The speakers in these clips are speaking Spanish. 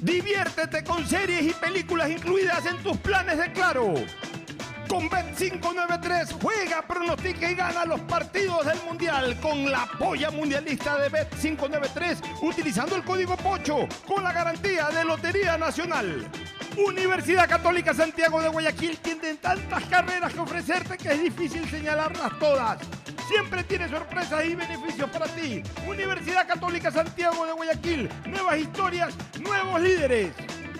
Diviértete con series y películas incluidas en tus planes de Claro. Con Bet593 juega, pronostica y gana los partidos del Mundial con la polla mundialista de Bet593 utilizando el código POCHO con la garantía de Lotería Nacional. Universidad Católica Santiago de Guayaquil tiene tantas carreras que ofrecerte que es difícil señalarlas todas. Siempre tiene sorpresas y beneficios para ti. Universidad Católica Santiago de Guayaquil. Nuevas historias, nuevos líderes.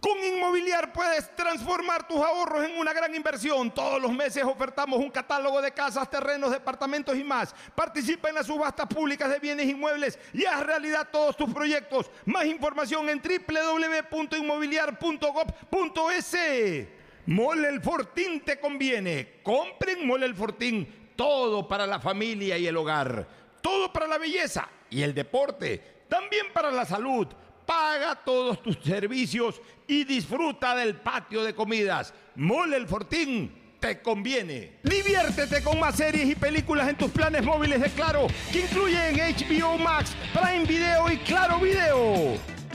Con Inmobiliar puedes transformar tus ahorros en una gran inversión. Todos los meses ofertamos un catálogo de casas, terrenos, departamentos y más. Participa en las subastas públicas de bienes inmuebles y haz realidad todos tus proyectos. Más información en www.inmobiliar.gov.es. Mole el Fortín te conviene. Compren Mole el Fortín. Todo para la familia y el hogar. Todo para la belleza y el deporte. También para la salud. Paga todos tus servicios y disfruta del patio de comidas. Mole el Fortín te conviene. Diviértete con más series y películas en tus planes móviles de Claro, que incluyen HBO Max, Prime Video y Claro Video.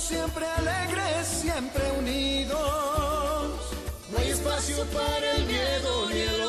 siempre alegres, siempre unidos. No hay espacio para el miedo ni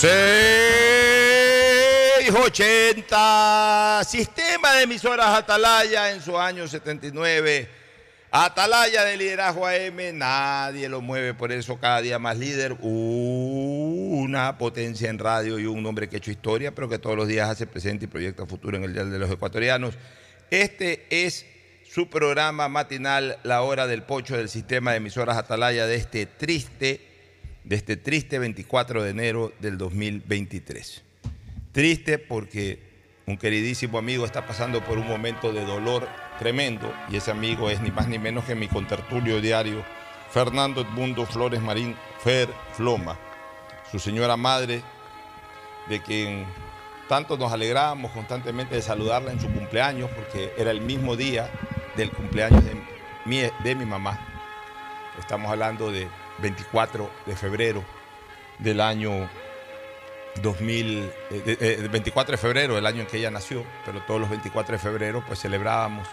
680, sistema de emisoras Atalaya en su año 79. Atalaya de liderazgo AM, nadie lo mueve, por eso cada día más líder. Una potencia en radio y un hombre que ha hecho historia, pero que todos los días hace presente y proyecta futuro en el Día de los Ecuatorianos. Este es su programa matinal, La Hora del Pocho del sistema de emisoras Atalaya de este triste, de este triste 24 de enero del 2023. Triste porque un queridísimo amigo está pasando por un momento de dolor tremendo y ese amigo es ni más ni menos que mi contertulio diario, Fernando Edmundo Flores Marín Fer Floma, su señora madre, de quien tanto nos alegrábamos constantemente de saludarla en su cumpleaños, porque era el mismo día del cumpleaños de mi, de mi mamá. Estamos hablando de 24 de febrero del año 2000, eh, de- eh, de 24 de febrero, el año en que ella nació, pero todos los 24 de febrero pues celebrábamos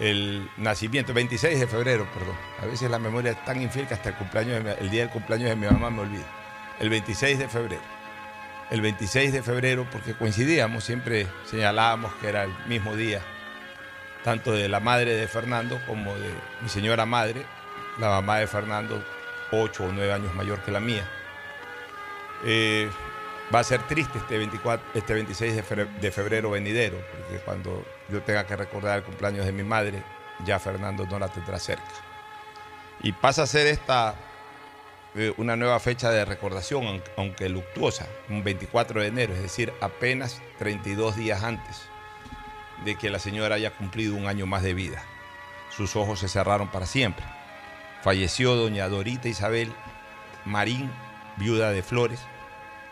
el nacimiento, 26 de febrero, perdón. A veces la memoria es tan infiel que hasta el, cumpleaños el día del cumpleaños de mi mamá me olvida. El 26 de febrero. El 26 de febrero, porque coincidíamos, siempre señalábamos que era el mismo día, tanto de la madre de Fernando como de mi señora madre, la mamá de Fernando, 8 o 9 años mayor que la mía. Eh, va a ser triste este, 24, este 26 de febrero, de febrero venidero, porque cuando yo tenga que recordar el cumpleaños de mi madre, ya Fernando no la tendrá cerca. Y pasa a ser esta eh, una nueva fecha de recordación, aunque- luctuosa, un 24 de enero, es decir, apenas 32 días antes de que la señora haya cumplido un año más de vida. Sus ojos se cerraron para siempre. Falleció doña Dorita Isabel Marín, viuda de Flores,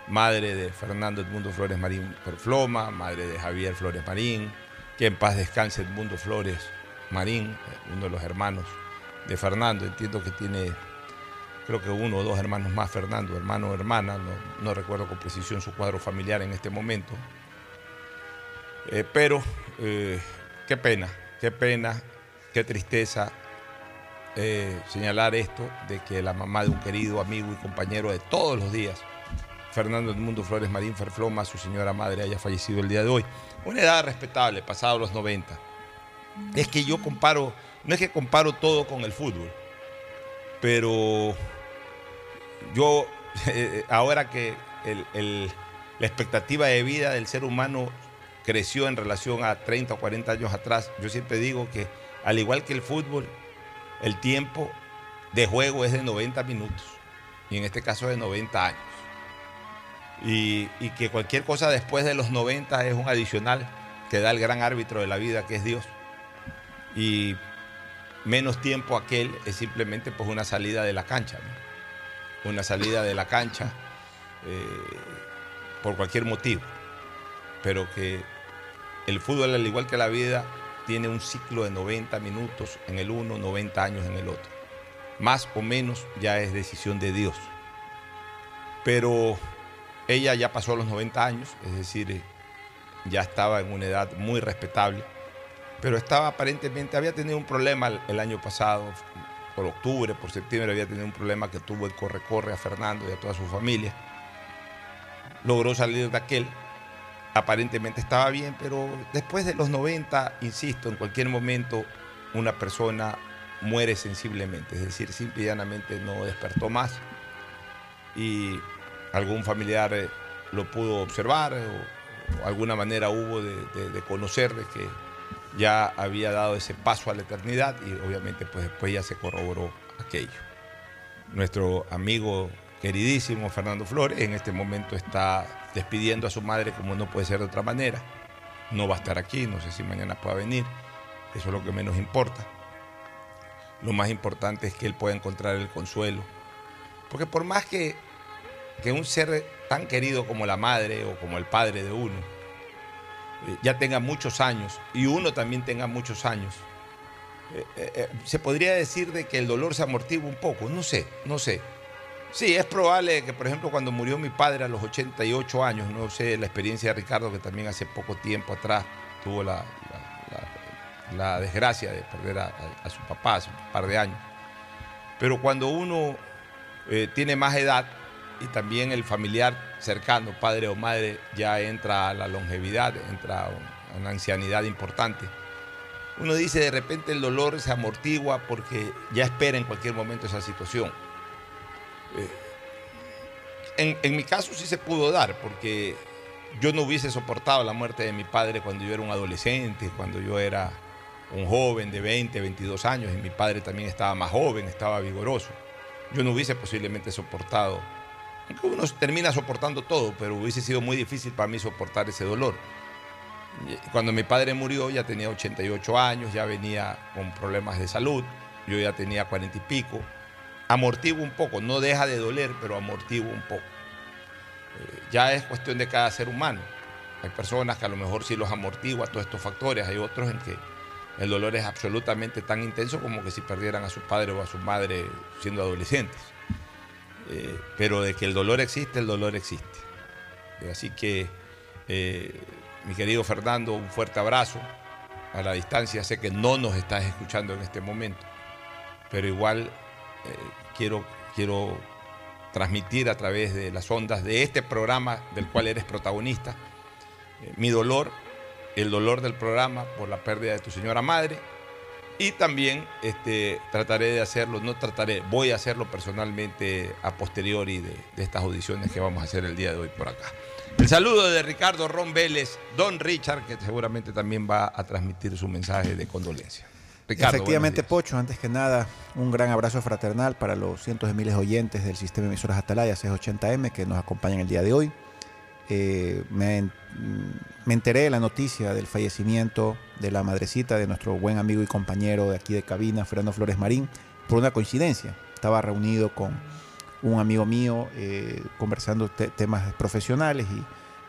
madre de Fernando Edmundo Flores Marín Perfloma, madre de Javier Flores Marín, que en paz descanse Edmundo Flores Marín, uno de los hermanos de Fernando. Entiendo que tiene, creo que uno o dos hermanos más, Fernando, hermano o hermana, no, no recuerdo con precisión su cuadro familiar en este momento. Eh, pero eh, qué pena, qué pena, qué tristeza eh, señalar esto, de que la mamá de un querido amigo y compañero de todos los días, Fernando Edmundo Flores Marín Ferfloma, su señora madre, haya fallecido el día de hoy. Una edad respetable, pasado los 90. Es que yo comparo, no es que comparo todo con el fútbol, pero yo, eh, ahora que la expectativa de vida del ser humano creció en relación a 30 o 40 años atrás, yo siempre digo que al igual que el fútbol, el tiempo de juego es de 90 minutos y en este caso de 90 años. Y, que cualquier cosa después de los 90 es un adicional que da el gran árbitro de la vida que es Dios. Y menos tiempo aquel es simplemente pues una salida de la cancha. Una salida de la cancha eh, por cualquier motivo. Pero que el fútbol, al igual que la vida, tiene un ciclo de 90 minutos en el uno, 90 años en el otro. Más o menos ya es decisión de Dios. Pero ella ya pasó los 90 años, es decir, eh, ya estaba en una edad muy respetable, pero estaba aparentemente, había tenido un problema el, el año pasado, por octubre, por septiembre, había tenido un problema que tuvo el corre-corre a Fernando y a toda su familia. Logró salir de aquel, aparentemente estaba bien, pero después de los 90, insisto, en cualquier momento una persona muere sensiblemente, es decir, simple y llanamente no despertó más y algún familiar eh, lo pudo observar eh, o, alguna manera hubo de, de- de conocer de que ya había dado ese paso a la eternidad y obviamente pues después ya se corroboró aquello. Nuestro amigo queridísimo Fernando Flores en este momento está despidiendo a su madre como no puede ser de otra manera. No va a estar aquí, no sé si mañana pueda venir, eso es lo que menos importa. Lo más importante es que él pueda encontrar el consuelo. Porque por más que, que un ser tan querido como la madre o como el padre de uno eh, ya tenga muchos años y uno también tenga muchos años, eh, eh, se podría decir de que el dolor se amortigua un poco. No sé, no sé. Sí, es probable que, por ejemplo, cuando murió mi padre a los 88 años, no sé la experiencia de Ricardo, que también hace poco tiempo atrás tuvo la, la- desgracia de perder a, su papá hace un par de años. Pero cuando uno eh, tiene más edad y también el familiar cercano, padre o madre, ya entra a la longevidad, entra a una ancianidad importante, uno dice de repente el dolor se amortigua porque ya espera en cualquier momento esa situación. En, en mi caso sí se pudo dar, porque yo no hubiese soportado la muerte de mi padre cuando yo era un adolescente, cuando yo era un joven de 20, 22 años, y mi padre también estaba más joven, estaba vigoroso. Yo no hubiese posiblemente soportado, aunque uno termina soportando todo, pero hubiese sido muy difícil para mí soportar ese dolor. Cuando mi padre murió ya tenía 88 años, ya venía con problemas de salud, yo ya tenía 40 y pico. Amortigua un poco, no deja de doler, pero amortigua un poco. Eh, ya es cuestión de cada ser humano. Hay personas que a lo mejor sí los amortigua todos estos factores, hay otros en que el dolor es absolutamente tan intenso como que si perdieran a su padre o a su madre siendo adolescentes. Eh, pero de que el dolor existe, el dolor existe. Eh, Así que, mi querido Fernando, un fuerte abrazo a la distancia. Sé que no nos estás escuchando en este momento, pero igual quiero, quiero transmitir a través de las ondas de este programa del cual eres protagonista eh, mi dolor, el dolor del programa por la pérdida de tu señora madre y también este, trataré de hacerlo, no trataré, voy a hacerlo personalmente a posteriori de, estas audiciones que vamos a hacer el día de hoy por acá. El saludo de Ricardo Ron Vélez, Don Richard, que seguramente también va a transmitir su mensaje de condolencia. Ricardo, Efectivamente, Pocho, antes que nada, un gran abrazo fraternal para los cientos de miles de oyentes del sistema de emisoras Atalaya 680M que nos acompañan el día de hoy. Eh, me, en- me enteré de la noticia del fallecimiento de la madrecita de nuestro buen amigo y compañero de aquí de cabina, Fernando Flores Marín, por una coincidencia. Estaba reunido con un amigo mío eh, conversando te- temas profesionales y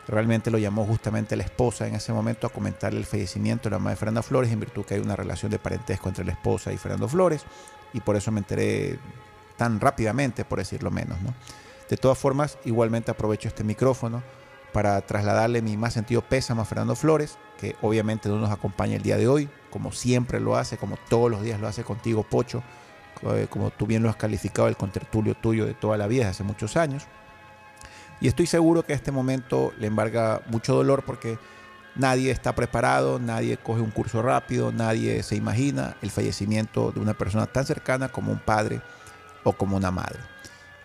realmente lo llamó justamente la esposa en ese momento a comentarle el fallecimiento de la madre de Fernando Flores en virtud que hay una relación de parentesco entre la esposa y Fernando Flores y por eso me enteré tan rápidamente, por decirlo menos. ¿no? De todas formas, igualmente aprovecho este micrófono para trasladarle mi más sentido pésame a Fernando Flores, que obviamente no nos acompaña el día de hoy, como siempre lo hace, como todos los días lo hace contigo, Pocho, eh, como tú bien lo has calificado, el contertulio tuyo de toda la vida, desde hace muchos años. Y estoy seguro que este momento le embarga mucho dolor porque nadie está preparado, nadie coge un curso rápido, nadie se imagina el fallecimiento de una persona tan cercana como un padre o como una madre.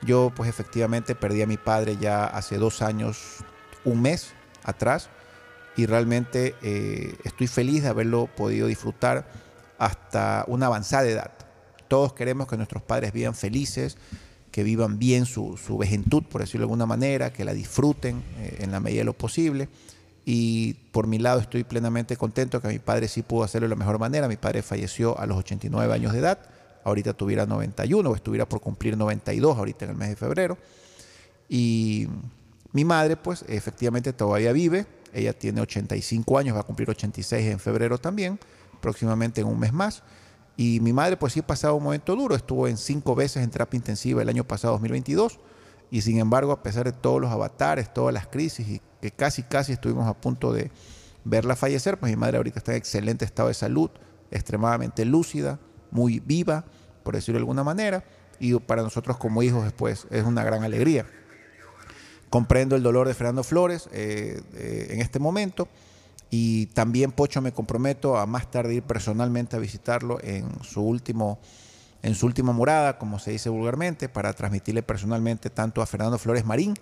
Yo pues efectivamente perdí a mi padre ya hace dos años, un mes atrás, y realmente eh, estoy feliz de haberlo podido disfrutar hasta una avanzada edad. Todos queremos que nuestros padres vivan felices, que vivan bien su, su vejentud, por decirlo de alguna manera, que la disfruten eh, en la medida de lo posible. Y por mi lado estoy plenamente contento que mi padre sí pudo hacerlo de la mejor manera. Mi padre falleció a los 89 años de edad, ahorita tuviera 91 o estuviera por cumplir 92 ahorita en el mes de febrero. Y mi madre pues efectivamente todavía vive, ella tiene 85 años, va a cumplir 86 en febrero también, próximamente en un mes más. Y mi madre pues sí ha pasado un momento duro, estuvo en cinco veces en terapia intensiva el año pasado 2022 y sin embargo a pesar de todos los avatares, todas las crisis y que casi casi estuvimos a punto de verla fallecer, pues mi madre ahorita está en excelente estado de salud, extremadamente lúcida, muy viva, por decirlo de alguna manera, y para nosotros como hijos después es una gran alegría. Comprendo el dolor de Fernando Flores eh, eh, en este momento y también Pocho me comprometo a más tarde ir personalmente a visitarlo en su último en su última morada, como se dice vulgarmente, para transmitirle personalmente tanto a Fernando Flores Marín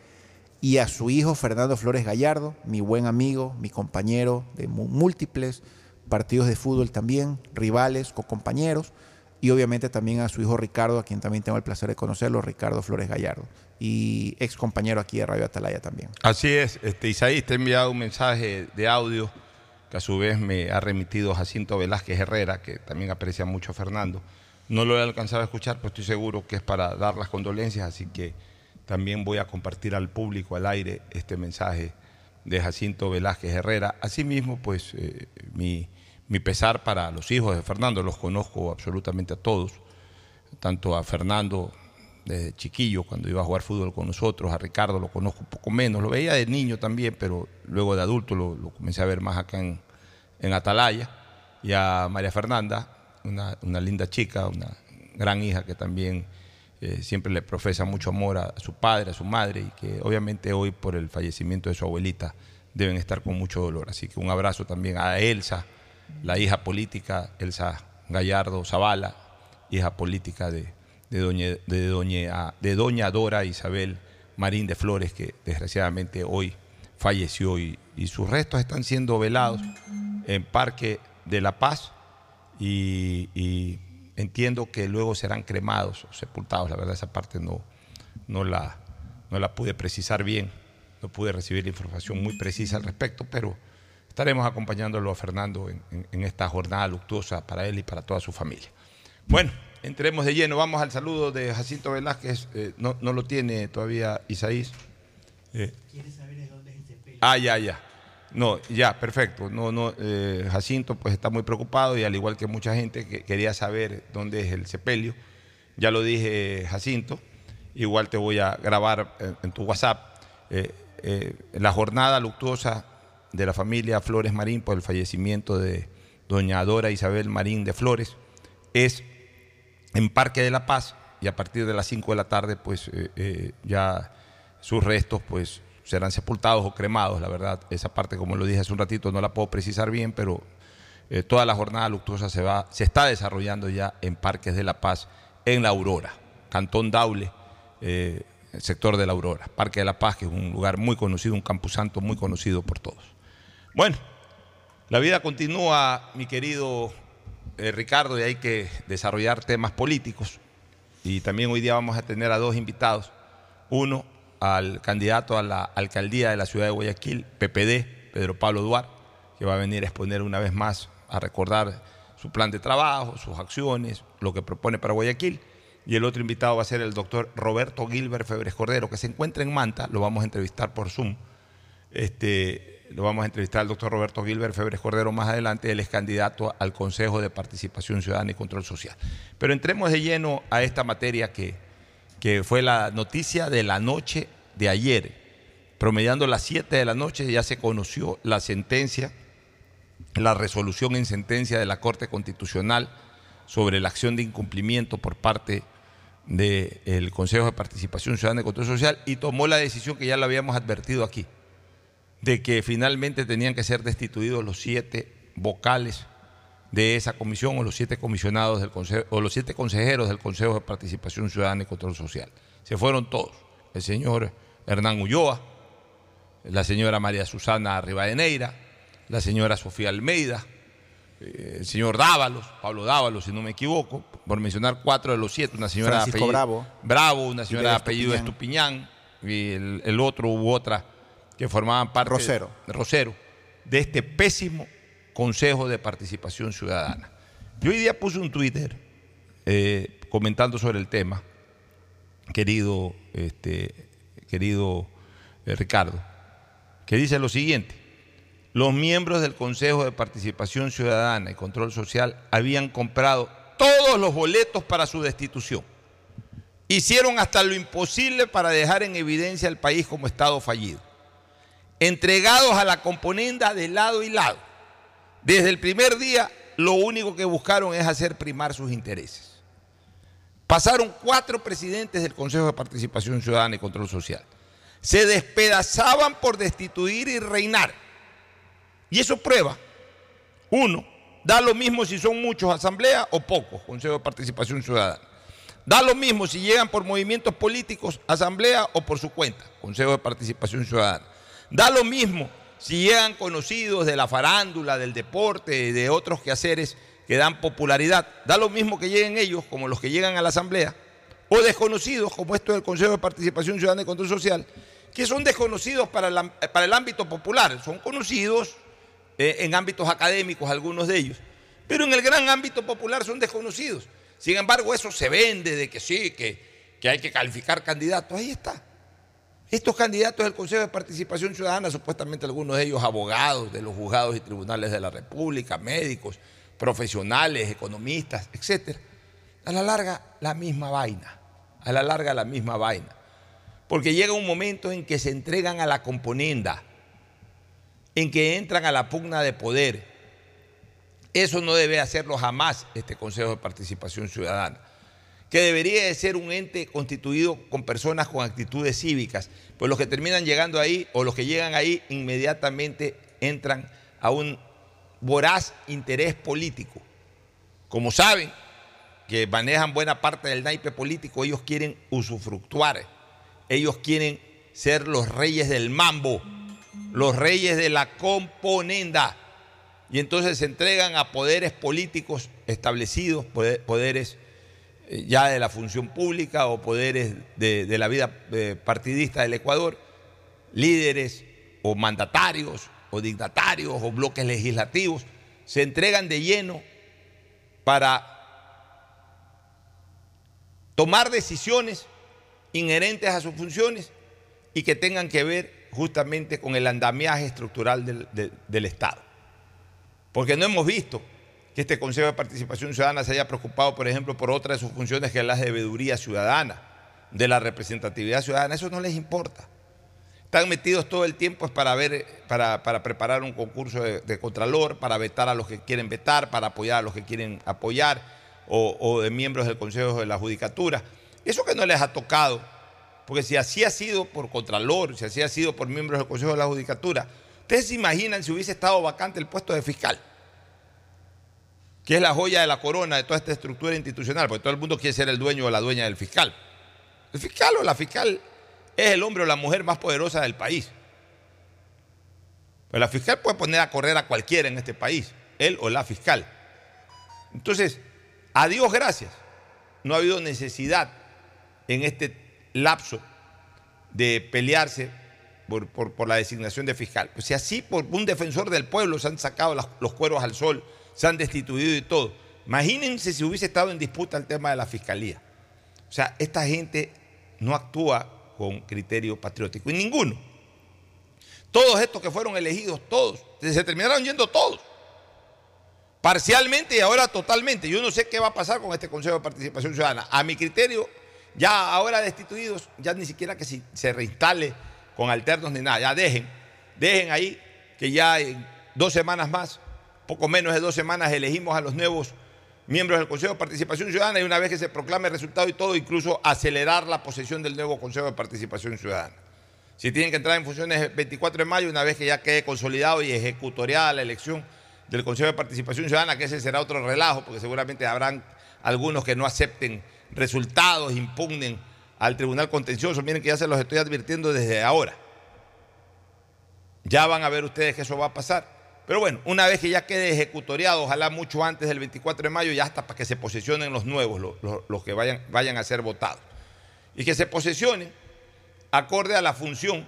y a su hijo Fernando Flores Gallardo, mi buen amigo, mi compañero de múltiples partidos de fútbol también, rivales, co-compañeros, y obviamente también a su hijo Ricardo, a quien también tengo el placer de conocerlo, Ricardo Flores Gallardo, y ex compañero aquí de Radio Atalaya también. Así es, este, Isaí te ha enviado un mensaje de audio que a su vez me ha remitido Jacinto Velázquez Herrera, que también aprecia mucho a Fernando. No lo he alcanzado a escuchar, pero estoy seguro que es para dar las condolencias, así que también voy a compartir al público, al aire, este mensaje de Jacinto Velázquez Herrera. Asimismo, pues eh, mi, mi pesar para los hijos de Fernando, los conozco absolutamente a todos, tanto a Fernando desde chiquillo, cuando iba a jugar fútbol con nosotros, a Ricardo lo conozco un poco menos, lo veía de niño también, pero luego de adulto lo, comencé a ver más acá en, en Atalaya, y a María Fernanda, una, una linda chica, una gran hija que también eh, siempre le profesa mucho amor a, su padre, a su madre, y que obviamente hoy por el fallecimiento de su abuelita deben estar con mucho dolor. Así que un abrazo también a Elsa, la hija política, Elsa Gallardo Zavala, hija política de, de, doña, de, doña, Dora Isabel Marín de Flores, que desgraciadamente hoy falleció y, y sus restos están siendo velados en Parque de la Paz y, entiendo que luego serán cremados o sepultados. La verdad, esa parte no, no, la, no la pude precisar bien, no pude recibir información muy precisa al respecto, pero estaremos acompañándolo a Fernando en, en- en esta jornada luctuosa para él y para toda su familia. Bueno, entremos de lleno. Vamos al saludo de Jacinto Velázquez. Eh, no, no lo tiene todavía Isaís. Eh, Ah, ya, ya. No, ya, perfecto. No, no, eh, Jacinto pues está muy preocupado y al igual que mucha gente que quería saber dónde es el sepelio. Ya lo dije, Jacinto. Igual te voy a grabar en, en tu WhatsApp. Eh, la jornada luctuosa de la familia Flores Marín por el fallecimiento de doña Dora Isabel Marín de Flores es en Parque de la Paz y a partir de las 5 de la tarde pues eh, eh, ya sus restos pues serán sepultados o cremados, la verdad, esa parte como lo dije hace un ratito no la puedo precisar bien, pero eh, toda la jornada luctuosa se va, se está desarrollando ya en Parques de la Paz, en La Aurora, Cantón Daule, el sector de La Aurora, Parque de la Paz, que es un lugar muy conocido, un camposanto muy conocido por todos. Bueno, la vida continúa, mi querido eh, Ricardo, y hay que desarrollar temas políticos. Y también hoy día vamos a tener a dos invitados. Uno, al candidato a la alcaldía de la ciudad de Guayaquil, PPD, Pedro Pablo Duarte, que va a venir a exponer una vez más, a recordar su plan de trabajo, sus acciones, lo que propone para Guayaquil. Y el otro invitado va a ser el doctor Roberto Gilbert Febres Cordero, que se encuentra en Manta, lo vamos a entrevistar por Zoom. Este, lo vamos a entrevistar al doctor Roberto Gilbert Febres Cordero más adelante, él es candidato al Consejo de Participación Ciudadana y Control Social. Pero entremos de lleno a esta materia que, que fue la noticia de la noche de ayer. Promediando las 7 de la noche ya se conoció la sentencia, la resolución en sentencia de la Corte Constitucional sobre la acción de incumplimiento por parte del Consejo de Participación Ciudadana y Control Social y tomó la decisión que ya lo habíamos advertido aquí, de que finalmente tenían que ser destituidos los siete vocales de esa comisión o los siete comisionados del consejo, o los siete consejeros del Consejo de Participación Ciudadana y Control Social. Se fueron todos. El señor Hernán Ulloa, la señora María Susana Rivadeneira, la señora Sofía Almeida, eh, el señor Dávalos, Pablo Dávalos, si no me equivoco, por mencionar cuatro de los siete, una señora Francisco apellido- Bravo. Bravo, una señora de de apellido Estupiñán, y el, el otro u otra que formaban parte Rosero. de, Rosero, de este pésimo Consejo de Participación Ciudadana. Yo hoy día puse un Twitter eh, comentando sobre el tema, querido, este, querido eh, Ricardo, que dice lo siguiente. Los miembros del Consejo de Participación Ciudadana y Control Social habían comprado todos los boletos para su destitución. Hicieron hasta lo imposible para dejar en evidencia al país como Estado fallido. Entregados a la componenda de lado y lado. Desde el primer día, lo único que buscaron es hacer primar sus intereses. Pasaron cuatro presidentes del Consejo de Participación Ciudadana y Control Social. Se despedazaban por destituir y reinar. Y eso prueba, uno, da lo mismo si son muchos asambleas o pocos, Consejo de Participación Ciudadana. Da lo mismo si llegan por movimientos políticos, asamblea o por su cuenta, Consejo de Participación Ciudadana. Da lo mismo si llegan conocidos de la farándula, del deporte, de otros quehaceres que dan popularidad. Da lo mismo que lleguen ellos como los que llegan a la asamblea, o desconocidos como esto del Consejo de Participación Ciudadana y Control Social, que son desconocidos para el, ámbito popular, son conocidos eh, en ámbitos académicos algunos de ellos, pero en el gran ámbito popular son desconocidos. Sin embargo, eso se vende de que sí, que, que hay que calificar candidatos. Ahí está. Estos candidatos del Consejo de Participación Ciudadana, supuestamente algunos de ellos abogados de los juzgados y tribunales de la República, médicos, profesionales, economistas, etc. A la larga, la misma vaina. A la larga, la misma vaina. Porque llega un momento en que se entregan a la componenda, en que entran a la pugna de poder. Eso no debe hacerlo jamás este Consejo de Participación Ciudadana, que debería de ser un ente constituido con personas con actitudes cívicas, pues los que terminan llegando ahí o los que llegan ahí inmediatamente entran a un voraz interés político. Como saben que manejan buena parte del naipe político, ellos quieren usufructuar, ellos quieren ser los reyes del mambo, los reyes de la componenda. Y entonces se entregan a poderes políticos establecidos, poder- poderes ya de la función pública o poderes de, la vida eh, partidista del Ecuador, líderes o mandatarios o dignatarios o bloques legislativos, se entregan de lleno para tomar decisiones inherentes a sus funciones y que tengan que ver justamente con el andamiaje estructural del, de- del Estado. Porque no hemos visto que este Consejo de Participación Ciudadana se haya preocupado, por ejemplo, por otra de sus funciones que es la de veeduría ciudadana, de la representatividad ciudadana. Eso no les importa. Están metidos todo el tiempo para ver, para, para preparar un concurso de, de contralor, para vetar a los que quieren vetar, para apoyar a los que quieren apoyar, o, o de miembros del Consejo de la Judicatura. Eso que no les ha tocado, porque si así ha sido por contralor, si así ha sido por miembros del Consejo de la Judicatura, ustedes se imaginan si hubiese estado vacante el puesto de fiscal, que es la joya de la corona de toda esta estructura institucional, porque todo el mundo quiere ser el dueño o la dueña del fiscal. El fiscal o la fiscal es el hombre o la mujer más poderosa del país. Pues la fiscal puede poner a correr a cualquiera en este país, él o la fiscal. Entonces, a Dios gracias, no ha habido necesidad en este lapso de pelearse por, por- la designación de fiscal. Pues si así por un defensor del pueblo se han sacado los cueros al sol, se han destituido y todo, imagínense si hubiese estado en disputa el tema de la fiscalía. O sea, esta gente no actúa con criterio patriótico, y ninguno. Todos estos que fueron elegidos, todos, se terminaron yendo todos. Parcialmente y ahora totalmente. Yo no sé qué va a pasar con este Consejo de Participación Ciudadana. A mi criterio, ya ahora destituidos, ya ni siquiera que se reinstale con alternos ni nada. Ya dejen, dejen ahí que ya en dos semanas más, poco menos de dos semanas, elegimos a los nuevos miembros del Consejo de Participación Ciudadana y una vez que se proclame el resultado y todo, incluso acelerar la posesión del nuevo Consejo de Participación Ciudadana. Si tienen que entrar en funciones el 24 de mayo, una vez que ya quede consolidado y ejecutoriada la elección del Consejo de Participación Ciudadana, que ese será otro relajo, porque seguramente habrán algunos que no acepten resultados, impugnen al Tribunal Contencioso. Miren que ya se los estoy advirtiendo desde ahora. Ya van a ver ustedes que eso va a pasar. Pero bueno, una vez que ya quede ejecutoriado, ojalá mucho antes del 24 de mayo, ya hasta para que se posesionen los nuevos, los, que vayan, vayan a ser votados. Y que se posesionen acorde a la función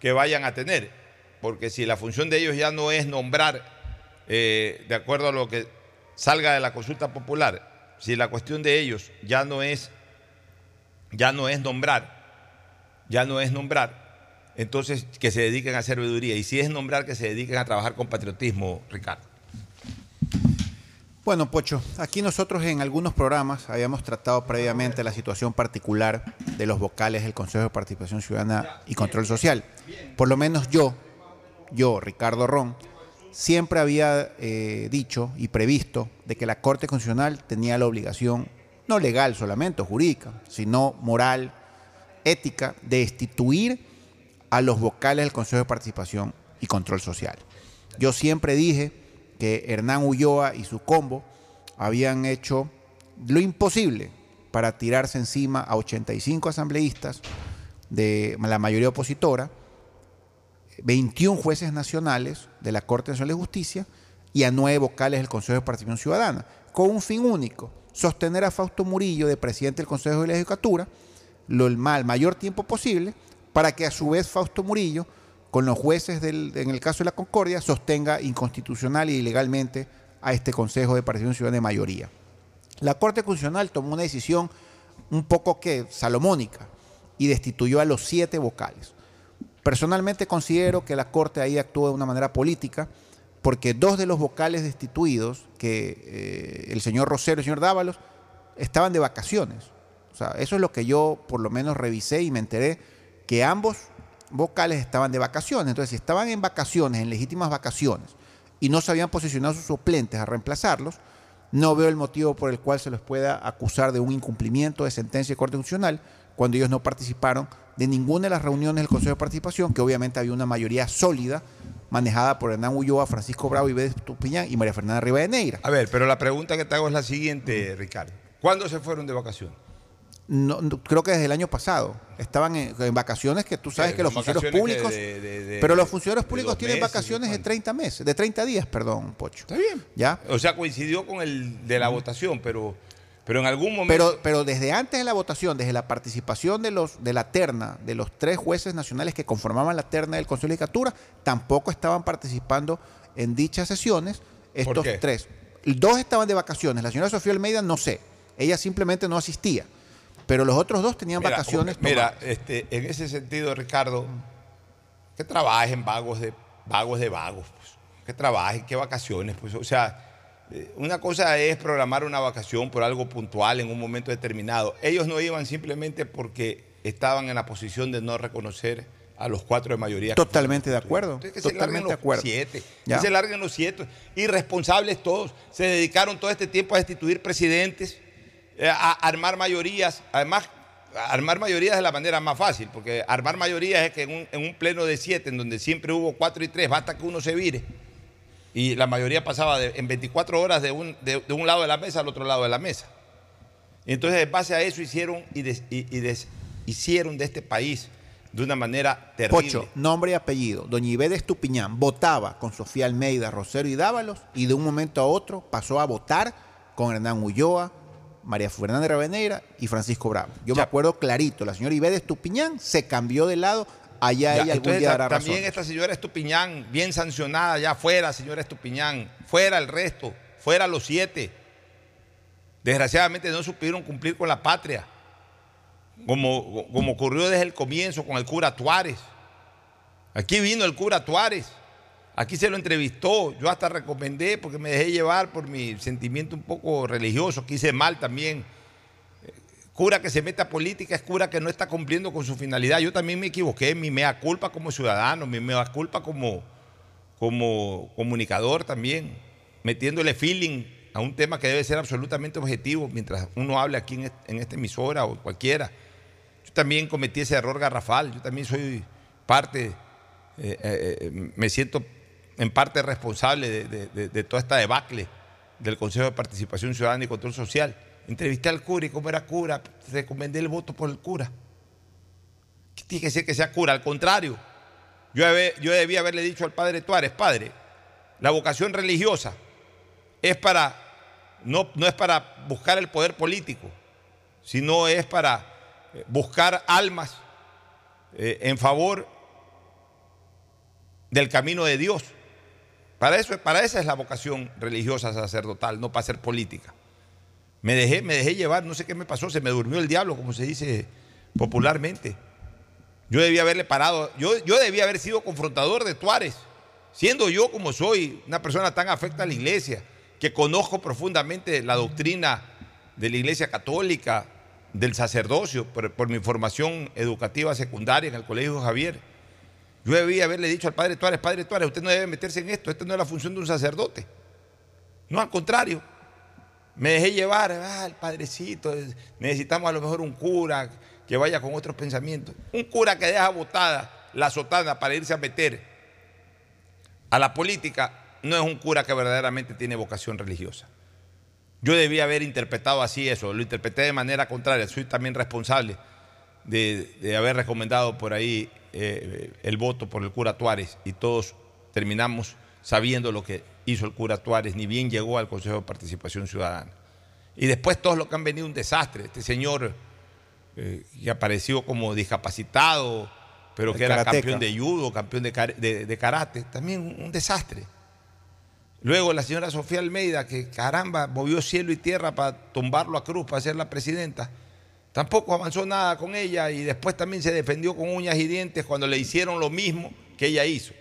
que vayan a tener. Porque si la función de ellos ya no es nombrar, eh, de acuerdo a lo que salga de la consulta popular, si la cuestión de ellos ya no es, ya no es nombrar, ya no es nombrar, entonces que se dediquen a serviduría. Y si es nombrar, que se dediquen a trabajar con patriotismo, Ricardo. Bueno, Pocho, aquí nosotros en algunos programas habíamos tratado previamente la situación particular de los vocales del Consejo de Participación Ciudadana y Control Social. Por lo menos yo, yo, Ricardo Ron, siempre había eh, dicho y previsto de que la Corte Constitucional tenía la obligación, no legal solamente, jurídica, sino moral, ética, de destituir a los vocales del Consejo de Participación y Control Social. Yo siempre dije que Hernán Ulloa y su combo habían hecho lo imposible para tirarse encima a 85 asambleístas de la mayoría opositora, 21 jueces nacionales de la Corte Nacional de Justicia y a nueve vocales del Consejo de Participación Ciudadana, con un fin único, sostener a Fausto Murillo de presidente del Consejo de la Legislatura lo mayor tiempo posible para que a su vez Fausto Murillo, con los jueces del- en el caso de la Concordia, sostenga inconstitucional y ilegalmente a este Consejo de Participación Ciudadana de mayoría. La Corte Constitucional tomó una decisión un poco que salomónica y destituyó a los siete vocales. Personalmente considero que la Corte ahí actuó de una manera política porque dos de los vocales destituidos, que eh, el señor Rosero y el señor Dávalos, estaban de vacaciones. O sea, eso es lo que yo por lo menos revisé y me enteré que ambos vocales estaban de vacaciones. Entonces, si estaban en vacaciones, en legítimas vacaciones, y no se habían posicionado sus suplentes a reemplazarlos, no veo el motivo por el cual se los pueda acusar de un incumplimiento de sentencia de Corte Constitucional cuando ellos no participaron de ninguna de las reuniones del Consejo de Participación, que obviamente había una mayoría sólida manejada por Hernán Ulloa, Francisco Bravo, Ibedes Tupiñán y María Fernanda Rivadeneira. A ver, pero la pregunta que te hago es la siguiente, Ricardo. ¿Cuándo se fueron de vacaciones? No, no, creo que desde el año pasado. Estaban en, en vacaciones que tú sabes Eh, que los funcionarios públicos. de- de- de- pero los funcionarios públicos tienen meses, vacaciones ¿de de 30 meses, de 30 días, perdón, Pocho. Está bien. ¿Ya? O sea, coincidió con el de la votación, pero, pero en algún momento. Pero, pero desde antes de la votación, desde la participación de los de la terna, de los tres jueces nacionales que conformaban la terna del Consejo de Legislatura, tampoco estaban participando en dichas sesiones estos qué? tres. Dos estaban de vacaciones. La señora Sofía Almeida, no sé. Ella simplemente no asistía. Pero los otros dos tenían Mira, vacaciones. Mira, tomadas. este, en ese sentido, Ricardo, que trabajen vagos de vagos de vagos, pues. que trabajen, que vacaciones, pues. O sea, eh, una cosa es programar una vacación por algo puntual en un momento determinado. Ellos no iban simplemente porque estaban en la posición de no reconocer a los cuatro de mayoría. Totalmente de acuerdo. Entonces, que se larguen Totalmente de acuerdo. siete. Ya. Que se larguen los siete. Irresponsables todos. Se dedicaron todo este tiempo a destituir presidentes, armar mayorías. Además, armar mayorías es la manera más fácil, porque armar mayorías es que en un, en un pleno de siete, en donde siempre hubo cuatro y tres, basta que uno se vire. Y la mayoría pasaba en 24 horas de un, lado de la mesa al otro lado de la mesa. Entonces, en base a eso, hicieron y, de este país de una manera terrible. Pocho, nombre y apellido. Doña Ibedes Tupiñán votaba con Sofía Almeida, Rosero y Dávalos y de un momento a otro pasó a votar con Hernán Ulloa, María Fernanda Raveneira y Francisco Bravo. Yo me acuerdo clarito, la señora Ibedes Tupiñán se cambió de lado, allá Ya, ella algún día dará también esta señora Estupiñán, bien sancionada, ya fuera, señora Estupiñán, fuera el resto, fuera los siete. Desgraciadamente no supieron cumplir con la patria, como, como ocurrió desde el comienzo con el cura Tuárez. Aquí vino el cura Tuárez, aquí se lo entrevistó, yo hasta recomendé porque me dejé llevar por mi sentimiento un poco religioso, que hice mal también cura que se mete a política es cura que no está cumpliendo con su finalidad. Yo también me equivoqué, mi mea culpa como ciudadano, mi mea culpa como, como comunicador también, metiéndole feeling a un tema que debe ser absolutamente objetivo mientras uno hable aquí en, est- en esta emisora o cualquiera. Yo también cometí ese error garrafal, yo también soy parte, eh, eh, eh, me siento en parte responsable de, de- de- toda esta debacle del Consejo de Participación Ciudadana y Control Social. Entrevisté al cura y como era cura, recomendé el voto por el cura. ¿Qué tiene que ser que sea cura? Al contrario, yo, yo debía haberle dicho al padre Tuárez, padre, la vocación religiosa es para, no, no es para buscar el poder político, sino es para eh, buscar almas eh, en favor del camino de Dios. Para, eso, para esa es la vocación religiosa sacerdotal, no para hacer política. Me dejé, me dejé llevar, no sé qué me pasó, se me durmió el diablo, como se dice popularmente. Yo debía haberle parado, yo, yo debía haber sido confrontador de Tuárez, siendo yo como soy, una persona tan afecta a la iglesia, que conozco profundamente la doctrina de la iglesia católica, del sacerdocio, por, por mi formación educativa secundaria en el Colegio Javier. Yo debía haberle dicho al padre Tuárez, padre Tuárez, usted no debe meterse en esto, esta no es la función de un sacerdote. No, al contrario. Me dejé llevar, ah, el padrecito, es- necesitamos a lo mejor un cura que vaya con otros pensamientos. Un cura que deja botada la sotana para irse a meter a la política no es un cura que verdaderamente tiene vocación religiosa. Yo debía haber interpretado así eso, lo interpreté de manera contraria, soy también responsable de haber recomendado por ahí eh, el voto por el cura Tuárez y todos terminamos sabiendo lo que hizo el cura Tuárez, ni bien llegó al Consejo de Participación Ciudadana. Y después todos los que han venido un desastre, este señor eh, que apareció como discapacitado, pero El que era karateca. campeón de judo, campeón de, de- de karate, también un, un desastre. Luego la señora Sofía Almeida, que caramba, movió cielo y tierra para tumbarlo a Cruz, para ser la presidenta. Tampoco avanzó nada con ella y después también se defendió con uñas y dientes cuando le hicieron lo mismo que ella hizo.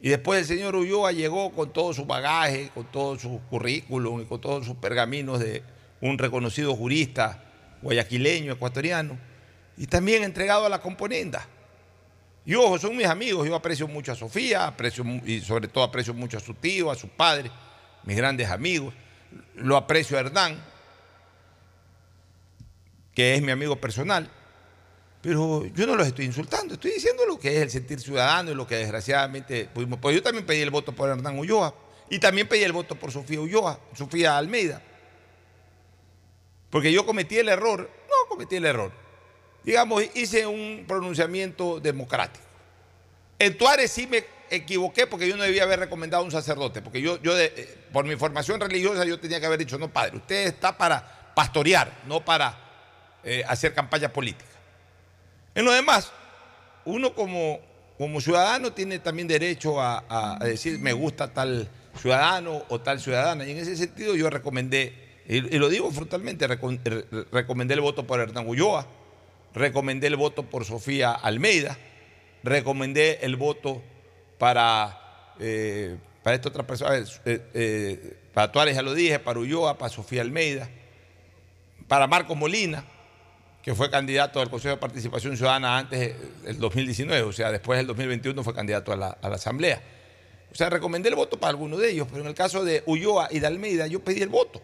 Y después el señor Ulloa llegó con todo su bagaje, con todo su currículum y con todos sus pergaminos de un reconocido jurista guayaquileño, ecuatoriano, y también entregado a la componenda. Y ojo, son mis amigos, yo aprecio mucho a Sofía, aprecio y sobre todo aprecio mucho a su tío, a su padre, mis grandes amigos. Lo aprecio a Hernán, que es mi amigo personal. Pero yo no los estoy insultando, estoy diciendo lo que es el sentir ciudadano y lo que desgraciadamente pudimos. Pues yo también pedí el voto por Hernán Ulloa y también pedí el voto por Sofía Ulloa, Sofía Almeida. Porque yo cometí el error, no cometí el error. Digamos, hice un pronunciamiento democrático. En Tuárez sí me equivoqué porque yo no debía haber recomendado a un sacerdote, porque yo, yo eh, por mi formación religiosa yo tenía que haber dicho, no, padre, usted está para pastorear, no para eh, hacer campaña política. En lo demás, uno como, ciudadano tiene también derecho a, decir me gusta tal ciudadano o tal ciudadana. Y en ese sentido yo recomendé, y, lo digo frontalmente, recom- re- recomendé el voto por Hernán Ulloa, recomendé el voto por Sofía Almeida, recomendé el voto para, eh, para esta otra persona, eh, para Tuárez ya lo dije, para Ulloa, para Sofía Almeida, para Marco Molina, que fue candidato al Consejo de Participación Ciudadana antes del 2019, o sea, después del 2021 fue candidato a la, Asamblea. O sea, recomendé el voto para alguno de ellos, pero en el caso de Ulloa y de Almeida yo pedí el voto.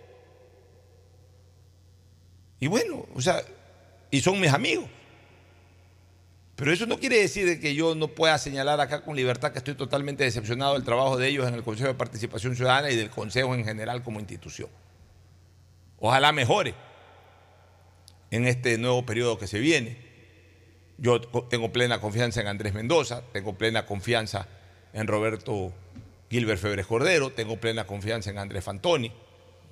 Y bueno, o sea, y son mis amigos. Pero eso no quiere decir de que yo no pueda señalar acá con libertad que estoy totalmente decepcionado del trabajo de ellos en el Consejo de Participación Ciudadana y del Consejo en general como institución. Ojalá mejore en este nuevo periodo que se viene. Yo tengo plena confianza en Andrés Mendoza, tengo plena confianza en Roberto Gilbert Febres Cordero, tengo plena confianza en Andrés Fantoni,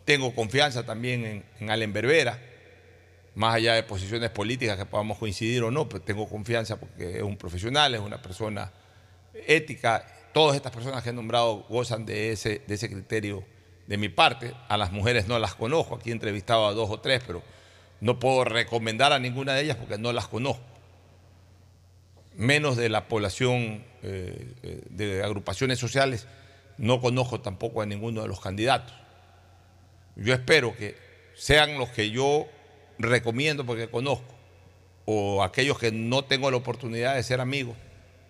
tengo confianza también en, en Allen Berbera, más allá de posiciones políticas que podamos coincidir o no, pero tengo confianza porque es un profesional, es una persona ética. Todas estas personas que he nombrado gozan de ese, de ese criterio de mi parte. A las mujeres no las conozco, aquí he entrevistado a dos o tres, pero no puedo recomendar a ninguna de ellas porque no las conozco. Menos de la población eh, eh, de agrupaciones sociales, no conozco tampoco a ninguno de los candidatos. Yo espero que sean los que yo recomiendo porque conozco, o aquellos que no tengo la oportunidad de ser amigos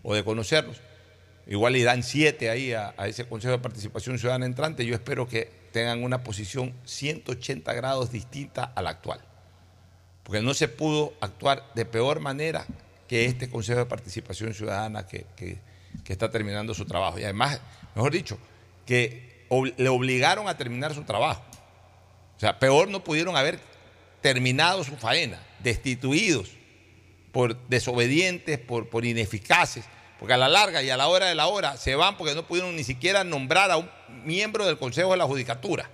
o de conocerlos, igual le dan siete ahí a, a ese Consejo de Participación Ciudadana entrante, yo espero que tengan una posición 180 grados distinta a la actual. Porque no se pudo actuar de peor manera que este Consejo de Participación Ciudadana que, que- está terminando su trabajo. Y además, mejor dicho, que le obligaron a terminar su trabajo. O sea, peor no pudieron haber terminado su faena, destituidos por desobedientes, por, por ineficaces, porque a la larga y a la hora de la hora se van porque no pudieron ni siquiera nombrar a un miembro del Consejo de la Judicatura,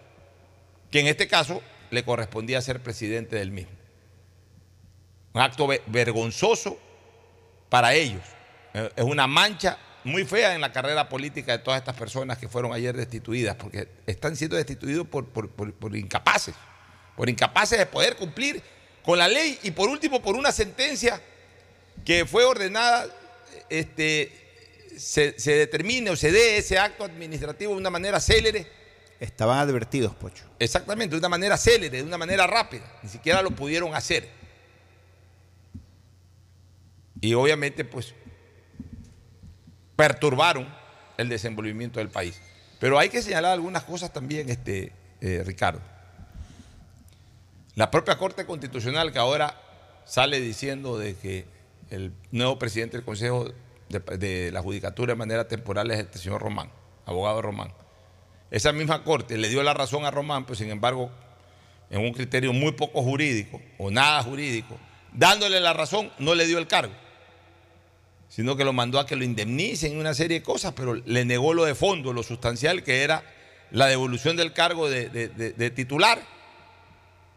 que en este caso le correspondía ser presidente del mismo. Un acto ve- vergonzoso para ellos. Eh, Es una mancha muy fea en la carrera política de todas estas personas que fueron ayer destituidas, porque están siendo destituidos por, por- por- por incapaces, por incapaces de poder cumplir con la ley y por último por una sentencia que fue ordenada, este, se, se determine o se dé ese acto administrativo de una manera célere. Estaban advertidos, Pocho. Exactamente, de una manera célere, de una manera rápida. Ni siquiera lo pudieron hacer. Y obviamente, pues, perturbaron el desenvolvimiento del país. Pero hay que señalar algunas cosas también, este, eh, Ricardo. La propia Corte Constitucional que ahora sale diciendo de que el nuevo presidente del Consejo de, de la Judicatura de manera temporal es este señor Román, abogado Román. Esa misma Corte le dio la razón a Román, pues sin embargo, en un criterio muy poco jurídico o nada jurídico, dándole la razón, no le dio el cargo, sino que lo mandó a que lo indemnicen y una serie de cosas, pero le negó lo de fondo, lo sustancial, que era la devolución del cargo de, titular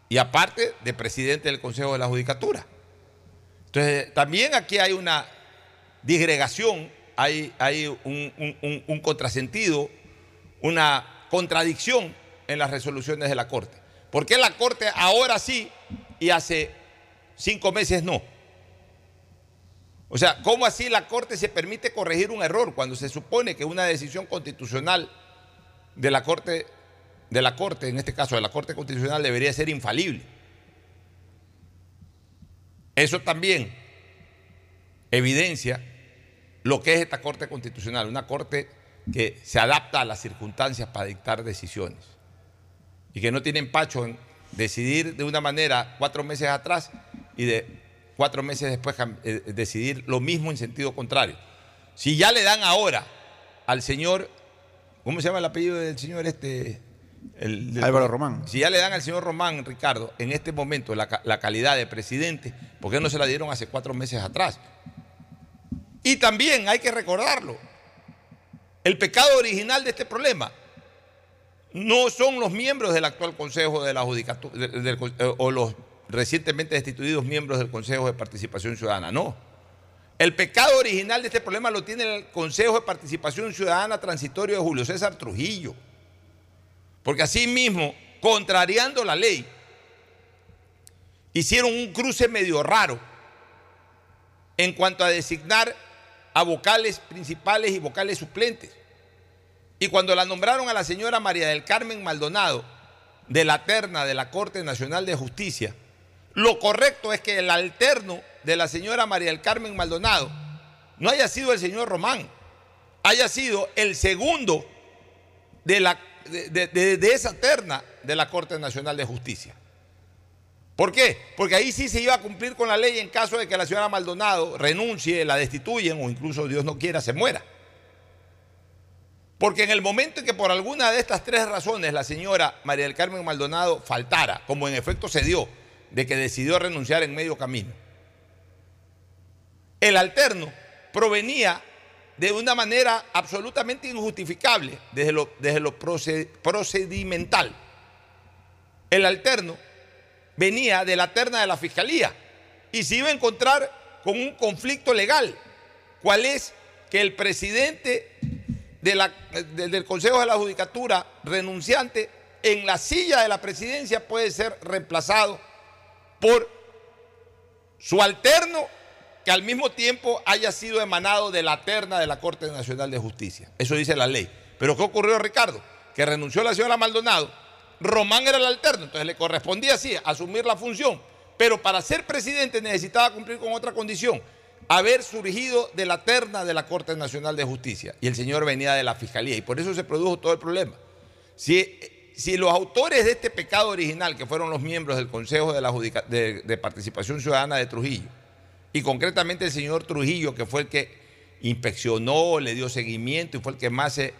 y aparte de presidente del Consejo de la Judicatura. Entonces, también aquí hay una disgregación, hay, un- un contrasentido, una contradicción en las resoluciones de la Corte. ¿Por qué la Corte ahora sí y hace cinco meses no? O sea, ¿cómo así la Corte se permite corregir un error cuando se supone que una decisión constitucional de la Corte, de la Corte, en este caso de la Corte Constitucional, debería ser infalible? Eso también evidencia lo que es esta Corte Constitucional, una Corte que se adapta a las circunstancias para dictar decisiones y que no tiene empacho en decidir de una manera cuatro meses atrás y de cuatro meses después eh, decidir lo mismo en sentido contrario. Si ya le dan ahora al señor, ¿cómo se llama el apellido del señor este? El- del- Álvaro Román. Si ya le dan al señor Román, Ricardo, en este momento la, ca- la calidad de presidente, ¿por qué no se la dieron hace cuatro meses atrás? Y también hay que recordarlo, el pecado original de este problema no son los miembros del actual Consejo de la Judicatura de- eh, o los recientemente destituidos miembros del Consejo de Participación Ciudadana, no. El pecado original de este problema lo tiene el Consejo de Participación Ciudadana transitorio de Julio César Trujillo. Porque así mismo, contrariando la ley, hicieron un cruce medio raro en cuanto a designar a vocales principales y vocales suplentes. Y cuando la nombraron a la señora María del Carmen Maldonado de la terna de la Corte Nacional de Justicia, lo correcto es que el alterno de la señora María del Carmen Maldonado no haya sido el señor Román, haya sido el segundo de, esa terna de la Corte Nacional de Justicia. ¿Por qué? Porque ahí sí se iba a cumplir con la ley en caso de que la señora Maldonado renuncie, la destituyen o incluso Dios no quiera se muera. Porque en el momento en que por alguna de estas tres razones la señora María del Carmen Maldonado faltara, como en efecto se dio, de que decidió renunciar en medio camino, el alterno provenía de una manera absolutamente injustificable desde lo, desde lo proce- procedimental. El alterno venía de la terna de la fiscalía y se iba a encontrar con un conflicto legal. ¿Cuál es? Que el presidente del Consejo de la Judicatura renunciante en la silla de la presidencia puede ser reemplazado por su alterno que al mismo tiempo haya sido emanado de la terna de la Corte Nacional de Justicia. Eso dice la ley. Pero ¿qué ocurrió, Ricardo? Que renunció la señora Maldonado. Román era el alterno, entonces le correspondía así asumir la función. Pero para ser presidente necesitaba cumplir con otra condición, haber surgido de la terna de la Corte Nacional de Justicia. Y el señor venía de la Fiscalía y por eso se produjo todo el problema. Si si los autores de este pecado original, que fueron los miembros del Consejo de, Participación Ciudadana de Trujillo, y concretamente el señor Trujillo, que fue el que inspeccionó, le dio seguimiento y fue el que más se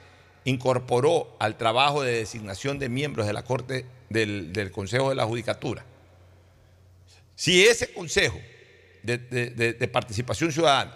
incorporó al trabajo de designación de miembros de la Corte del, Consejo de la Judicatura. Si ese Consejo de- de Participación Ciudadana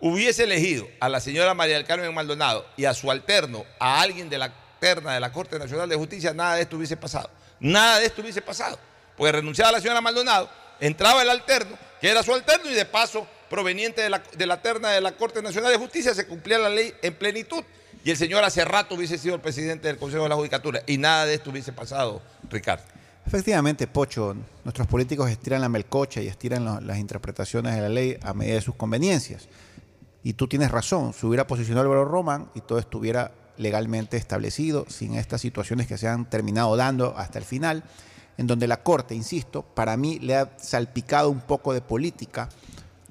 hubiese elegido a la señora María del Carmen Maldonado y a su alterno, a alguien de la terna de la Corte Nacional de Justicia, nada de esto hubiese pasado. Nada de esto hubiese pasado. Porque renunciaba la señora Maldonado, entraba el alterno, que era su alterno, y de paso, proveniente de la, de la terna de la Corte Nacional de Justicia, se cumplía la ley en plenitud. Y el señor hace rato hubiese sido el presidente del Consejo de la Judicatura. Y nada de esto hubiese pasado, Ricardo. Efectivamente, Pocho, nuestros políticos estiran la melcocha y estiran las interpretaciones de la ley a medida de sus conveniencias. Y tú tienes razón, se hubiera posicionado Álvaro Román y todo estuviera legalmente establecido, sin estas situaciones que se han terminado dando hasta el final, en donde la Corte, insisto, para mí le ha salpicado un poco de política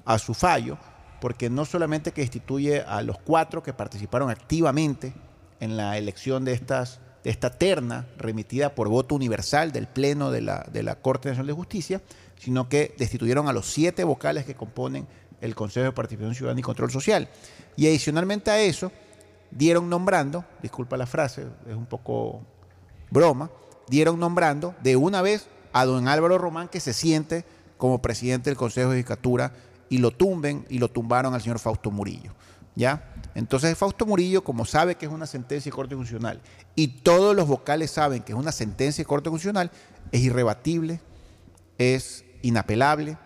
a su fallo, porque no solamente que destituye a los cuatro que participaron activamente en la elección de, estas, de esta terna remitida por voto universal del Pleno de la, de la Corte Nacional de Justicia, sino que destituyeron a los siete vocales que componen el Consejo de Participación Ciudadana y Control Social. Y adicionalmente a eso, dieron nombrando, disculpa la frase, es un poco broma, dieron nombrando de una vez a don Álvaro Román que se siente como presidente del Consejo de Judicatura y lo tumben y lo tumbaron al señor Fausto Murillo. ¿Ya? Entonces Fausto Murillo, como sabe que es una sentencia de Corte Constitucional y todos los vocales saben que es una sentencia de Corte Constitucional, es irrebatible, es inapelable,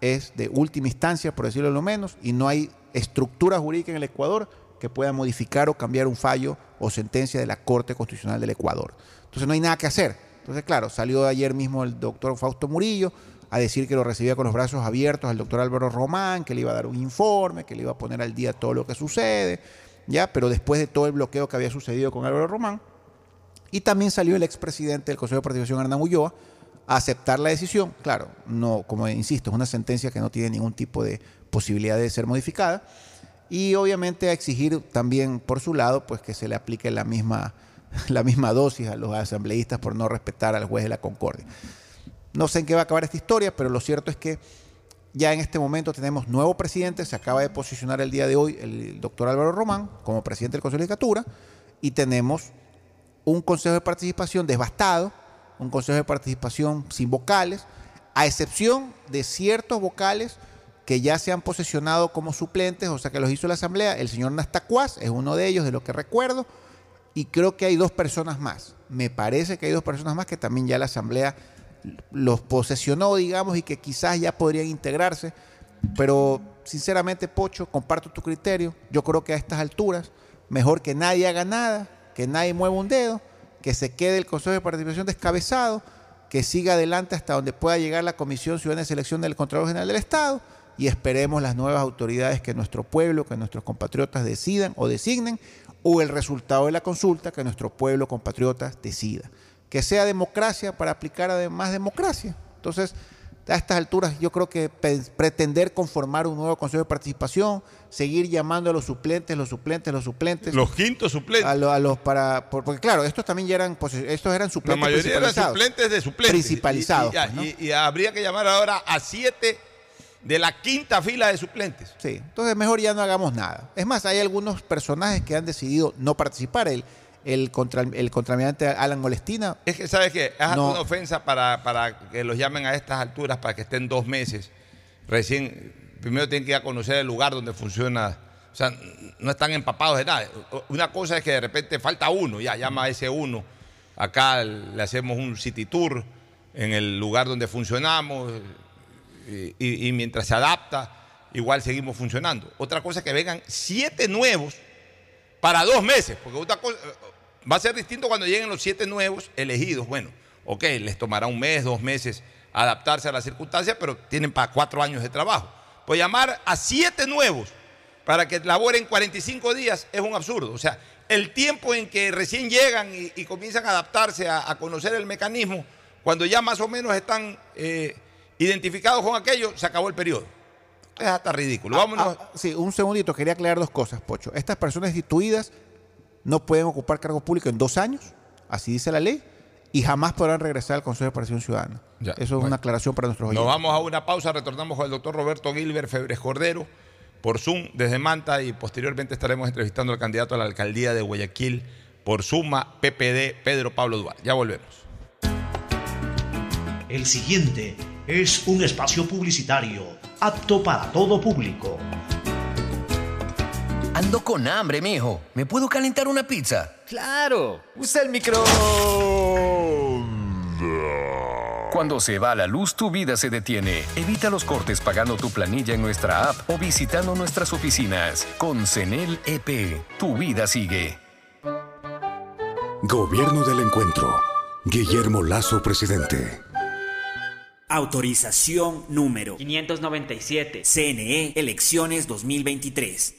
es de última instancia, por decirlo lo menos, y no hay estructura jurídica en el Ecuador que pueda modificar o cambiar un fallo o sentencia de la Corte Constitucional del Ecuador. Entonces no hay nada que hacer. Entonces, claro, salió ayer mismo el doctor Fausto Murillo a decir que lo recibía con los brazos abiertos al doctor Álvaro Román, que le iba a dar un informe, que le iba a poner al día todo lo que sucede, ya, pero después de todo el bloqueo que había sucedido con Álvaro Román, y también salió el expresidente del Consejo de Participación, Hernán Ulloa, a aceptar la decisión. Claro, no, como insisto, es una sentencia que no tiene ningún tipo de posibilidad de ser modificada. Y obviamente a exigir también por su lado, pues que se le aplique la misma, la misma dosis a los asambleístas por no respetar al juez de la Concordia. No sé en qué va a acabar esta historia, pero lo cierto es que ya en este momento tenemos nuevo presidente, se acaba de posicionar el día de hoy el doctor Álvaro Román como presidente del Consejo de Judicatura y tenemos un consejo de participación devastado, un consejo de participación sin vocales, a excepción de ciertos vocales que ya se han posesionado como suplentes, o sea que los hizo la asamblea, el señor Nastacuaz es uno de ellos, de lo que recuerdo, y creo que hay dos personas más. Me parece que hay dos personas más que también ya la asamblea los posesionó, digamos, y que quizás ya podrían integrarse, pero sinceramente, Pocho, comparto tu criterio. Yo creo que a estas alturas, mejor que nadie haga nada, que nadie mueva un dedo, que se quede el Consejo de Participación descabezado, que siga adelante hasta donde pueda llegar la Comisión Ciudadana de Selección del Contralor General del Estado y esperemos las nuevas autoridades que nuestro pueblo, que nuestros compatriotas decidan o designen, o el resultado de la consulta que nuestro pueblo, compatriotas, decida. Que sea democracia para aplicar además democracia. Entonces, a estas alturas yo creo que pretender conformar un nuevo Consejo de Participación, seguir llamando a los suplentes, los suplentes, los suplentes. Los quintos suplentes. A, lo- a los para por- porque claro, estos también ya eran estos eran La suplentes mayoría eran suplentes de suplentes. Principalizados, Y, y- pues, ¿no? y- y habría que llamar ahora a siete de la quinta fila de suplentes. Sí, entonces mejor ya no hagamos nada. Es más, hay algunos personajes que han decidido no participar. El, el, contra, el contraalmirante Alan Molestina. Es que, ¿sabes qué? Es No. una ofensa para, para que los llamen a estas alturas, para que estén dos meses. Recién, primero tienen que ir a conocer el lugar donde funciona. O sea, no están empapados de nada. Una cosa es que de repente falta uno, ya llama a ese uno. Acá le hacemos un city tour en el lugar donde funcionamos y, mientras se adapta, igual seguimos funcionando. Otra cosa es que vengan siete nuevos para dos meses, porque otra cosa, va a ser distinto cuando lleguen los siete nuevos elegidos. Bueno, ok, les tomará un mes, dos meses adaptarse a las circunstancias, pero tienen para cuatro años de trabajo. Pues llamar a siete nuevos para que laboren 45 días es un absurdo. O sea, el tiempo en que recién llegan y, comienzan a adaptarse, a, a conocer el mecanismo, cuando ya más o menos están eh, identificados con aquello, se acabó el periodo. Es hasta ridículo. Vámonos. Ah, ah, sí, un segundito, quería aclarar dos cosas, Pocho. Estas personas destituidas no pueden ocupar cargo público en dos años, así dice la ley, y jamás podrán regresar al Consejo de Participación Ciudadana. Ya, Eso es bueno. una aclaración para nuestros Nos oyentes. vamos a una pausa, retornamos con el doctor Roberto Gilbert Febres Cordero por Zoom desde Manta y posteriormente estaremos entrevistando al candidato a la alcaldía de Guayaquil por Suma PPD, Pedro Pablo Duarte. Ya volvemos. El siguiente es un espacio publicitario apto para todo público. Ando con hambre, mijo. ¿Me puedo calentar una pizza? Claro, usa el micro. Cuando se va la luz, tu vida se detiene. Evita los cortes pagando tu planilla en nuestra app o visitando nuestras oficinas. Con CENEL EP, tu vida sigue. Gobierno del Encuentro. Guillermo Lazo, presidente. Autorización número 597. CNE Elecciones 2023.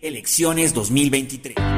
Elecciones 2023.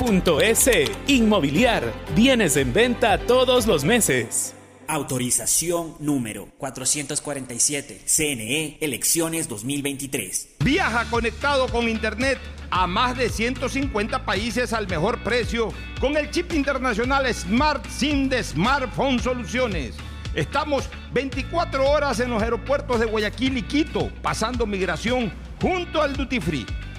www.inmobiliariapublica.es. Inmobiliar, bienes en venta todos los meses. Autorización número 447. CNE Elecciones 2023. Viaja conectado con Internet a más de 150 países al mejor precio con el chip internacional Smart SIM de Smartphone Soluciones. Estamos 24 horas en los aeropuertos de Guayaquil y Quito, pasando migración junto al Duty Free.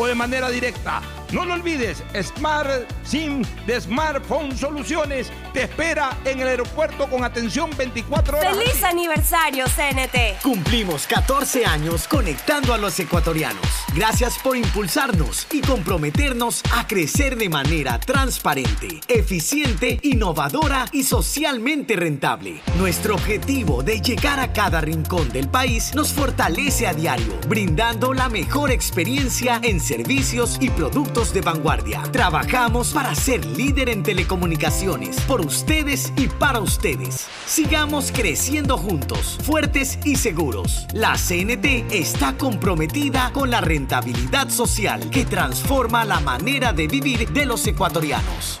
o de manera directa. No lo olvides, Smart SIM de Smartphone Soluciones te espera en el aeropuerto con atención 24 horas. ¡Feliz aniversario, CNT! Cumplimos 14 años conectando a los ecuatorianos. Gracias por impulsarnos y comprometernos a crecer de manera transparente, eficiente, innovadora y socialmente rentable. Nuestro objetivo de llegar a cada rincón del país nos fortalece a diario, brindando la mejor experiencia en servicios y productos de vanguardia. Trabajamos para ser líder en telecomunicaciones, por ustedes y para ustedes. Sigamos creciendo juntos, fuertes y seguros. La CNT está comprometida con la rentabilidad social que transforma la manera de vivir de los ecuatorianos.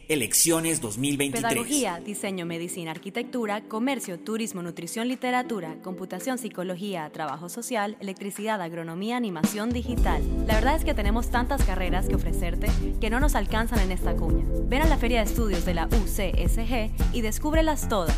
Elecciones 2023. Pedagogía, diseño, medicina, arquitectura, comercio, turismo, nutrición, literatura, computación, psicología, trabajo social, electricidad, agronomía, animación digital. La verdad es que tenemos tantas carreras que ofrecerte que no nos alcanzan en esta cuña. Ven a la Feria de Estudios de la UCSG y descúbrelas todas.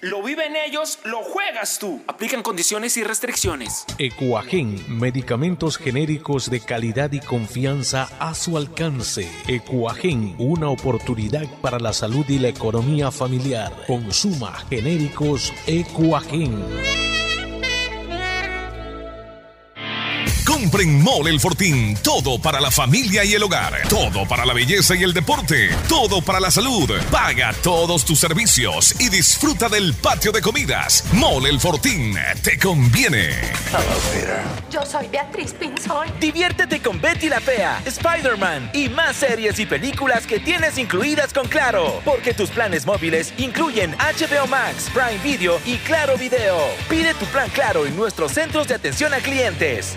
Lo viven ellos, lo juegas tú. Aplican condiciones y restricciones. Ecuagen, medicamentos genéricos de calidad y confianza a su alcance. Ecuagen, una oportunidad para la salud y la economía familiar. Consuma genéricos Ecuagen. Compren Mole El Fortín. Todo para la familia y el hogar. Todo para la belleza y el deporte. Todo para la salud. Paga todos tus servicios y disfruta del patio de comidas. Mole El Fortín. Te conviene. Yo soy Beatriz Pinzón. Diviértete con Betty la Fea, Spider-Man y más series y películas que tienes incluidas con Claro. Porque tus planes móviles incluyen HBO Max, Prime Video y Claro Video. Pide tu plan Claro en nuestros centros de atención a clientes.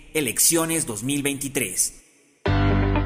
elecciones 2023.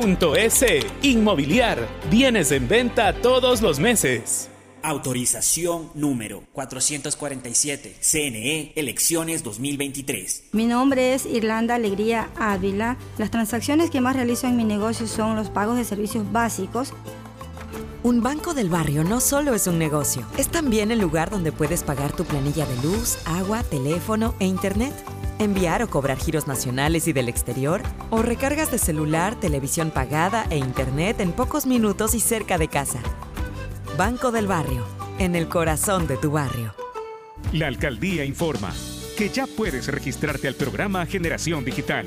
www.inmobiliariapublica.es. Inmobiliar. Bienes en venta todos los meses. Autorización número 447. CNE, elecciones 2023. Mi nombre es Irlanda Alegría Ávila. Las transacciones que más realizo en mi negocio son los pagos de servicios básicos. Un banco del barrio no solo es un negocio, es también el lugar donde puedes pagar tu planilla de luz, agua, teléfono e internet, enviar o cobrar giros nacionales y del exterior, o recargas de celular, televisión pagada e internet en pocos minutos y cerca de casa. Banco del Barrio, en el corazón de tu barrio. La alcaldía informa que ya puedes registrarte al programa Generación Digital.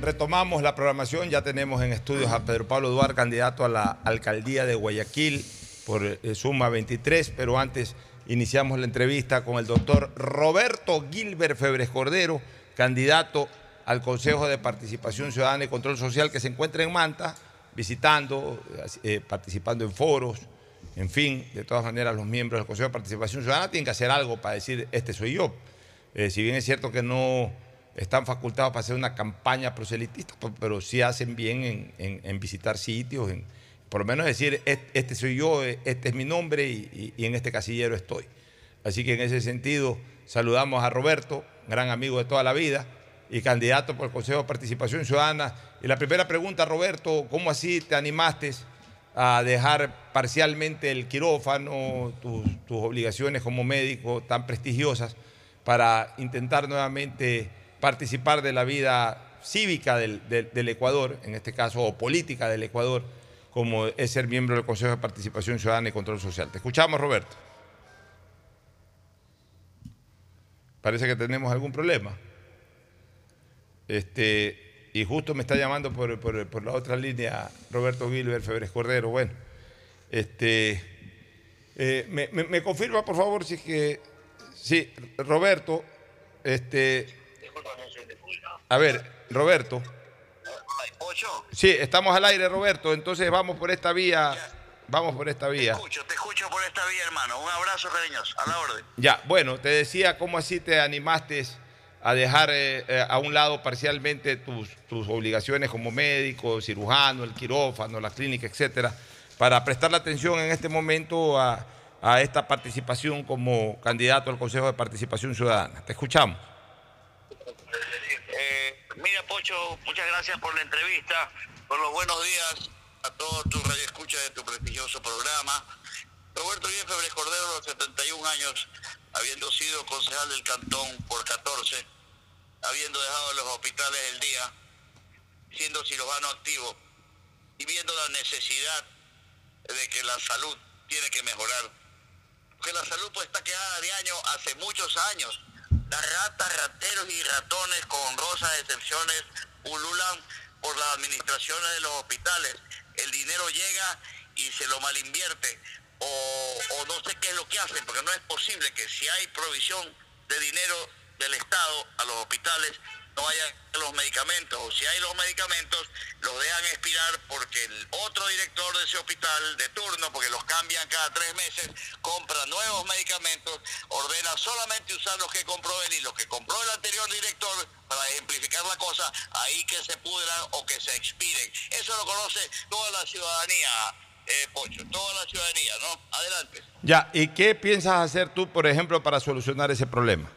retomamos la programación. Ya tenemos en estudios a Pedro Pablo Duarte, candidato a la alcaldía de Guayaquil por eh, Suma 23, pero antes iniciamos la entrevista con el doctor Roberto Gilbert Febres Cordero, candidato al Consejo de Participación Ciudadana y Control Social que se encuentra en Manta visitando, eh, participando en foros, en fin, de todas maneras los miembros del Consejo de Participación Ciudadana tienen que hacer algo para decir, este soy yo. Eh, si bien es cierto que no están facultados para hacer una campaña proselitista, pues, pero sí hacen bien en, visitar sitios, en, por lo menos decir, este soy yo, este es mi nombre y, en este casillero estoy. Así que en ese sentido saludamos a Roberto, gran amigo de toda la vida y candidato por el Consejo de Participación Ciudadana. Y la primera pregunta, Roberto, ¿cómo así te animaste a dejar parcialmente el quirófano, tus, obligaciones como médico tan prestigiosas, para intentar nuevamente participar de la vida cívica del, Ecuador, en este caso, o política del Ecuador, como es ser miembro del Consejo de Participación Ciudadana y Control Social. Te escuchamos, Roberto. Parece que tenemos algún problema. Este, y justo me está llamando por, la otra línea Roberto Gilbert Febres Cordero. Bueno, este, eh, me, confirma por favor si es que, sí, Roberto, este, a ver, Roberto. Sí, estamos al aire, Roberto. Entonces vamos por esta vía. Vamos por esta vía. Te escucho, te escucho por esta vía, hermano. Un abrazo, cariños. A la orden. Ya, bueno, te decía cómo así te animaste a dejar eh, eh, a un lado parcialmente tus, tus obligaciones como médico, cirujano, el quirófano, la clínica, etcétera, para prestar la atención en este momento a, a esta participación como candidato al Consejo de Participación Ciudadana. Te escuchamos. Mira, Pocho, muchas gracias por la entrevista, por los buenos días a todos tus radioescuchas de tu prestigioso programa. Roberto Febres Cordero, a los 71 años, habiendo sido concejal del Cantón por 14, habiendo dejado los hospitales el día, siendo cirujano activo y viendo la necesidad de que la salud tiene que mejorar. Porque la salud pues está quedada de año hace muchos años las ratas, rateros y ratones, con honrosas excepciones, ululan por las administraciones de los hospitales. El dinero llega y se lo malinvierte. O, o no sé qué es lo que hacen, porque no es posible que si hay provisión de dinero del Estado a los hospitales, no haya los medicamentos, o si hay los medicamentos, los dejan expirar porque el otro director de ese hospital de turno, porque los cambian cada tres meses, compra nuevos medicamentos, ordena solamente usar los que compró él y los que compró el anterior director, para ejemplificar la cosa, ahí que se pudran o que se expiren. Eso lo conoce toda la ciudadanía. Eh, Pocho, toda la ciudadanía, ¿no? Adelante. Ya, ¿y qué piensas hacer tú, por ejemplo, para solucionar ese problema?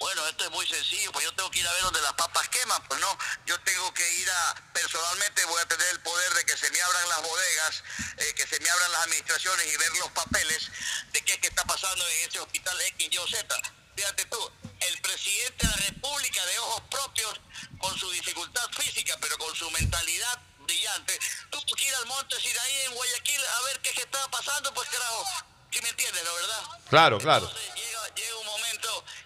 Bueno, esto es muy sencillo, pues yo tengo que ir a ver donde las papas queman, pues no, yo tengo que ir a, personalmente voy a tener el poder de que se me abran las bodegas, eh, que se me abran las administraciones y ver los papeles de qué es que está pasando en ese hospital X, Y Z. Fíjate tú, el presidente de la República de ojos propios, con su dificultad física, pero con su mentalidad brillante, tuvo que ir al monte ahí en Guayaquil a ver qué es que estaba pasando, pues carajo, ¿qué me entiendes, no verdad? Claro, claro llega un momento,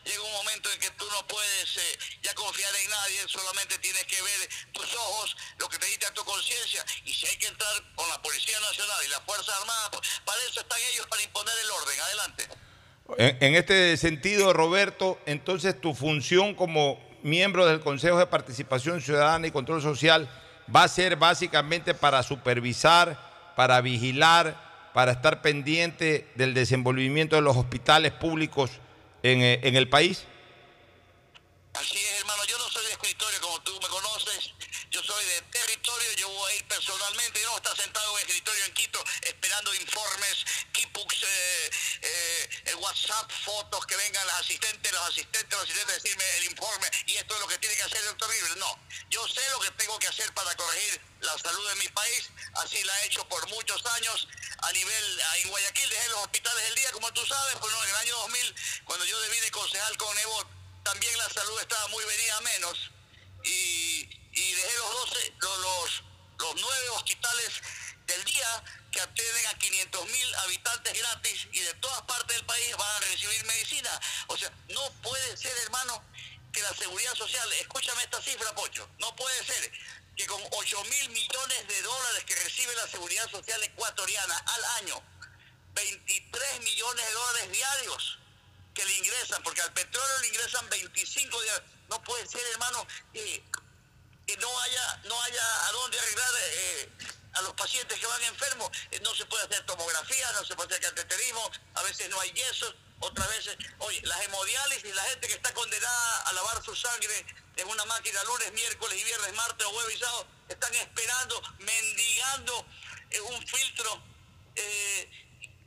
llega un momento en que tú no puedes eh, ya confiar en nadie, solamente tienes que ver tus ojos, lo que te dice a tu conciencia, y si hay que entrar con la Policía Nacional y la Fuerza Armada, pues, para eso están ellos, para imponer el orden. Adelante. En, este sentido, Roberto, entonces tu función como miembro del Consejo de Participación Ciudadana y Control Social va a ser básicamente para supervisar, para vigilar, para estar pendiente del desenvolvimiento de los hospitales públicos en, eh, en el país? WhatsApp, fotos, que vengan los asistentes, los asistentes, los asistentes, decirme el informe y esto es lo que tiene que hacer el doctor Libre. No. Yo sé lo que tengo que hacer para corregir la salud de mi país. Así la he hecho por muchos años a nivel, en Guayaquil dejé los hospitales del día, como tú sabes, pues no, en el año 2000, cuando yo debí de concejal con Evo, también la salud estaba muy venida menos y, dejé los 12, los, los, los 9 hospitales del día que atienden a 500 mil habitantes gratis y de todas partes del país van a recibir medicina. O sea, no puede ser, hermano, que la seguridad social, escúchame esta cifra, Pocho, no puede ser que con 8 mil millones de dólares que recibe la seguridad social ecuatoriana al año, 23 millones de dólares diarios que le ingresan, porque al petróleo le ingresan 25 diarios. No puede ser, hermano, que no haya, no haya a dónde arreglar eh, a los pacientes que van enfermos. Eh, no se puede hacer tomografía, no se puede hacer cateterismo, a veces no hay yesos, otras veces, oye, las hemodiálisis, la gente que está condenada a lavar su sangre en una máquina lunes, miércoles y viernes, martes o jueves y sábado, están esperando, mendigando eh, un filtro eh,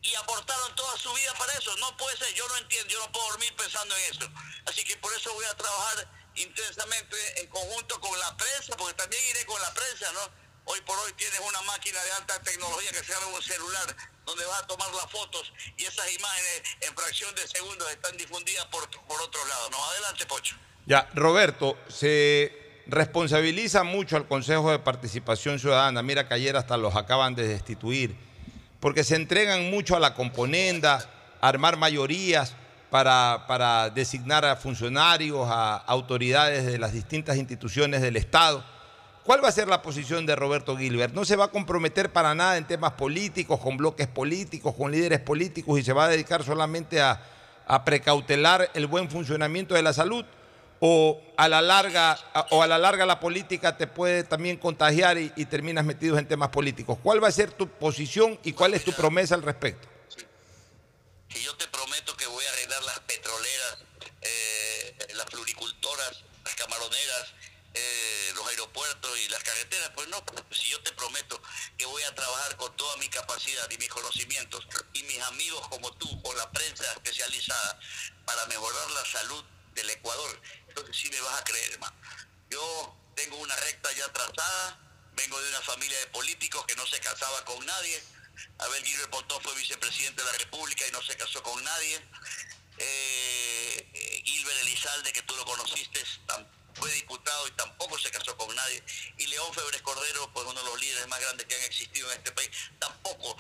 y aportaron toda su vida para eso. No puede ser, yo no entiendo, yo no puedo dormir pensando en eso. Así que por eso voy a trabajar intensamente en conjunto con la prensa, porque también iré con la prensa, ¿no? Hoy por hoy tienes una máquina de alta tecnología que se llama un celular, donde vas a tomar las fotos y esas imágenes en fracción de segundos están difundidas por, por otro lado. No, adelante, Pocho. Ya, Roberto, se responsabiliza mucho al Consejo de Participación Ciudadana. Mira que ayer hasta los acaban de destituir, porque se entregan mucho a la componenda, armar mayorías para, para designar a funcionarios, a autoridades de las distintas instituciones del Estado ¿Cuál va a ser la posición de Roberto Gilbert? ¿No se va a comprometer para nada en temas políticos, con bloques políticos, con líderes políticos y se va a dedicar solamente a, precautelar el buen funcionamiento de la salud? ¿O a la larga, o a la, larga la política te puede también contagiar y, terminas metido en temas políticos? ¿Cuál va a ser tu posición y cuál es tu promesa al respecto? Que yo te prometo que voy a arreglar las petroleras, eh, las floricultoras, las camaroneras, eh, aeropuertos y las carreteras, pues no, pues si yo te prometo que voy a trabajar con toda mi capacidad y mis conocimientos y mis amigos como tú, con la prensa especializada, para mejorar la salud del Ecuador, entonces sí me vas a creer, hermano. Yo tengo una recta ya trazada, vengo de una familia de políticos que no se casaba con nadie. Abel Gilbert Pontón fue vicepresidente de la República y no se casó con nadie. Eh, eh Gilbert Elizalde, que tú lo conociste, fue diputado y tampoco se casó con nadie. Y León Febres Cordero, pues uno de los líderes más grandes que han existido en este país, tampoco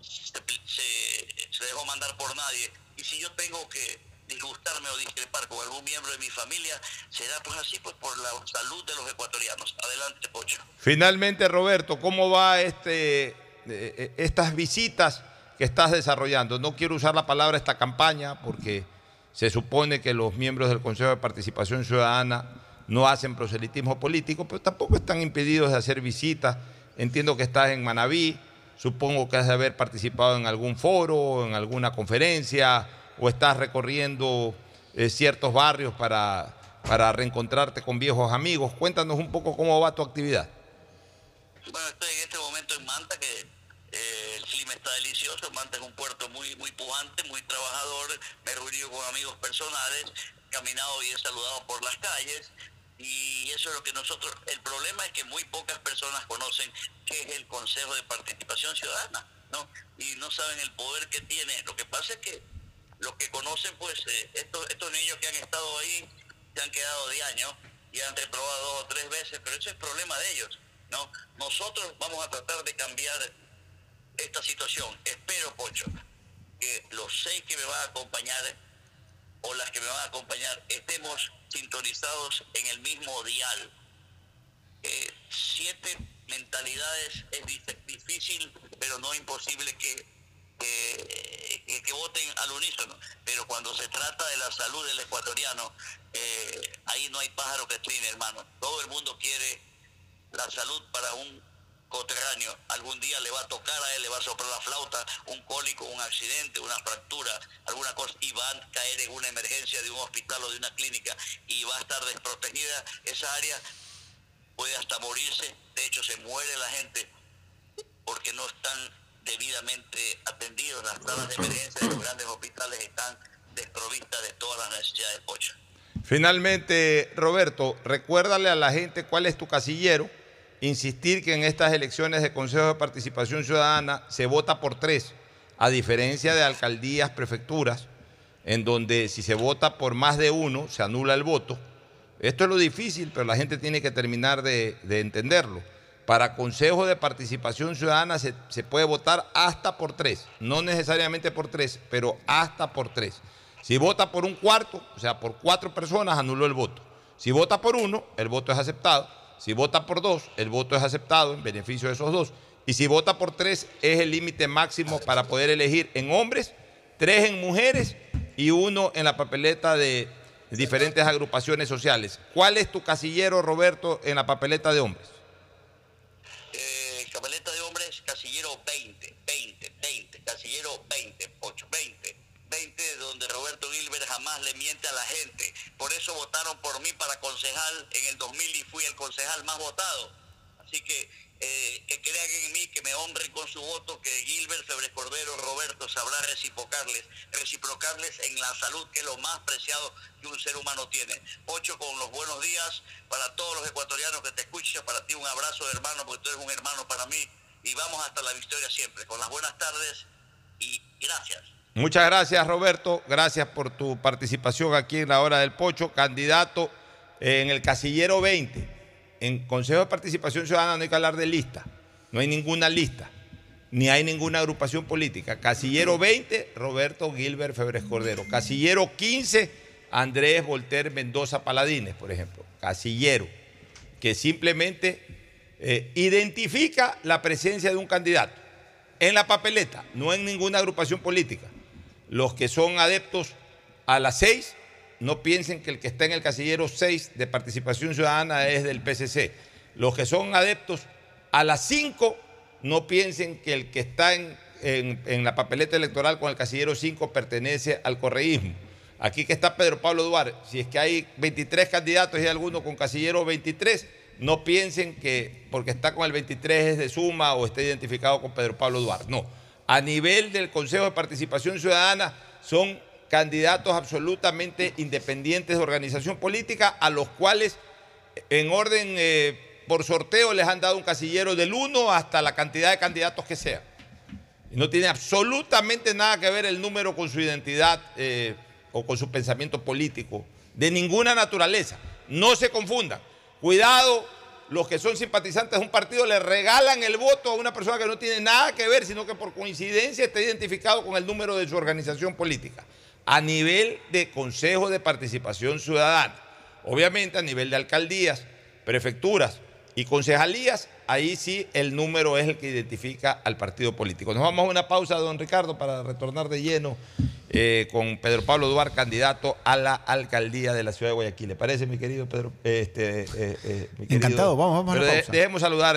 se, dejó mandar por nadie. Y si yo tengo que disgustarme o discrepar con algún miembro de mi familia, será pues así, pues por la salud de los ecuatorianos. Adelante, Pocho. Finalmente, Roberto, ¿cómo va este, eh, eh, estas visitas que estás desarrollando? No quiero usar la palabra esta campaña porque se supone que los miembros del Consejo de Participación Ciudadana no hacen proselitismo político, pero tampoco están impedidos de hacer visitas. Entiendo que estás en Manabí, supongo que has de haber participado en algún foro, en alguna conferencia, o estás recorriendo eh, ciertos barrios para, para reencontrarte con viejos amigos. Cuéntanos un poco cómo va tu actividad. Bueno, estoy en este momento en Manta, que eh, el clima está delicioso. Manta es un puerto muy, muy pujante, muy trabajador. Me he reunido con amigos personales, caminado y he saludado por las calles. Y eso es lo que nosotros, el problema es que muy pocas personas conocen qué es el Consejo de Participación Ciudadana, ¿no? Y no saben el poder que tiene. Lo que pasa es que los que conocen, pues, eh, estos, estos niños que han estado ahí se han quedado de año y han reprobado dos o tres veces, pero eso es problema de ellos, ¿no? Nosotros vamos a tratar de cambiar esta situación. Espero, Pocho, que los seis que me van a acompañar o las que me van a acompañar estemos sintonizados en el mismo dial. Eh, siete mentalidades es difícil, pero no imposible que, que, voten al unísono. Pero cuando se trata de la salud del ecuatoriano, eh, ahí no hay pájaro que trine, hermano. Todo el mundo quiere la salud para un coterráneo, algún día le va a tocar a él, le va a soplar la flauta, un cólico, un accidente, una fractura, alguna cosa, y va a caer en una emergencia de un hospital o de una clínica y va a estar desprotegida esa área, puede hasta morirse, de hecho se muere la gente porque no están debidamente atendidos, las salas de emergencia de los grandes hospitales están desprovistas de todas las necesidades de pocha. Finalmente, Roberto, recuérdale a la gente cuál es tu casillero insistir que en estas elecciones de Consejo de Participación Ciudadana se vota por tres, a diferencia de alcaldías, prefecturas, en donde si se vota por más de uno se anula el voto. Esto es lo difícil, pero la gente tiene que terminar de, entenderlo. Para Consejo de Participación Ciudadana se, se puede votar hasta por tres, no necesariamente por tres, pero hasta por tres. Si vota por un cuarto, o sea, por cuatro personas, anuló el voto. Si vota por uno, el voto es aceptado. Si vota por dos, el voto es aceptado en beneficio de esos dos. Y si vota por tres, es el límite máximo para poder elegir en hombres, tres en mujeres y uno en la papeleta de diferentes agrupaciones sociales. ¿Cuál es tu casillero, Roberto, en la papeleta de hombres? Eh, papeleta de hombres, casillero 20, 20, 20, casillero 20, 8, 20. 20, donde Roberto Gilbert jamás le miente a la gente. Por eso votaron por mí para concejal en el 2000 y fui el concejal más votado. Así que eh, que crean en mí, que me honren con su voto, que Gilbert Febres Cordero, Roberto sabrá reciprocarles, reciprocarles en la salud, que es lo más preciado que un ser humano tiene. Ocho con los buenos días para todos los ecuatorianos que te escuchan, para ti un abrazo hermano, porque tú eres un hermano para mí, y vamos hasta la victoria siempre, con las buenas tardes y gracias. Muchas gracias Roberto, gracias por tu participación aquí en la hora del pocho, candidato en el casillero 20. En Consejo de Participación Ciudadana no hay que hablar de lista, no hay ninguna lista, ni hay ninguna agrupación política. Casillero 20, Roberto Gilbert Febres Cordero. Casillero 15, Andrés Volter Mendoza Paladines, por ejemplo. Casillero, que simplemente eh, identifica la presencia de un candidato en la papeleta, no en ninguna agrupación política los que son adeptos a las seis, no piensen que el que está en el casillero 6 de participación ciudadana es del PCC. Los que son adeptos a las 5, no piensen que el que está en, en, la papeleta electoral con el casillero 5 pertenece al correísmo. Aquí que está Pedro Pablo Duarte, si es que hay 23 candidatos y hay alguno con casillero 23, no piensen que porque está con el 23 es de suma o está identificado con Pedro Pablo Duarte. No a nivel del Consejo de Participación Ciudadana son candidatos absolutamente independientes de organización política a los cuales en orden eh, por sorteo les han dado un casillero del 1 hasta la cantidad de candidatos que sea. No tiene absolutamente nada que ver el número con su identidad eh, o con su pensamiento político, de ninguna naturaleza. No se confundan. Cuidado los que son simpatizantes de un partido le regalan el voto a una persona que no tiene nada que ver, sino que por coincidencia está identificado con el número de su organización política. A nivel de Consejo de Participación Ciudadana, obviamente a nivel de alcaldías, prefecturas y concejalías, ahí sí el número es el que identifica al partido político. Nos vamos a una pausa, don Ricardo, para retornar de lleno eh, con Pedro Pablo Duarte, candidato a la alcaldía de la ciudad de Guayaquil. ¿Le parece, mi querido Pedro? Este, eh, eh, Encantado, vamos, vamos a la pausa. dejemos saludar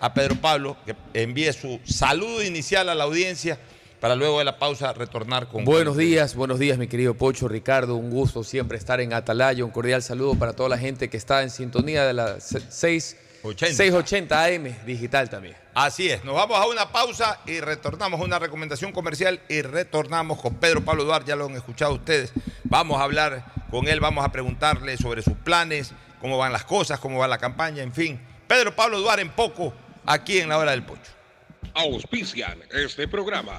a Pedro Pablo, que envíe su saludo inicial a la audiencia para luego de la pausa retornar con... Buenos días, buenos días mi querido Pocho, Ricardo, un gusto siempre estar en Atalaya, un cordial saludo para toda la gente que está en sintonía de las 6... 680 AM digital también. Así es, nos vamos a una pausa y retornamos a una recomendación comercial y retornamos con Pedro Pablo Duarte, ya lo han escuchado ustedes. Vamos a hablar con él, vamos a preguntarle sobre sus planes, cómo van las cosas, cómo va la campaña, en fin. Pedro Pablo Duarte en poco, aquí en la hora del pocho. Auspician este programa.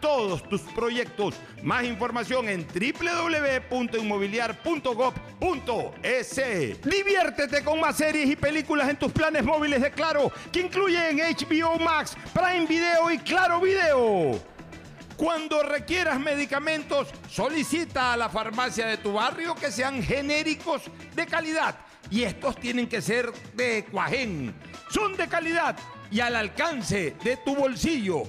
todos tus proyectos. Más información en www.inmobiliar.gov.es. Diviértete con más series y películas en tus planes móviles de Claro, que incluyen HBO Max, Prime Video y Claro Video. Cuando requieras medicamentos, solicita a la farmacia de tu barrio que sean genéricos de calidad. Y estos tienen que ser de Cuajén. Son de calidad y al alcance de tu bolsillo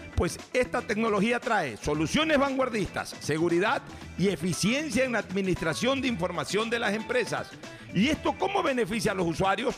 pues esta tecnología trae soluciones vanguardistas, seguridad y eficiencia en la administración de información de las empresas. ¿Y esto cómo beneficia a los usuarios?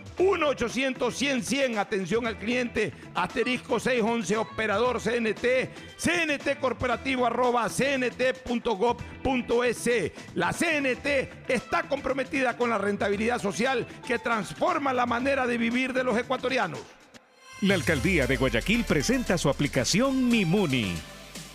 1-800-100-100, atención al cliente, asterisco 611, operador CNT, CNT corporativo arroba cnt.gov.es. La CNT está comprometida con la rentabilidad social que transforma la manera de vivir de los ecuatorianos. La alcaldía de Guayaquil presenta su aplicación Mimuni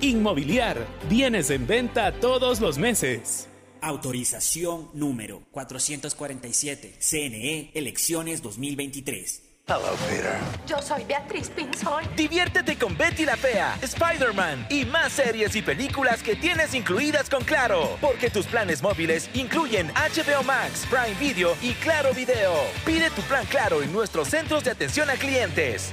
Inmobiliar. Bienes en venta todos los meses. Autorización número 447. CNE Elecciones 2023. Hello, Peter. Yo soy Beatriz Pinzón. Diviértete con Betty la Fea, Spider-Man y más series y películas que tienes incluidas con Claro. Porque tus planes móviles incluyen HBO Max, Prime Video y Claro Video. Pide tu plan Claro en nuestros centros de atención a clientes.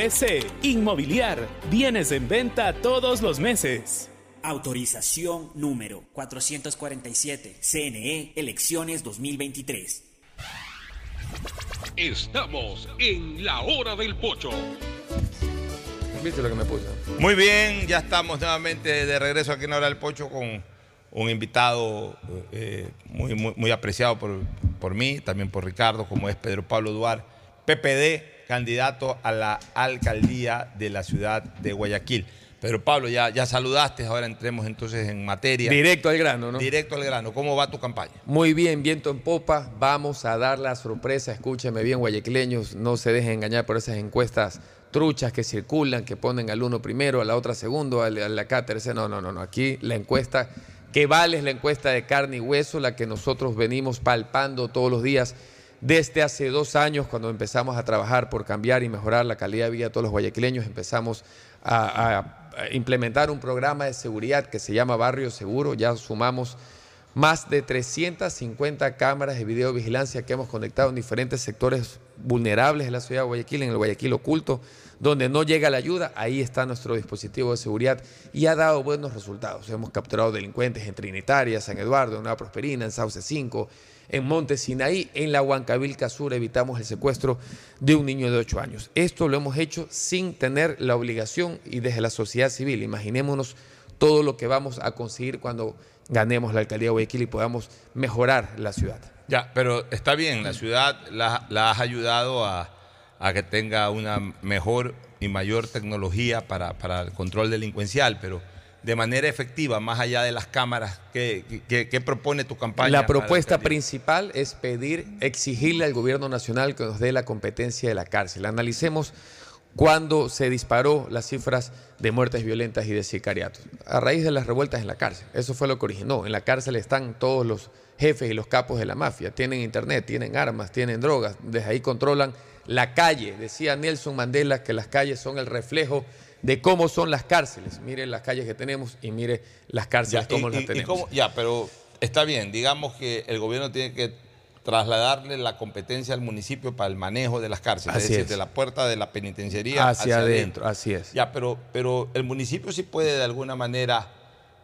S. Inmobiliar. Bienes en venta todos los meses. Autorización número 447. CNE Elecciones 2023. Estamos en la hora del pocho. ¿Viste lo que me puse? Muy bien, ya estamos nuevamente de regreso aquí en la hora del pocho con un invitado eh, muy, muy, apreciado por, por mí, también por Ricardo, como es Pedro Pablo Duar, PPD candidato a la alcaldía de la ciudad de Guayaquil. Pero Pablo, ya, ya saludaste, ahora entremos entonces en materia. Directo al grano, ¿no? Directo al grano. ¿Cómo va tu campaña? Muy bien, viento en popa. Vamos a dar la sorpresa. Escúcheme bien, guayaquileños. No se dejen engañar por esas encuestas truchas que circulan, que ponen al uno primero, a la otra segundo, a la acá tercero. No, no, no, no. Aquí la encuesta que vale es la encuesta de carne y hueso, la que nosotros venimos palpando todos los días desde hace dos años, cuando empezamos a trabajar por cambiar y mejorar la calidad de vida de todos los guayaquileños, empezamos a, implementar un programa de seguridad que se llama Barrio Seguro. Ya sumamos más de 350 cámaras de videovigilancia que hemos conectado en diferentes sectores vulnerables de la ciudad de Guayaquil, en el Guayaquil oculto, donde no llega la ayuda, ahí está nuestro dispositivo de seguridad y ha dado buenos resultados. Hemos capturado delincuentes en Trinitaria, San Eduardo, en Nueva Prosperina, en Sauce 5, en Monte Sinaí, en la Huancavilca Sur, evitamos el secuestro de un niño de 8 años. Esto lo hemos hecho sin tener la obligación y desde la sociedad civil. Imaginémonos todo lo que vamos a conseguir cuando ganemos la alcaldía de Guayaquil y podamos mejorar la ciudad. Ya, pero está bien, la ciudad la, has ayudado a, que tenga una mejor y mayor tecnología para, para el control delincuencial, pero de manera efectiva, más allá de las cámaras? ¿Qué, propone tu campaña? La propuesta principal es pedir, exigirle al gobierno nacional que nos dé la competencia de la cárcel. Analicemos cuándo se disparó las cifras de muertes violentas y de sicariatos. A raíz de las revueltas en la cárcel. Eso fue lo que originó. En la cárcel están todos los jefes y los capos de la mafia. Tienen internet, tienen armas, tienen drogas. Desde ahí controlan la calle. Decía Nelson Mandela que las calles son el reflejo de cómo son las cárceles. Mire las calles que tenemos y mire las cárceles cómo las tenemos. ya, pero está bien, digamos que el gobierno tiene que trasladarle la competencia al municipio para el manejo de las cárceles, es decir, de la puerta de la penitenciaría hacia, adentro. Así es. Ya, pero, pero el municipio sí puede de alguna manera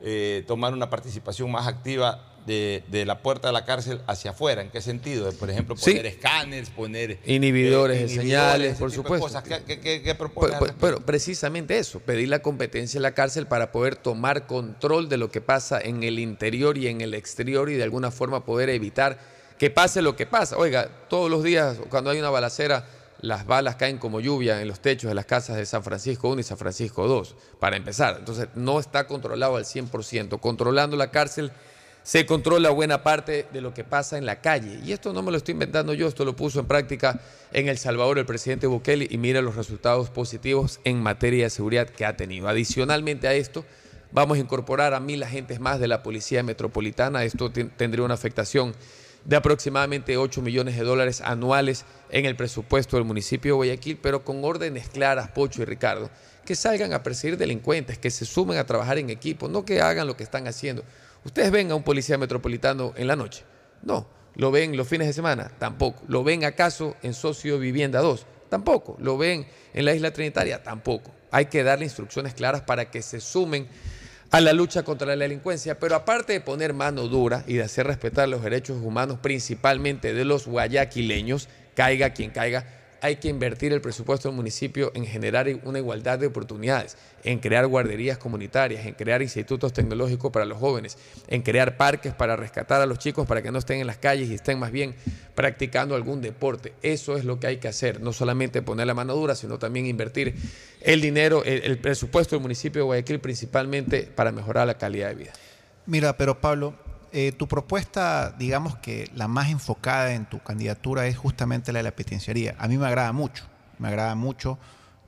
eh, tomar una participación más activa de, la puerta de la cárcel hacia afuera. ¿En qué sentido? Por ejemplo, poner escáneres, poner... Inhibidores, de señales, por supuesto. ¿Qué, propone? Pero, precisamente eso, pedir la competencia en la cárcel para poder tomar control de lo que pasa en el interior y en el exterior y de alguna forma poder evitar que pase lo que pasa. Oiga, todos los días cuando hay una balacera las balas caen como lluvia en los techos de las casas de San Francisco 1 y San Francisco 2, para empezar. Entonces, no está controlado al 100%. Controlando la cárcel se controla buena parte de lo que pasa en la calle. Y esto no me lo estoy inventando yo, esto lo puso en práctica en El Salvador el presidente Bukele y mira los resultados positivos en materia de seguridad que ha tenido. Adicionalmente a esto, vamos a incorporar a mil agentes más de la Policía Metropolitana. Esto tendría una afectación de aproximadamente 8 millones de dólares anuales en el presupuesto del municipio de Guayaquil, pero con órdenes claras, Pocho y Ricardo, que salgan a perseguir delincuentes, que se sumen a trabajar en equipo, no que hagan lo que están haciendo. ¿Ustedes ven a un policía metropolitano en la noche? No. ¿Lo ven los fines de semana? Tampoco. ¿Lo ven acaso en Socio Vivienda 2? Tampoco. ¿Lo ven en la Isla Trinitaria? Tampoco. Hay que darle instrucciones claras para que se sumen a la lucha contra la delincuencia, pero aparte de poner mano dura y de hacer respetar los derechos humanos, principalmente de los guayaquileños, caiga quien caiga, hay que invertir el presupuesto del municipio en generar una igualdad de oportunidades, en crear guarderías comunitarias, en crear institutos tecnológicos para los jóvenes, en crear parques para rescatar a los chicos para que no estén en las calles y estén más bien practicando algún deporte. Eso es lo que hay que hacer, no solamente poner la mano dura, sino también invertir el dinero, el, presupuesto del municipio de Guayaquil principalmente para mejorar la calidad de vida. Mira, pero Pablo, eh, tu propuesta, digamos que la más enfocada en tu candidatura es justamente la de la penitenciaría. A mí me agrada mucho, me agrada mucho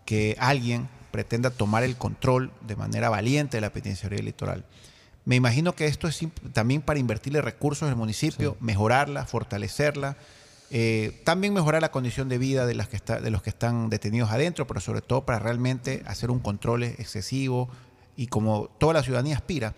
que alguien pretenda tomar el control de manera valiente de la penitenciaría electoral. Me imagino que esto es también para invertirle recursos al municipio, mejorarla, fortalecerla, eh, también mejorar la condición de vida de, las que de los que están detenidos adentro, pero sobre todo para realmente hacer un control excesivo y como toda la ciudadanía aspira,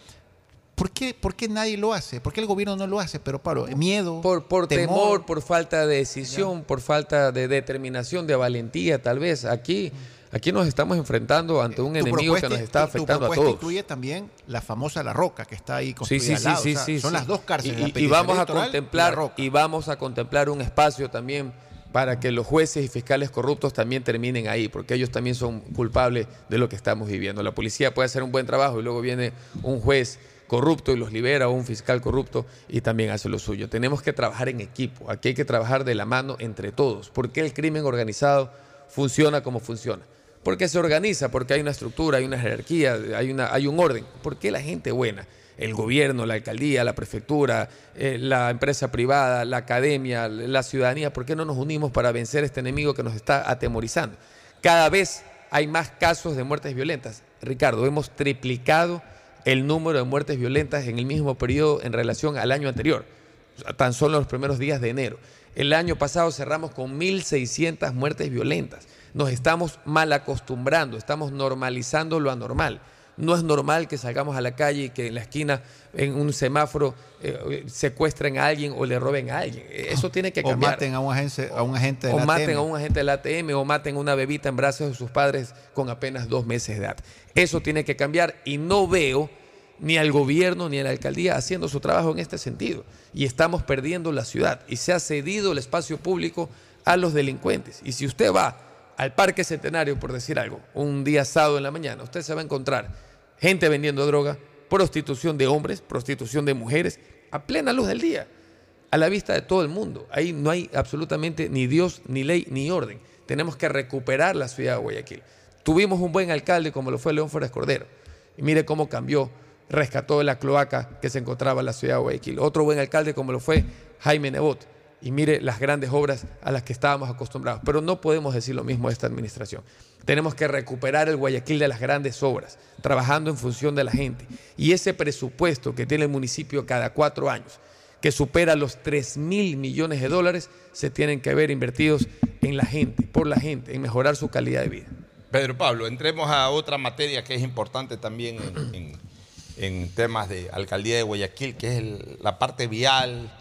¿Por qué, ¿Por qué, nadie lo hace? ¿Por qué el gobierno no lo hace? Pero Pablo, miedo. Por, por temor, por falta de decisión, por falta de determinación, de valentía, tal vez. Aquí, aquí nos estamos enfrentando ante un enemigo que nos está afectando a todos. incluye también la famosa La Roca, que está ahí construida sí, sí, sí, sí, Son las dos cárceles. Y, vamos a contemplar y vamos a contemplar un espacio también para que los jueces y fiscales corruptos también terminen ahí, porque ellos también son culpables de lo que estamos viviendo. La policía puede hacer un buen trabajo y luego viene un juez corrupto y los libera un fiscal corrupto y también hace lo suyo. Tenemos que trabajar en equipo, aquí hay que trabajar de la mano entre todos. ¿Por qué el crimen organizado funciona como funciona? Porque se organiza, porque hay una estructura, hay una jerarquía, hay, una, hay un orden. ¿Por qué la gente buena? El gobierno, la alcaldía, la prefectura, eh, la empresa privada, la academia, la ciudadanía, ¿por qué no nos unimos para vencer este enemigo que nos está atemorizando? Cada vez hay más casos de muertes violentas. Ricardo, hemos triplicado el número de muertes violentas en el mismo periodo en relación al año anterior, tan solo los primeros días de enero. El año pasado cerramos con 1.600 muertes violentas. Nos estamos mal acostumbrando, estamos normalizando lo anormal. No es normal que salgamos a la calle y que en la esquina, en un semáforo, eh, secuestren a alguien o le roben a alguien. Eso tiene que cambiar. O maten a un agente, a un agente de O maten a un agente del ATM o maten a una bebita en brazos de sus padres con apenas dos meses de edad. Eso tiene que cambiar y no veo ni al gobierno ni a la alcaldía haciendo su trabajo en este sentido. Y estamos perdiendo la ciudad y se ha cedido el espacio público a los delincuentes. Y si usted va al Parque Centenario, por decir algo, un día sábado en la mañana, usted se va a encontrar gente vendiendo droga, prostitución de hombres, prostitución de mujeres, a plena luz del día, a la vista de todo el mundo. Ahí no hay absolutamente ni Dios, ni ley, ni orden. Tenemos que recuperar la ciudad de Guayaquil. Tuvimos un buen alcalde como lo fue León Flores Cordero. Y mire cómo cambió rescató la cloaca que se encontraba en la ciudad de Guayaquil. Otro buen alcalde como lo fue Jaime Nebot. Y mire las grandes obras a las que estábamos acostumbrados. Pero no podemos decir lo mismo de esta administración. Tenemos que recuperar el Guayaquil de las grandes obras, trabajando en función de la gente. Y ese presupuesto que tiene el municipio cada cuatro años, que supera los 3 mil millones de dólares, se tienen que ver invertidos en la gente, por la gente, en mejorar su calidad de vida. Pedro Pablo, entremos a otra materia que es importante también en en temas de alcaldía de Guayaquil, que es la parte vial,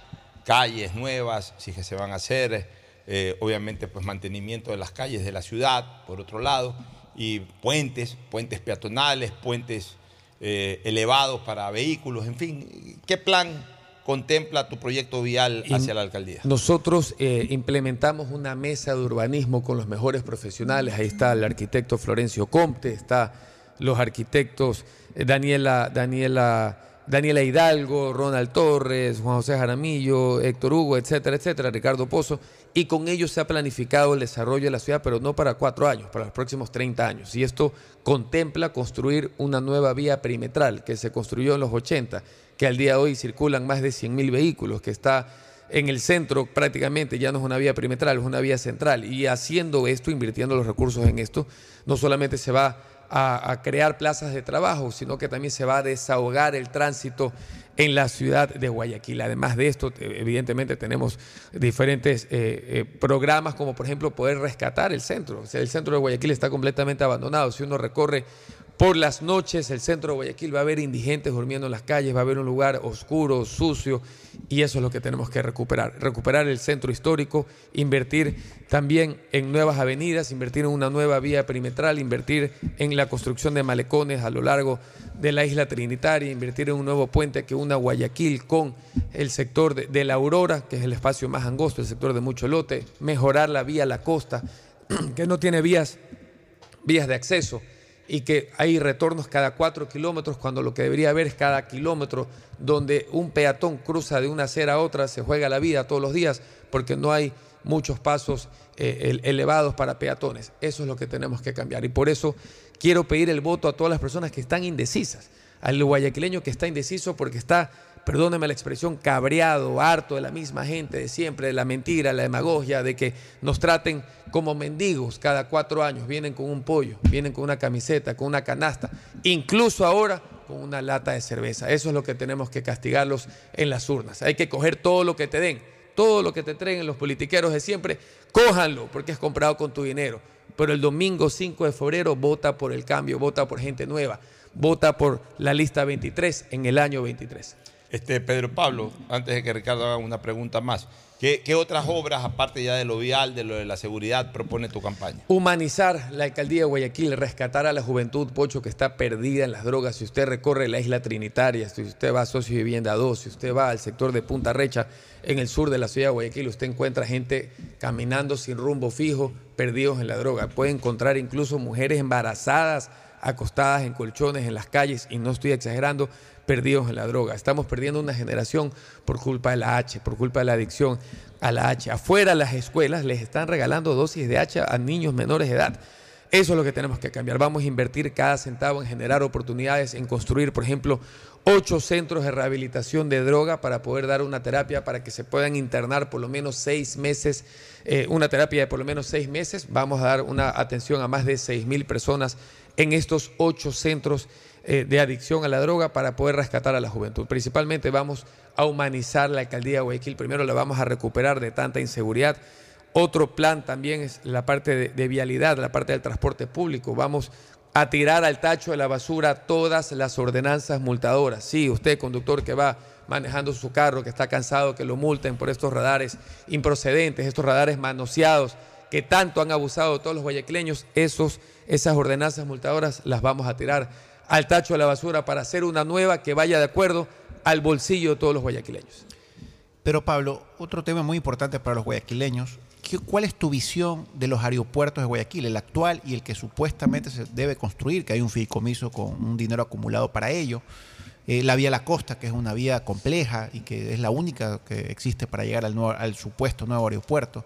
calles nuevas, si que se van a hacer, eh, obviamente pues mantenimiento de las calles de la ciudad, por otro lado, y puentes, puentes peatonales, puentes eh, elevados para vehículos, en fin, ¿qué plan contempla tu proyecto vial hacia la alcaldía? Nosotros eh, implementamos una mesa de urbanismo con los mejores profesionales, ahí está el arquitecto Florencio Comte, está los arquitectos Daniela, Daniela Daniela Hidalgo, Ronald Torres, Juan José Jaramillo, Héctor Hugo, etcétera, etcétera, Ricardo Pozo, y con ellos se ha planificado el desarrollo de la ciudad, pero no para cuatro años, para los próximos 30 años. Y esto contempla construir una nueva vía perimetral que se construyó en los 80, que al día de hoy circulan más de 100.000 vehículos, que está en el centro prácticamente, ya no es una vía perimetral, es una vía central. Y haciendo esto, invirtiendo los recursos en esto, no solamente se va a, crear plazas de trabajo, sino que también se va a desahogar el tránsito en la ciudad de Guayaquil. Además de esto, evidentemente tenemos diferentes eh, eh, programas, como por ejemplo poder rescatar el centro. O sea, el centro de Guayaquil está completamente abandonado. Si uno recorre por las noches, el centro de Guayaquil va a haber indigentes durmiendo en las calles, va a haber un lugar oscuro, sucio, y eso es lo que tenemos que recuperar. Recuperar el centro histórico, invertir también en nuevas avenidas, invertir en una nueva vía perimetral, invertir en la construcción de malecones a lo largo de la isla Trinitaria, invertir en un nuevo puente que una Guayaquil con el sector de, la Aurora, que es el espacio más angosto, el sector de mucho lote, mejorar la vía a la costa, que no tiene vías, vías de acceso y que hay retornos cada cuatro kilómetros cuando lo que debería haber es cada kilómetro donde un peatón cruza de una acera a otra, se juega la vida todos los días porque no hay muchos pasos eh, elevados para peatones. Eso es lo que tenemos que cambiar y por eso quiero pedir el voto a todas las personas que están indecisas, al guayaquileño que está indeciso porque está perdóneme la expresión, cabreado, harto de la misma gente de siempre, de la mentira, la demagogia, de que nos traten como mendigos cada cuatro años. Vienen con un pollo, vienen con una camiseta, con una canasta, incluso ahora con una lata de cerveza. Eso es lo que tenemos que castigarlos en las urnas. Hay que coger todo lo que te den, todo lo que te traen los politiqueros de siempre, cójanlo porque es comprado con tu dinero. Pero el domingo 5 de febrero vota por el cambio, vota por gente nueva, vota por la lista 23 en el año 23. Este, Pedro Pablo, antes de que Ricardo haga una pregunta más, ¿qué, ¿qué, otras obras, aparte ya de lo vial, de lo de la seguridad, propone tu campaña? Humanizar la alcaldía de Guayaquil, rescatar a la juventud, Pocho, que está perdida en las drogas. Si usted recorre la isla Trinitaria, si usted va a Socio Vivienda 2, si usted va al sector de Punta Recha, en el sur de la ciudad de Guayaquil, usted encuentra gente caminando sin rumbo fijo, perdidos en la droga. Puede encontrar incluso mujeres embarazadas, acostadas en colchones en las calles, y no estoy exagerando, perdidos en la droga. Estamos perdiendo una generación por culpa de la H, por culpa de la adicción a la H. Afuera las escuelas les están regalando dosis de H a niños menores de edad. Eso es lo que tenemos que cambiar. Vamos a invertir cada centavo en generar oportunidades, en construir, por ejemplo, ocho centros de rehabilitación de droga para poder dar una terapia para que se puedan internar por lo menos seis meses, eh, una terapia de por lo menos seis meses. Vamos a dar una atención a más de seis mil personas en estos ocho centros eh, de adicción a la droga para poder rescatar a la juventud. Principalmente vamos a humanizar la alcaldía de Guayaquil. Primero la vamos a recuperar de tanta inseguridad. Otro plan también es la parte de, vialidad, la parte del transporte público. Vamos a tirar al tacho de la basura todas las ordenanzas multadoras. Sí, usted, conductor que va manejando su carro, que está cansado, que lo multen por estos radares improcedentes, estos radares manoseados que tanto han abusado todos los guayaquileños, esos, esas ordenanzas multadoras las vamos a tirar al tacho de la basura para hacer una nueva que vaya de acuerdo al bolsillo de todos los guayaquileños. Pero Pablo, otro tema muy importante para los guayaquileños, ¿cuál es tu visión de los aeropuertos de Guayaquil, el actual y el que supuestamente se debe construir, que hay un fideicomiso con un dinero acumulado para ello? Eh, la vía La Costa, que es una vía compleja y que es la única que existe para llegar al, nuevo, al supuesto nuevo aeropuerto.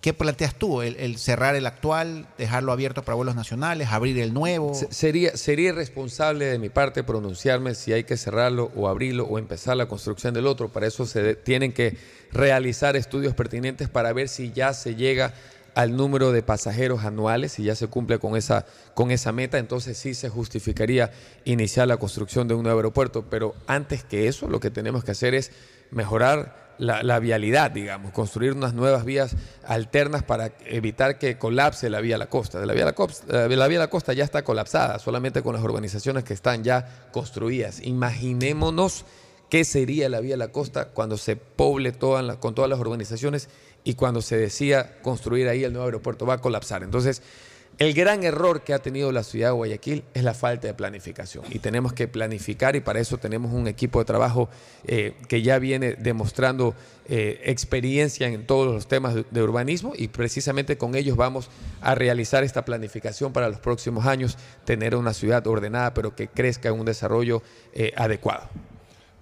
¿Qué planteas tú? ¿El, ¿El, cerrar el actual, dejarlo abierto para vuelos nacionales, abrir el nuevo? Sería, sería irresponsable de mi parte pronunciarme si hay que cerrarlo o abrirlo o empezar la construcción del otro. Para eso se tienen que realizar estudios pertinentes para ver si ya se llega al número de pasajeros anuales, si ya se cumple con esa, con esa meta, entonces sí se justificaría iniciar la construcción de un nuevo aeropuerto. Pero antes que eso, lo que tenemos que hacer es mejorar la, vialidad, digamos, construir unas nuevas vías alternas para evitar que colapse la vía a la costa. La vía a la, costa, la vía la costa ya está colapsada, solamente con las urbanizaciones que están ya construidas. Imaginémonos qué sería la vía a la costa cuando se poble toda con todas las urbanizaciones y cuando se decía construir ahí el nuevo aeropuerto. Va a colapsar. Entonces, el gran error que ha tenido la ciudad de Guayaquil es la falta de planificación y tenemos que planificar y para eso tenemos un equipo de trabajo eh, que ya viene demostrando eh, experiencia en todos los temas de, urbanismo y precisamente con ellos vamos a realizar esta planificación para los próximos años, tener una ciudad ordenada pero que crezca en un desarrollo eh, adecuado.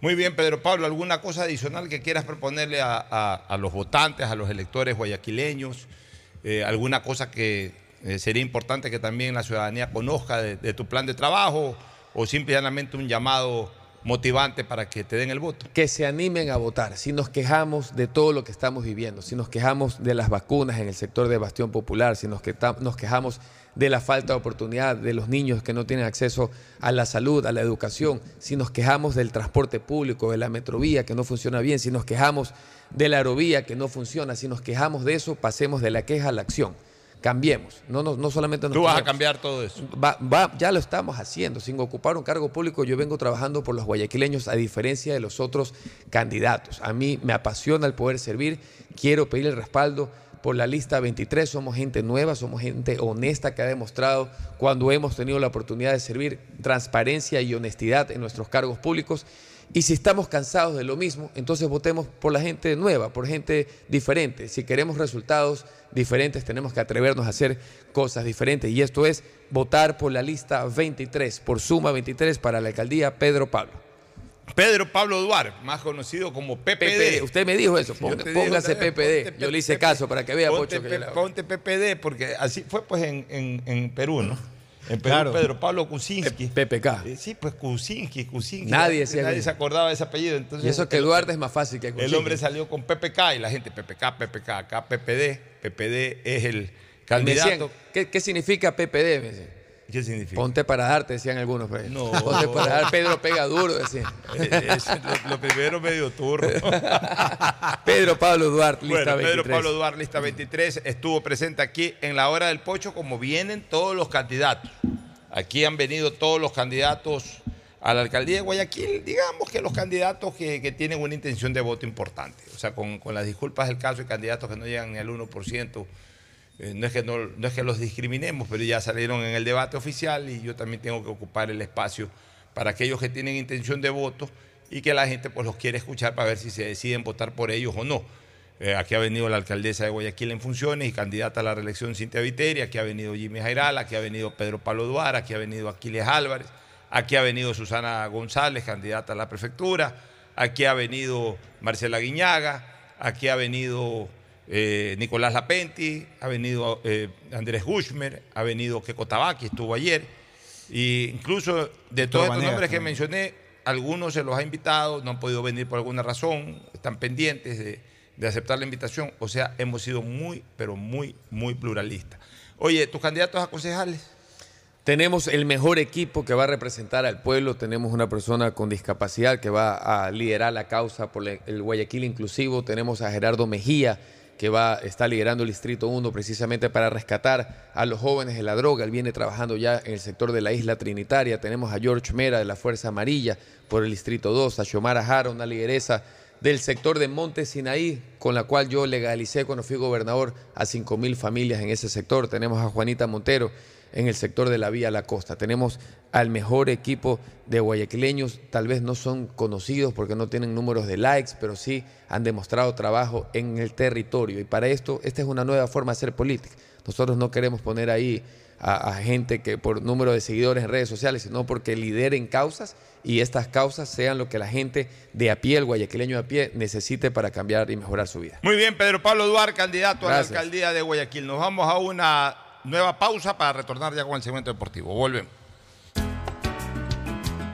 Muy bien, Pedro Pablo, ¿alguna cosa adicional que quieras proponerle a, los votantes, a los electores guayaquileños? ¿Alguna cosa que eh, sería importante que también la ciudadanía conozca de, tu plan de trabajo? ¿O simplemente un llamado motivante para que te den el voto? que se animen a votar. Si nos quejamos de todo lo que estamos viviendo, si nos quejamos de las vacunas en el sector de Bastión Popular, si nos, nos quejamos de la falta de oportunidad de los niños que no tienen acceso a la salud, a la educación, si nos quejamos del transporte público, de la metrovía que no funciona bien, si nos quejamos de la aerovía que no funciona, si nos quejamos de eso, pasemos de la queja a la acción. Cambiemos, no, no, no solamente nos Tú vas a cambiar todo eso. Va- va- ya lo estamos haciendo. Sin ocupar un cargo público, yo vengo trabajando por los guayaquileños a diferencia de los otros candidatos. A mí me apasiona el poder servir. Quiero pedir el respaldo por la lista 23. Somos gente nueva, somos gente honesta que ha demostrado cuando hemos tenido la oportunidad de servir transparencia y honestidad en nuestros cargos públicos. Y si estamos cansados de lo mismo, entonces votemos por la gente nueva, por gente diferente. Si queremos resultados diferentes, tenemos que atrevernos a hacer cosas diferentes. Y esto es votar por la lista 23, por suma 23 para la alcaldía Pedro Pablo. Pedro Pablo Duarte, más conocido como PPD. PPD. Usted me dijo eso, ponga- digo, póngase ponte PPD. Yo le hice caso para que vea, Ponte, Pocho, que ponte PPD, porque así fue pues en, en- en Perú, ¿no? En Perú, Claro. Pedro Pablo Kuczynski. PPK. Eh, sí, pues Kuczynski, Kuczynski. Nadie se acordaba de ese apellido. Entonces, Y eso que el- Duarte es más fácil que El Kuczynski. hombre salió con PPK y la gente, PPK, PPK, acá PPD. PPD es el decían, candidato. ¿qué, qué significa PPD? ¿Qué significa? Ponte para darte, decían algunos. pues. No. Ponte para dar, Pedro pega duro, decían. Eh, es lo, lo primero medio turro. Pedro Pablo Duarte, lista Bueno, 23. Pedro Pablo Duarte, lista 23, estuvo presente aquí en la hora del pocho como vienen todos los candidatos. Aquí han venido todos los candidatos a la alcaldía de Guayaquil, digamos que los candidatos que, que tienen una intención de voto importante. O sea, con, con las disculpas del caso, hay candidatos que no llegan ni al 1%. Eh, no, es que no, no es que los discriminemos, pero ya salieron en el debate oficial y yo también tengo que ocupar el espacio para aquellos que tienen intención de voto y que la gente pues los quiere escuchar para ver si se deciden votar por ellos o no. Eh, aquí ha venido la alcaldesa de Guayaquil en funciones y candidata a la reelección Cintia Viteri, aquí ha venido Jimmy Jairal, aquí ha venido Pedro Pablo Duara, aquí ha venido Aquiles Álvarez, aquí ha venido Susana González, candidata a la prefectura, aquí ha venido Marcela Guiñaga, aquí ha venido eh, Nicolás Lapenti, ha venido eh, Andrés Hushmer, ha venido Keko Tabaki, estuvo ayer, e incluso de todos estos nombres que mencioné, algunos se los ha invitado, no han podido venir por alguna razón, están pendientes de, de aceptar la invitación, o sea, hemos sido muy, pero muy, muy pluralistas. Oye, ¿tus candidatos a concejales? Tenemos el mejor equipo que va a representar al pueblo. Tenemos una persona con discapacidad que va a liderar la causa por el Guayaquil inclusivo. Tenemos a Gerardo Mejía que va está liderando el Distrito 1 precisamente para rescatar a los jóvenes de la droga. Él viene trabajando ya en el sector de la isla Trinitaria. Tenemos a George Mera de la Fuerza Amarilla por el Distrito 2, a Xiomara Jara, una lideresa del sector de Monte Sinaí, con la cual yo legalicé cuando fui gobernador a 5 mil familias en ese sector. Tenemos a Juanita Montero en el sector de la Vía La Costa. Tenemos al mejor equipo de guayaquileños, tal vez no son conocidos porque no tienen números de likes, pero sí han demostrado trabajo en el territorio. Y para esto, esta es una nueva forma de hacer política. Nosotros no queremos poner ahí a, a gente que por número de seguidores en redes sociales, sino porque lideren causas y estas causas sean lo que la gente de a pie, el guayaquileño de a pie, necesite para cambiar y mejorar su vida. Muy bien, Pedro Pablo Duarte, candidato a la alcaldía de Guayaquil. Nos vamos a una nueva pausa para retornar ya con el segmento deportivo. Volvemos.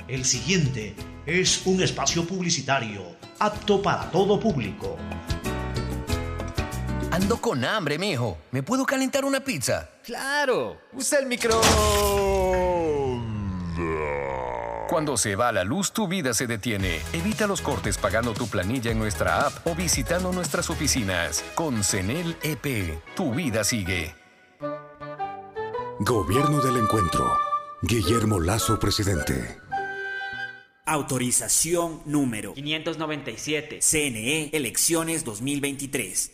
El siguiente es un espacio publicitario apto para todo público. Ando con hambre, mijo. ¿Me puedo calentar una pizza? Claro. Usa el micro. Cuando se va la luz, tu vida se detiene. Evita los cortes pagando tu planilla en nuestra app o visitando nuestras oficinas. Con CENEL EP, tu vida sigue. Gobierno del Encuentro. Guillermo Lazo, presidente. Autorización número 597. CNE Elecciones 2023.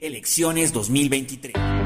Elecciones 2023.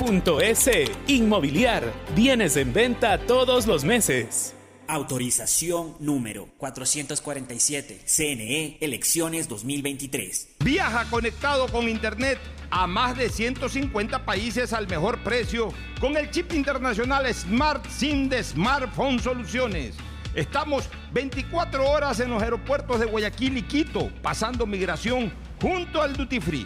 S. Inmobiliar. Bienes en venta todos los meses. Autorización número 447. CNE Elecciones 2023. Viaja conectado con Internet a más de 150 países al mejor precio con el chip internacional Smart SIM de Smartphone Soluciones. Estamos 24 horas en los aeropuertos de Guayaquil y Quito, pasando migración junto al Duty Free.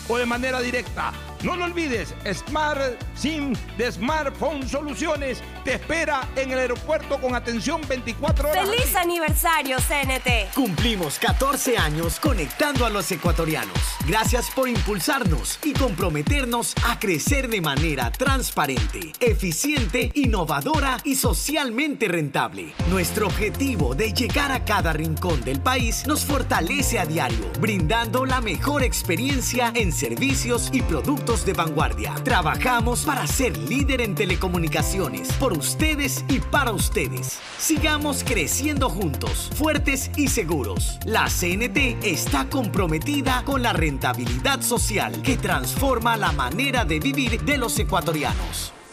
o de manera directa. No lo olvides, Smart SIM de Smartphone Soluciones te espera en el aeropuerto con atención 24 horas. ¡Feliz aniversario, CNT! Cumplimos 14 años conectando a los ecuatorianos. Gracias por impulsarnos y comprometernos a crecer de manera transparente, eficiente, innovadora y socialmente rentable. Nuestro objetivo de llegar a cada rincón del país nos fortalece a diario, brindando la mejor experiencia en servicios y productos de vanguardia. Trabajamos para ser líder en telecomunicaciones, por ustedes y para ustedes. Sigamos creciendo juntos, fuertes y seguros. La CNT está comprometida con la rentabilidad social que transforma la manera de vivir de los ecuatorianos.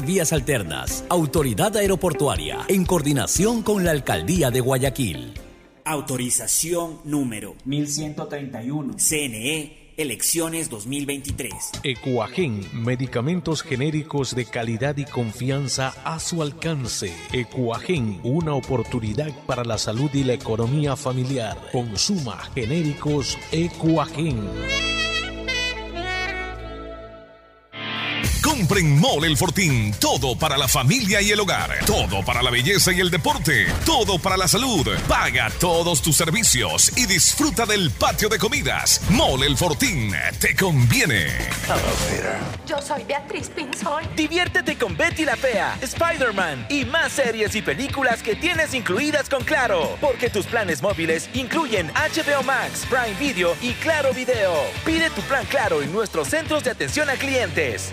vías alternas. Autoridad Aeroportuaria, en coordinación con la Alcaldía de Guayaquil. Autorización número 1131. CNE. Elecciones 2023. Ecuagen, medicamentos genéricos de calidad y confianza a su alcance. Ecuagen, una oportunidad para la salud y la economía familiar. Consuma genéricos Ecuagen. Siempre en Mole El Fortín. Todo para la familia y el hogar. Todo para la belleza y el deporte. Todo para la salud. Paga todos tus servicios y disfruta del patio de comidas. Mole El Fortín. Te conviene. Yo soy Beatriz Pinzón. Diviértete con Betty la Fea, Spider-Man y más series y películas que tienes incluidas con Claro. Porque tus planes móviles incluyen HBO Max, Prime Video y Claro Video. Pide tu plan Claro en nuestros centros de atención a clientes.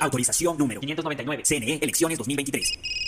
Autorización número 599. CNE, elecciones 2023.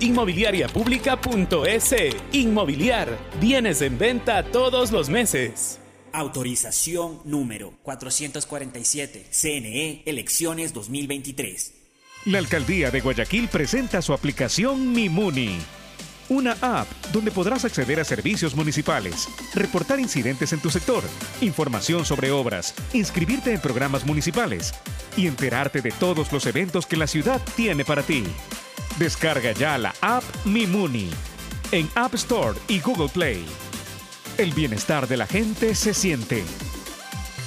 www.inmobiliariapublica.es. Inmobiliar, bienes en venta todos los meses. Autorización número 447. CNE, elecciones 2023. La alcaldía de Guayaquil presenta su aplicación Mimuni. Una app donde podrás acceder a servicios municipales, reportar incidentes en tu sector, información sobre obras, inscribirte en programas municipales y enterarte de todos los eventos que la ciudad tiene para ti. Descarga ya la app Mimuni en App Store y Google Play. El bienestar de la gente se siente.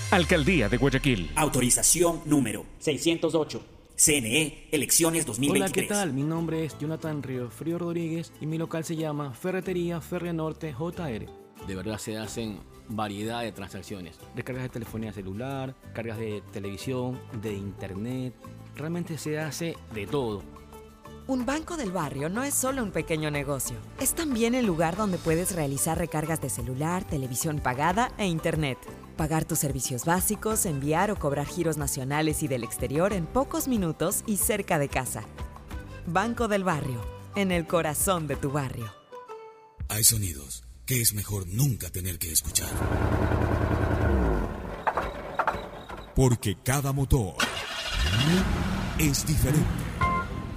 Alcaldía de Guayaquil. Autorización número 608. CNE, elecciones 2023. Hola, ¿qué tal? Mi nombre es Jonathan Río Frío Rodríguez y mi local se llama Ferretería Ferre Norte JR. De verdad se hacen variedad de transacciones. Recargas de telefonía celular, cargas de televisión, de internet. Realmente se hace de todo. Un banco del barrio no es solo un pequeño negocio, es también el lugar donde puedes realizar recargas de celular, televisión pagada e internet. Pagar tus servicios básicos, enviar o cobrar giros nacionales y del exterior en pocos minutos y cerca de casa. Banco del barrio, en el corazón de tu barrio. Hay sonidos que es mejor nunca tener que escuchar. Porque cada motor es diferente.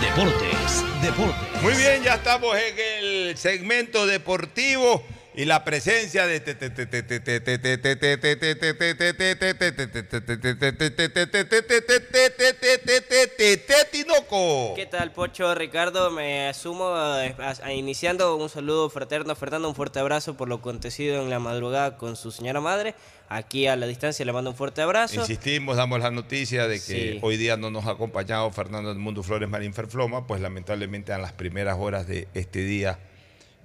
Deportes, Deportes. Muy bien, ya estamos en el segmento deportivo y la presencia de Tinoco. ¿Qué tal, Pocho Ricardo? Me asumo iniciando un saludo fraterno Fernando, un fuerte abrazo por lo acontecido en la madrugada con su señora madre. Aquí a la distancia le mando un fuerte abrazo. Insistimos, damos la noticia de que hoy día no nos ha acompañado Fernando del Mundo Flores Marín Ferfloma, pues lamentablemente en las primeras horas de este día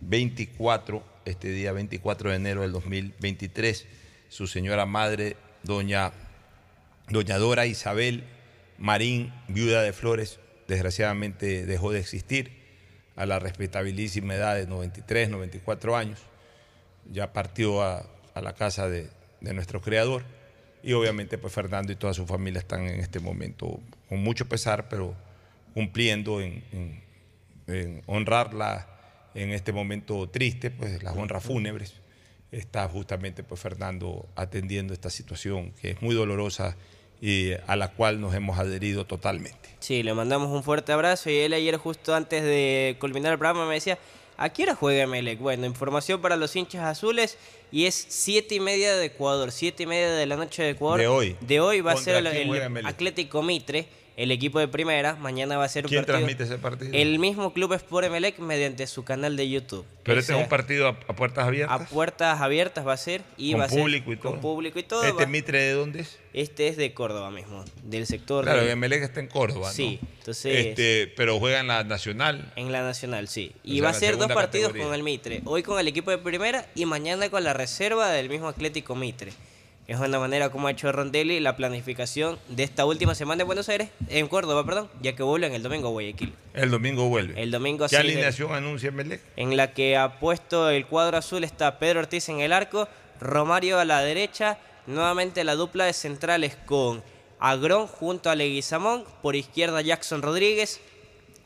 24, este día 24 de enero del 2023, su señora madre, doña, doña Dora Isabel Marín, viuda de Flores, desgraciadamente dejó de existir a la respetabilísima edad de 93, 94 años. Ya partió a, la casa de, nuestro creador y obviamente pues Fernando y toda su familia están en este momento con mucho pesar, pero cumpliendo en, en honrarla en este momento triste, pues las honras fúnebres. Está justamente pues Fernando atendiendo esta situación que es muy dolorosa y a la cual nos hemos adherido totalmente. Sí, le mandamos un fuerte abrazo y él ayer justo antes de culminar el programa me decía, ¿a qué hora juega Melec? Bueno, información para los hinchas azules y es siete y media de Ecuador, siete y media de la noche de Ecuador. De hoy. De hoy va a ser el Atlético Mitre el equipo de primera. Mañana va a ser un ¿Quién transmite ese partido? El mismo Club Sport Emelec mediante su canal de YouTube. Pero este es un partido a, puertas abiertas. A puertas abiertas va a ser y con va a público ser y todo. con público y todo. ¿Este Mitre de dónde es? Este es de Córdoba mismo, del sector. Claro, de... Emelec está en Córdoba, Sí, entonces. Este, pero juega en la Nacional. En la Nacional, sí. Y va a ser dos partidos con el Mitre. Hoy con el equipo de primera y mañana con la reserva del mismo Atlético Mitre. Es una manera como ha hecho Rondelli la planificación de esta última semana en Buenos Aires, en Córdoba, perdón, ya que vuelven el domingo a Guayaquil. El domingo vuelve. El domingo ¿Qué alineación anuncia Melec? En la que ha puesto el cuadro azul está Pedro Ortiz en el arco, Romario a la derecha, nuevamente la dupla de centrales con Agrón junto a Leguizamón, por izquierda Jackson Rodríguez,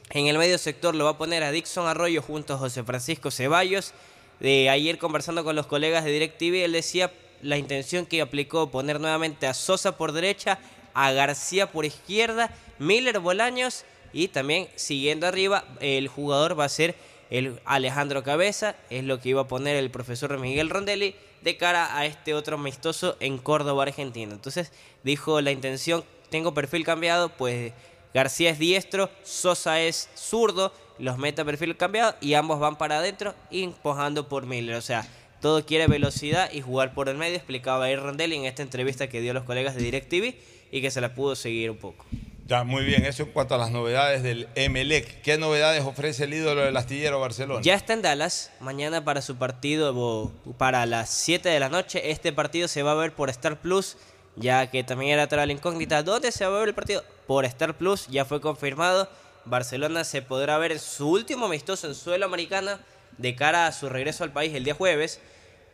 en el medio sector lo va a poner a Dixon Arroyo junto a José Francisco Ceballos. De ayer conversando con los colegas de DirecTV, él decía la intención que aplicó poner nuevamente a Sosa por derecha, a García por izquierda, Miller Bolaños y también siguiendo arriba el jugador va a ser el Alejandro Cabeza, es lo que iba a poner el profesor Miguel Rondelli de cara a este otro amistoso en Córdoba, Argentina. Entonces dijo la intención, tengo perfil cambiado, pues García es diestro, Sosa es zurdo, los meta perfil cambiado y ambos van para adentro, empujando por Miller. O sea, todo quiere velocidad y jugar por el medio, explicaba Ir Rondelli en esta entrevista que dio a los colegas de DirecTV y que se la pudo seguir un poco. Ya, muy bien. Eso en cuanto a las novedades del Emelec. ¿Qué novedades ofrece el ídolo del astillero Barcelona? Ya está en Dallas. Mañana para su partido, para las 7 de la noche. Este partido se va a ver por Star Plus, ya que también era toda la incógnita. ¿Dónde se va a ver el partido? Por Star Plus, ya fue confirmado. Barcelona se podrá ver en su último amistoso en suelo americana de cara a su regreso al país el día jueves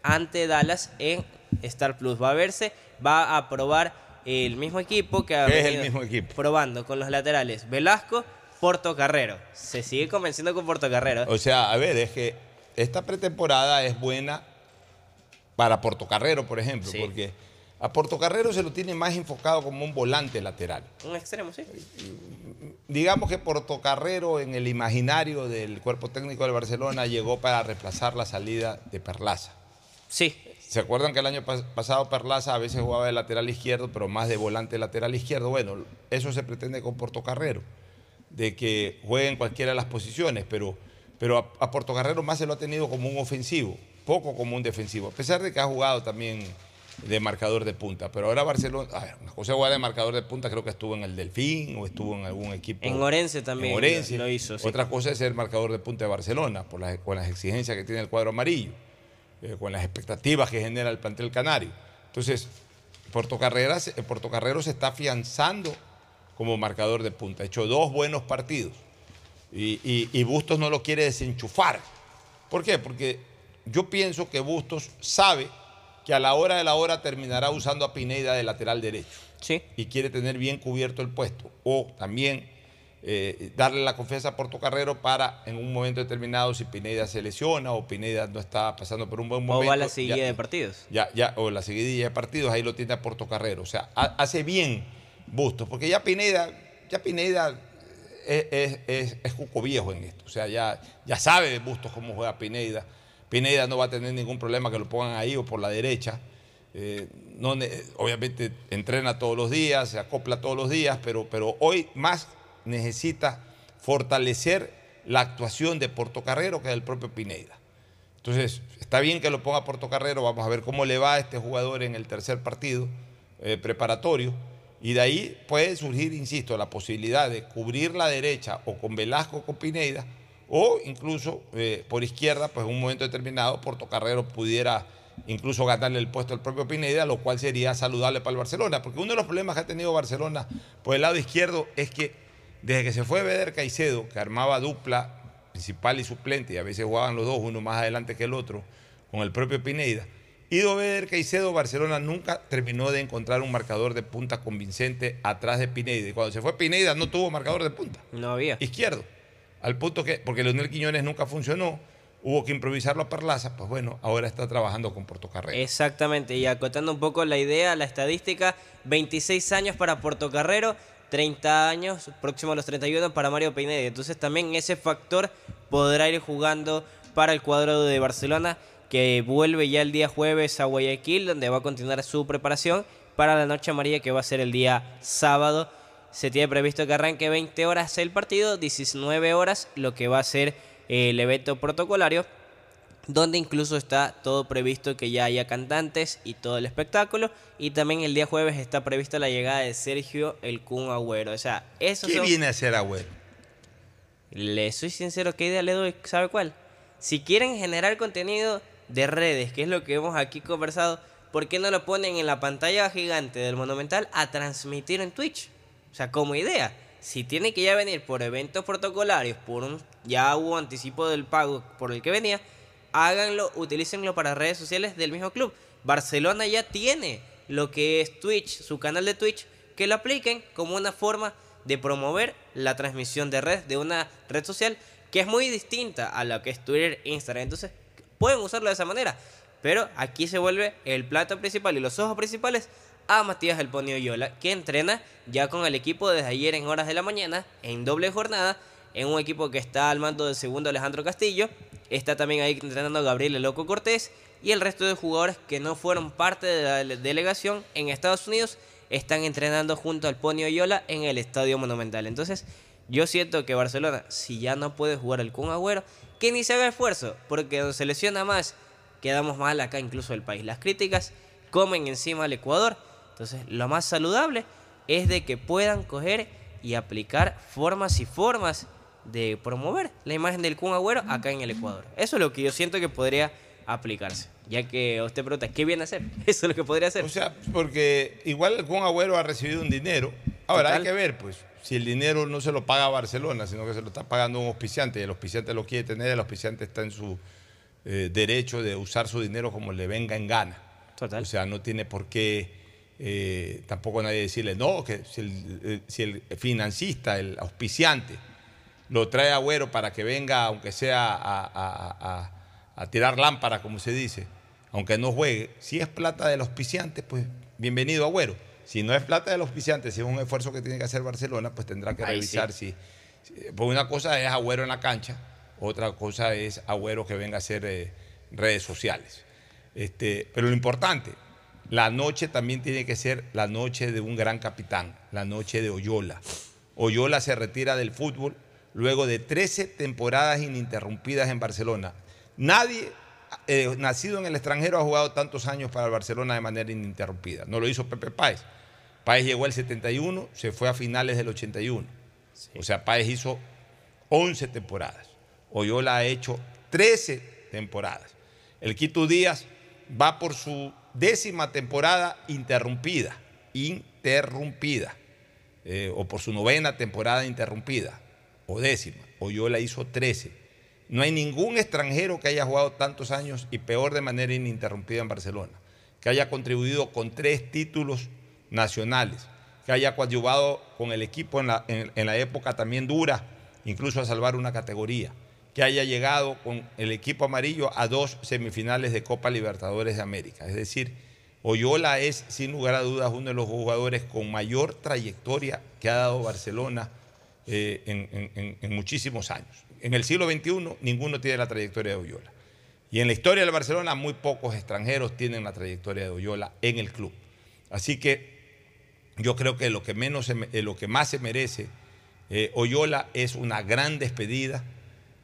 ante Dallas en Star Plus. Va a verse, va a probar el mismo equipo que ha es el mismo equipo? probando con los laterales Velasco, Portocarrero. Se sigue convenciendo con Portocarrero. O sea, a ver, es que esta pretemporada es buena para Portocarrero, por ejemplo, porque a Portocarrero se lo tiene más enfocado como un volante lateral. Un extremo, sí. Digamos que Portocarrero en el imaginario del cuerpo técnico del Barcelona llegó para reemplazar la salida de Perlaza. Sí. ¿Se acuerdan que el año pasado Perlaza a veces jugaba de lateral izquierdo, pero más de volante lateral izquierdo? Bueno, eso se pretende con Portocarrero, de que juegue en cualquiera de las posiciones, pero, pero a, a Portocarrero más se lo ha tenido como un ofensivo, poco como un defensivo, a pesar de que ha jugado también de marcador de punta. Pero ahora Barcelona, a ver, una cosa juega de marcador de punta, creo que estuvo en el Delfín o estuvo en algún equipo. En Orense también. En Orense. Lo hizo, Otra cosa es ser marcador de punta de Barcelona, por las, con las exigencias que tiene el cuadro amarillo. Eh, con las expectativas que genera el plantel canario. Entonces, Portocarrero se está afianzando como marcador de punta. Ha hecho dos buenos partidos y, Bustos no lo quiere desenchufar. ¿Por qué? Porque yo pienso que Bustos sabe que a la hora de la hora terminará usando a Pineda de lateral derecho. Sí. Y quiere tener bien cubierto el puesto. O también eh, darle la confianza a Portocarrero para en un momento determinado si Pineda se lesiona o Pineda no está pasando por un buen momento. O va la seguidilla de partidos. Ya, ya, o la seguidilla de partidos, ahí lo tiene a Portocarrero. O sea, hace bien Bustos, porque ya Pineda, ya Pineda es, es, es, Cuco Viejo en esto. O sea, ya, ya sabe Bustos cómo juega Pineda. Pineda no va a tener ningún problema que lo pongan ahí o por la derecha. Eh, no, obviamente entrena todos los días, se acopla todos los días, pero, pero hoy más necesita fortalecer la actuación de Portocarrero que del propio Pineda. Entonces, está bien que lo ponga Portocarrero, vamos a ver cómo le va a este jugador en el tercer partido eh, preparatorio. Y de ahí puede surgir, insisto, la posibilidad de cubrir la derecha o con Velasco o con Pineda, o incluso eh, por izquierda, pues en un momento determinado, Portocarrero pudiera incluso ganarle el puesto al propio Pineda, lo cual sería saludable para el Barcelona, porque uno de los problemas que ha tenido Barcelona por el lado izquierdo es que desde que se fue Beder Caicedo, que armaba dupla principal y suplente, y a veces jugaban los dos, uno más adelante que el otro, con el propio Pineda, Ido Beder Caicedo, Barcelona nunca terminó de encontrar un marcador de punta convincente atrás de Pineda. Y cuando se fue Pineda no tuvo marcador de punta. No había. Izquierdo. Al punto que, porque Leonel Quiñones nunca funcionó, hubo que improvisarlo a Perlaza, pues bueno, ahora está trabajando con Portocarrero. Exactamente, y acotando un poco la idea, la estadística, 26 años para Portocarrero, 30 años, próximo a los 31 para Mario Pineda. Entonces también ese factor podrá ir jugando para el cuadro de Barcelona, que vuelve ya el día jueves a Guayaquil, donde va a continuar su preparación para la Noche Amarilla, que va a ser el día sábado. Se tiene previsto que arranque 20 horas el partido, 19 horas lo que va a ser el evento protocolario, donde incluso está todo previsto que ya haya cantantes y todo el espectáculo. Y también el día jueves está prevista la llegada de Sergio el Kun Agüero. O sea, eso ¿Qué viene a ser Agüero? Le soy sincero, ¿qué idea le doy? ¿Sabe cuál? Si quieren generar contenido de redes, que es lo que hemos aquí conversado, ¿por qué no lo ponen en la pantalla gigante del Monumental a transmitir en Twitch? O sea, como idea si tiene que ya venir por eventos protocolarios, por un ya hubo anticipo del pago por el que venía, háganlo, utilícenlo para redes sociales del mismo club. Barcelona ya tiene lo que es Twitch, su canal de Twitch, que lo apliquen como una forma de promover la transmisión de red de una red social que es muy distinta a lo que es Twitter Instagram. Entonces, pueden usarlo de esa manera. Pero aquí se vuelve el plato principal y los ojos principales a Matías El Ponio Yola, que entrena ya con el equipo desde ayer en horas de la mañana, en doble jornada, en un equipo que está al mando del segundo Alejandro Castillo. Está también ahí entrenando Gabriel El Loco Cortés y el resto de jugadores que no fueron parte de la delegación en Estados Unidos están entrenando junto al Ponio Yola en el Estadio Monumental. Entonces, yo siento que Barcelona, si ya no puede jugar el Kun Agüero, que ni se haga esfuerzo, porque donde se lesiona más, quedamos mal acá incluso el país. Las críticas comen encima al Ecuador entonces, lo más saludable es de que puedan coger y aplicar formas y formas de promover la imagen del Kun Agüero acá en el Ecuador. Eso es lo que yo siento que podría aplicarse. Ya que usted pregunta, ¿qué viene a hacer? Eso es lo que podría hacer. O sea, porque igual el Kun Agüero ha recibido un dinero. Ahora hay que ver, pues, si el dinero no se lo paga Barcelona, sino que se lo está pagando un auspiciante y el auspiciante lo quiere tener, el auspiciante está en su eh, derecho de usar su dinero como le venga en gana. Total. O sea, no tiene por qué eh, tampoco nadie decirle, no, que si el, eh, si el, financista, el auspiciante, lo trae Agüero para que venga, aunque sea a, tirar lámpara, como se dice, aunque no juegue, si es plata del auspiciante, pues bienvenido Agüero. Si no es plata del auspiciante, si es un esfuerzo que tiene que hacer Barcelona, pues tendrá que revisar si, Pues una cosa es Agüero en la cancha, otra cosa es Agüero que venga a hacer eh, redes sociales. Este, pero lo importante, la noche también tiene que ser la noche de un gran capitán, la noche de Oyola. Oyola se retira del fútbol luego de 13 temporadas ininterrumpidas en Barcelona. Nadie eh, nacido en el extranjero ha jugado tantos años para el Barcelona de manera ininterrumpida. No lo hizo Pepe Páez. Páez llegó el 71, se fue a finales del 81. O sea, Páez hizo 11 temporadas. Oyola ha hecho 13 temporadas. El Quito Díaz va por su décima temporada interrumpida, interrumpida, eh, o por su novena temporada interrumpida, o décima, o yo la hizo 13. No hay ningún extranjero que haya jugado tantos años y peor de manera ininterrumpida en Barcelona, que haya contribuido con tres títulos nacionales, que haya coadyuvado con el equipo en la, en la época también dura, incluso a salvar una categoría que haya llegado con el equipo amarillo a dos semifinales de Copa Libertadores de América. Es decir, Oyola es sin lugar a dudas uno de los jugadores con mayor trayectoria que ha dado Barcelona eh, en, muchísimos años. En el siglo XXI ninguno tiene la trayectoria de Oyola. Y en la historia del Barcelona muy pocos extranjeros tienen la trayectoria de Oyola en el club. Así que yo creo que lo que, menos eh, lo que más se merece eh, Oyola es una gran despedida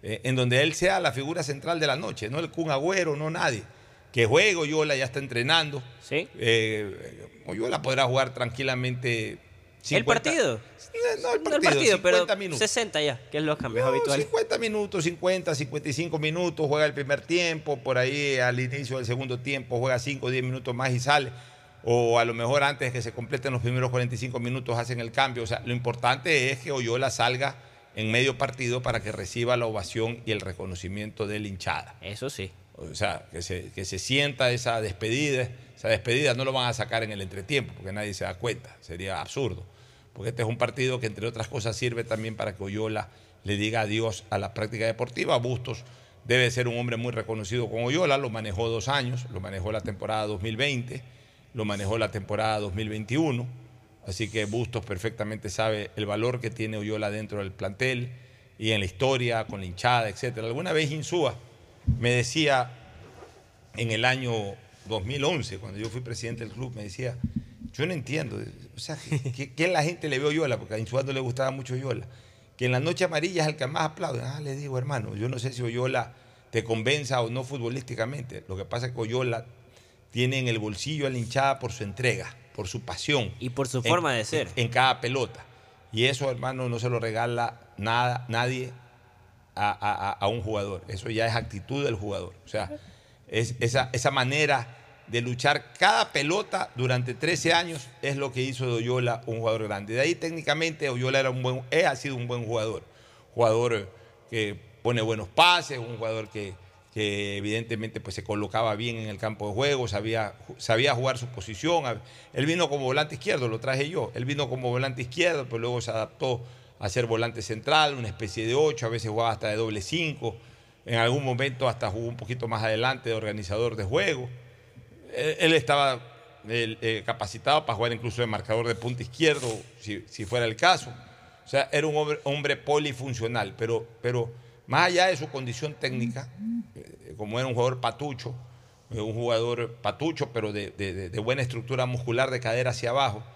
eh, en donde él sea la figura central de la noche, no el Kun Agüero, no nadie. Que juegue Oyola, ya está entrenando. Sí. Oyola podrá jugar tranquilamente. ¿El partido? No, el partido, pero 60 ya, que es los cambios habituales. 50 minutos, 50, 55 minutos, juega el primer tiempo, por ahí al inicio del segundo tiempo juega 5 o 10 minutos más y sale o a lo mejor antes de que se completen los primeros 45 minutos hacen el cambio. O sea, lo importante es que Oyola salga en medio partido para que reciba la ovación y el reconocimiento de la hinchada. Eso sí. O sea, que se, que se sienta esa despedida. Esa despedida no lo van a sacar en el entretiempo porque nadie se da cuenta. Sería absurdo. Porque este es un partido que, entre otras cosas, sirve también para que Oyola le diga adiós a la práctica deportiva. Bustos debe ser un hombre muy reconocido con Oyola. Lo manejó dos años, lo manejó la temporada 2020 lo manejó la temporada 2021, así que Bustos perfectamente sabe el valor que tiene Oyola dentro del plantel y en la historia, con la hinchada, etc. Alguna vez Insúa me decía en el año 2011, cuando yo fui presidente del club, me decía, yo no entiendo, o sea, ¿quién la gente le ve a Oyola? Porque a Insúa no le gustaba mucho Oyola. Que en la noche amarilla es el que más aplaude. Ah, le digo, hermano, yo no sé si Oyola te convenza o no futbolísticamente. Lo que pasa es que Oyola tiene en el bolsillo a la hinchada por su entrega, por su pasión. Y por su forma de ser. En, cada pelota. Y eso, hermano, no se lo regala nada, nadie a, un jugador. Eso ya es actitud del jugador. O sea, es esa, esa manera de luchar cada pelota durante 13 años es lo que hizo de Oyola un jugador grande. De ahí técnicamente Oyola era un buen, ha sido un buen jugador. Jugador que pone buenos pases, un jugador que, evidentemente pues, se colocaba bien en el campo de juego, sabía, sabía jugar su posición. Él vino como volante izquierdo, lo traje yo. Él vino como volante izquierdo, pero luego se adaptó a ser volante central, una especie de ocho, a veces jugaba hasta de doble cinco. En algún momento hasta jugó un poquito más adelante de organizador de juego. Él, estaba eh, capacitado para jugar incluso de marcador de punta izquierdo, si, fuera el caso. O sea, era un hombre, polifuncional, pero, pero más allá de su condición técnica, eh, como era un jugador patucho, eh, un jugador patucho, pero de, buena estructura muscular de cadera hacia abajo, eh,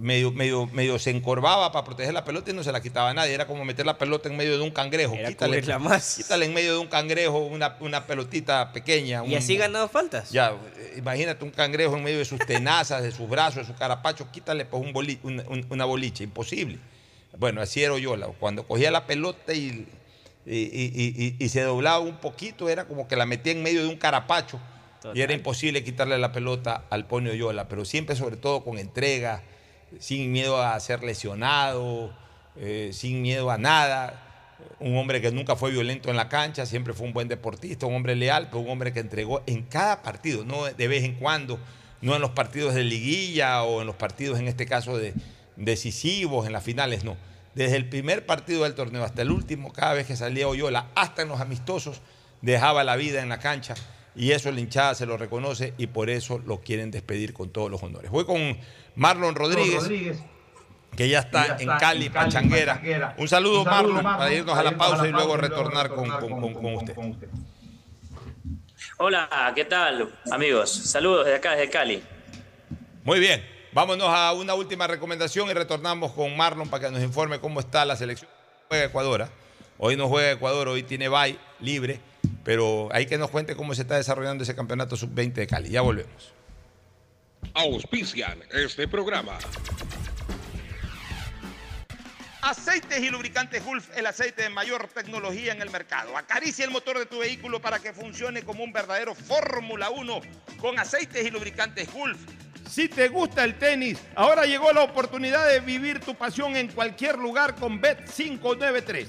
medio, medio, medio se encorvaba para proteger la pelota y no se la quitaba a nadie. Era como meter la pelota en medio de un cangrejo. quítale, más. quítale en medio de un cangrejo una, una pelotita pequeña. Y así ganado faltas. Ya, imagínate un cangrejo en medio de sus tenazas, de sus brazos, de sus carapachos, quítale pues un una boliche, imposible. Bueno, así era yo, cuando cogía la pelota y y, se doblaba un poquito, era como que la metía en medio de un carapacho y era imposible quitarle la pelota al Pony Oyola, pero siempre sobre todo con entrega, sin miedo a ser lesionado, eh, sin miedo a nada. Un hombre que nunca fue violento en la cancha, siempre fue un buen deportista, un hombre leal, pero un hombre que entregó en cada partido, no de vez en cuando, no en los partidos de liguilla o en los partidos, en este caso, de decisivos, en las finales, no desde el primer partido del torneo hasta el último, cada vez que salía Oyola, hasta en los amistosos, dejaba la vida en la cancha. Y eso el hinchada se lo reconoce y por eso lo quieren despedir con todos los honores. Voy con Marlon Rodríguez, que ya está, en, Cali, Pachanguera. Un saludo, Marlon, para irnos a la pausa y luego retornar con, con usted. Hola, ¿qué tal, amigos? Saludos desde acá, desde Cali. Muy bien. Vámonos a una última recomendación y retornamos con Marlon para que nos informe cómo está la selección. Juega Ecuador. ¿ah? Hoy no juega Ecuador, hoy tiene bye libre, pero hay que nos cuente cómo se está desarrollando ese campeonato sub-20 de Cali. Ya volvemos. Auspician este programa. Aceites y lubricantes Gulf, el aceite de mayor tecnología en el mercado. Acaricia el motor de tu vehículo para que funcione como un verdadero Fórmula 1 con aceites y lubricantes Gulf si te gusta el tenis, ahora llegó la oportunidad de vivir tu pasión en cualquier lugar con Bet593.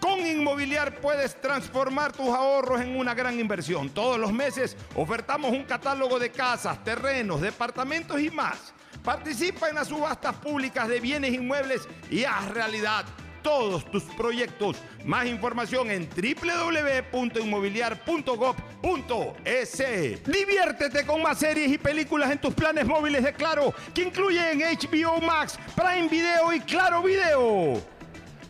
Con Inmobiliar puedes transformar tus ahorros en una gran inversión. Todos los meses ofertamos un catálogo de casas, terrenos, departamentos y más Participa en las subastas públicas de bienes inmuebles y haz realidad todos tus proyectos. Más información en www.inmobiliar.gov.es. Diviértete con más series y películas en tus planes móviles de Claro, que incluyen HBO Max, Prime Video y Claro Video.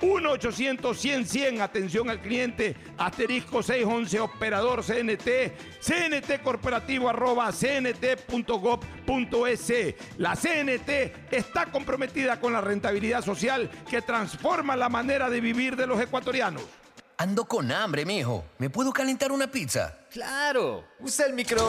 1-800-100-100, atención al cliente, asterisco 611, operador CNT, CNT corporativo arroba cnt.gov.es. La CNT está comprometida con la rentabilidad social que transforma la manera de vivir de los ecuatorianos. Ando con hambre, mijo. ¿Me puedo calentar una pizza? Claro. Usa el micro.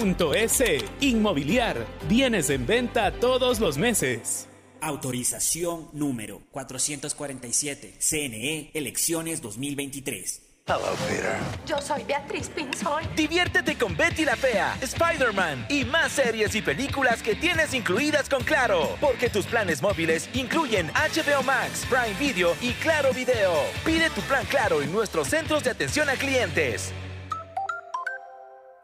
S. Inmobiliar. Bienes en venta todos los meses. Autorización número 447. CNE, elecciones 2023. Hello, Peter. Yo soy Beatriz Pinzón. Diviértete con Betty la Fea, Spider-Man y más series y películas que tienes incluidas con Claro. Porque tus planes móviles incluyen HBO Max, Prime Video y Claro Video. Pide tu plan Claro en nuestros centros de atención a clientes.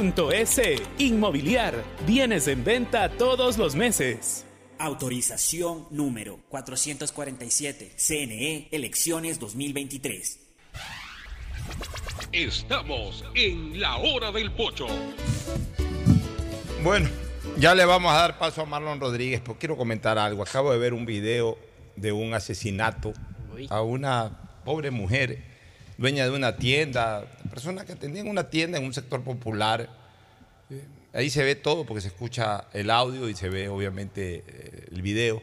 S. Inmobiliar. Bienes en venta todos los meses. Autorización número 447. CNE, elecciones 2023. Estamos en la hora del pocho. Bueno, ya le vamos a dar paso a Marlon Rodríguez, pero quiero comentar algo. Acabo de ver un video de un asesinato a una pobre mujer, dueña de una tienda, persona que atendía en una tienda en un sector popular. Ahí se ve todo porque se escucha el audio y se ve obviamente eh, el video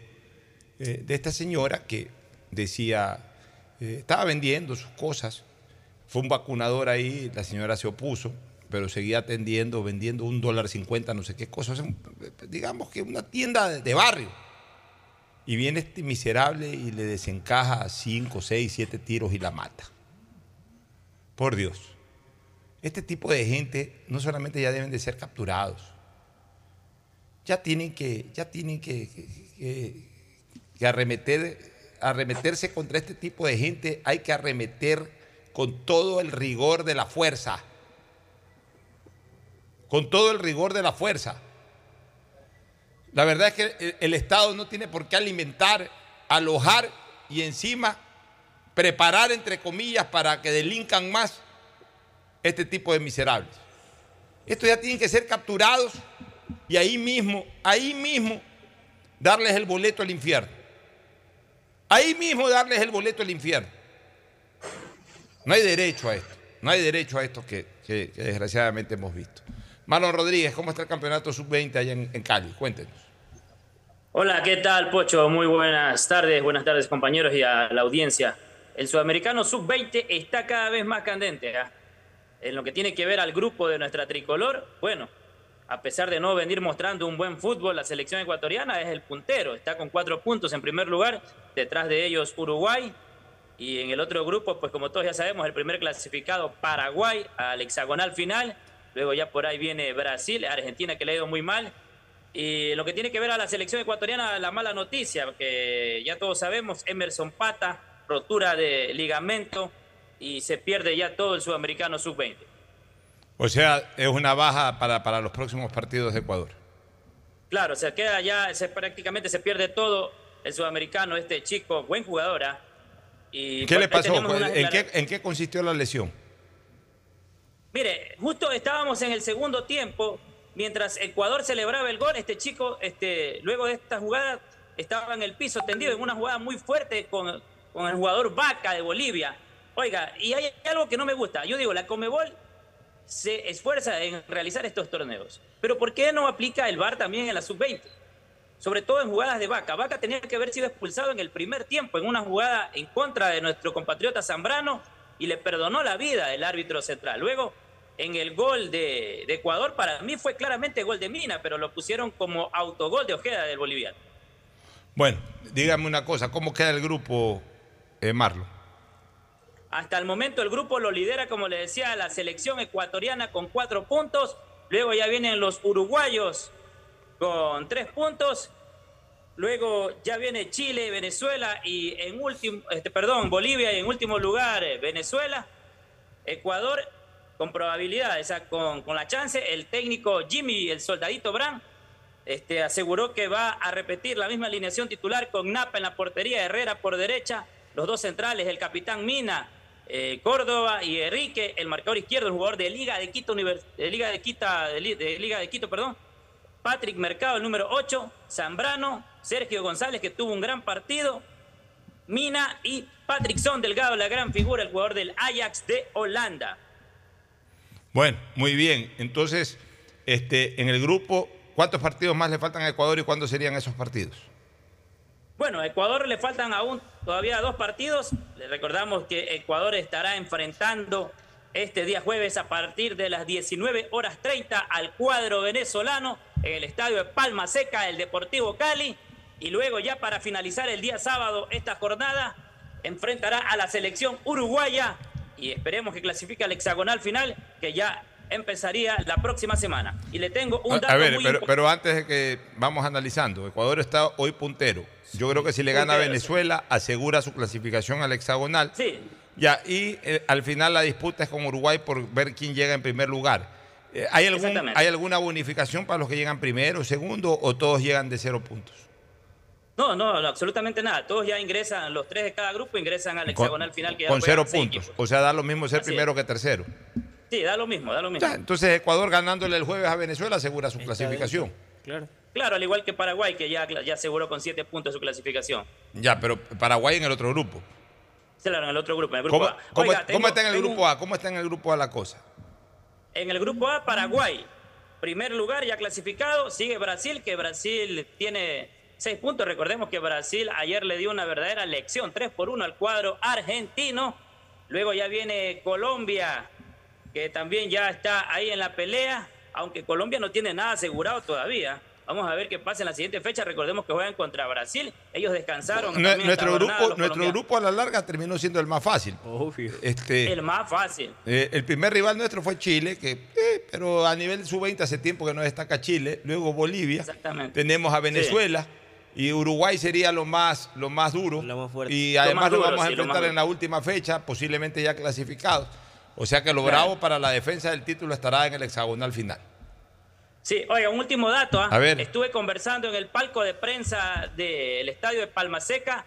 eh, de esta señora que decía, eh, estaba vendiendo sus cosas, fue un vacunador ahí, la señora se opuso, pero seguía atendiendo, vendiendo un dólar cincuenta, no sé qué cosas, digamos que una tienda de, de barrio. Y viene este miserable y le desencaja cinco, seis, siete tiros y la mata. Por Dios. Este tipo de gente no solamente ya deben de ser capturados, ya tienen que, ya tienen que, arremeter, arremeterse contra este tipo de gente, hay que arremeter con todo el rigor de la fuerza. Con todo el rigor de la fuerza. La verdad es que el Estado no tiene por qué alimentar, alojar y encima preparar, entre comillas, para que delincan más este tipo de miserables. Estos ya tienen que ser capturados y ahí mismo, ahí mismo, darles el boleto al infierno. Ahí mismo darles el boleto al infierno. No hay derecho a esto, no hay derecho a esto que, desgraciadamente hemos visto. Marlon Rodríguez, ¿cómo está el campeonato sub-20 allá en, en Cali? Cuéntenos. Hola, ¿qué tal, Pocho? Muy buenas tardes, buenas tardes, compañeros y a la audiencia. El sudamericano sub-20 está cada vez más candente. ¿ah? En lo que tiene que ver al grupo de nuestra tricolor, bueno, a pesar de no venir mostrando un buen fútbol, la selección ecuatoriana es el puntero. Está con cuatro puntos en primer lugar, detrás de ellos Uruguay. Y en el otro grupo, pues como todos ya sabemos, el primer clasificado Paraguay al hexagonal final. Luego ya por ahí viene Brasil, Argentina que le ha ido muy mal. Y lo que tiene que ver a la selección ecuatoriana, la mala noticia, que ya todos sabemos, Emerson Pata, rotura de ligamento y se pierde ya todo el sudamericano sub-20. O sea, es una baja para, para los próximos partidos de Ecuador. Claro, se queda ya, se, prácticamente se pierde todo el sudamericano, este chico, buen jugador. ¿ah? Y ¿Qué le pasó? ¿En qué, ¿En qué consistió la lesión? Mire, justo estábamos en el segundo tiempo, mientras Ecuador celebraba el gol, este chico, este, luego de esta jugada, estaba en el piso tendido en una jugada muy fuerte con, con el jugador Vaca de Bolivia. Oiga, y hay algo que no me gusta. Yo digo, la Comebol se esfuerza en realizar estos torneos, pero ¿por qué no aplica el VAR también en la sub-20? sobre todo en jugadas de Vaca. Vaca tenía que haber sido expulsado en el primer tiempo, en una jugada en contra de nuestro compatriota Zambrano, y le perdonó la vida el árbitro central. Luego, en el gol de, de Ecuador, para mí fue claramente gol de Mina, pero lo pusieron como autogol de Ojeda del boliviano. Bueno, dígame una cosa, ¿cómo queda el grupo, eh, Marlo? Hasta el momento el grupo lo lidera, como le decía, la selección ecuatoriana con cuatro puntos. Luego ya vienen los uruguayos con tres puntos. Luego ya viene Chile, Venezuela y en último, este, perdón, Bolivia y en último lugar eh, Venezuela. Ecuador con probabilidad, con, con la chance. El técnico Jimmy, el soldadito Brand, este, aseguró que va a repetir la misma alineación titular con Napa en la portería, Herrera por derecha, los dos centrales, el capitán Mina, eh, Córdoba y Enrique, el marcador izquierdo, el jugador de Liga de Quito, de Liga de, de, Liga de Quito, perdón, Patrick Mercado, el número 8, Zambrano, Sergio González, que tuvo un gran partido, Mina y Patrick Son Delgado, la gran figura, el jugador del Ajax de Holanda. Bueno, muy bien. Entonces, este, en el grupo, ¿cuántos partidos más le faltan a Ecuador y cuándo serían esos partidos? Bueno, a Ecuador le faltan aún todavía dos partidos. Le recordamos que Ecuador estará enfrentando este día jueves a partir de las 19 horas 30 al cuadro venezolano en el estadio de Palma Seca, el Deportivo Cali. Y luego ya para finalizar el día sábado esta jornada, enfrentará a la selección uruguaya y esperemos que clasifique al hexagonal final, que ya empezaría la próxima semana. Y le tengo un dato a, ver, muy pero, pero antes de que vamos analizando, Ecuador está hoy puntero. Yo creo que si le gana a Venezuela, asegura su clasificación al hexagonal. Sí. Ya, y eh, al final la disputa es con Uruguay por ver quién llega en primer lugar. Eh, ¿hay, algún, ¿Hay alguna bonificación para los que llegan primero, segundo o todos llegan de cero puntos? No, no, absolutamente nada. Todos ya ingresan, los tres de cada grupo ingresan al hexagonal final. Que con cero puntos. O sea, da lo mismo ser primero que tercero. Sí, da lo mismo, da lo mismo. entonces Ecuador ganándole el jueves a Venezuela asegura su clasificación. Claro. Claro, al igual que Paraguay, que ya, ya aseguró con siete puntos su clasificación. Ya, pero Paraguay en el otro grupo. Claro, en el otro grupo. En el grupo ¿Cómo, A. cómo- Oiga, cómo tengo- está en el tengo- grupo A? ¿Cómo está en el grupo A la cosa? En el grupo A, Paraguay. Primer lugar ya clasificado. Sigue Brasil, que Brasil tiene seis puntos. Recordemos que Brasil ayer le dio una verdadera lección. 3 por 1 al cuadro argentino. Luego ya viene Colombia, que también ya está ahí en la pelea. Aunque Colombia no tiene nada asegurado todavía. Vamos a ver qué pasa en la siguiente fecha. Recordemos que juegan contra Brasil. Ellos descansaron. Nuestro grupo, nuestro a la larga terminó siendo el más fácil. Este, El más fácil. eh, el primer rival nuestro fue Chile, que, eh, pero a nivel sub-20 hace tiempo que no destaca Chile. Luego Bolivia. Exactamente. Tenemos a Venezuela. Y Uruguay sería lo más, lo más duro. Y además más lo duro, vamos a sí, enfrentar en la última fecha, posiblemente ya clasificados. O sea que lo Claro. bravo para la defensa del título estará en el hexagonal final. Sí, oiga, un último dato. ¿ah? A ver. Estuve conversando en el palco de prensa del estadio de Palma Seca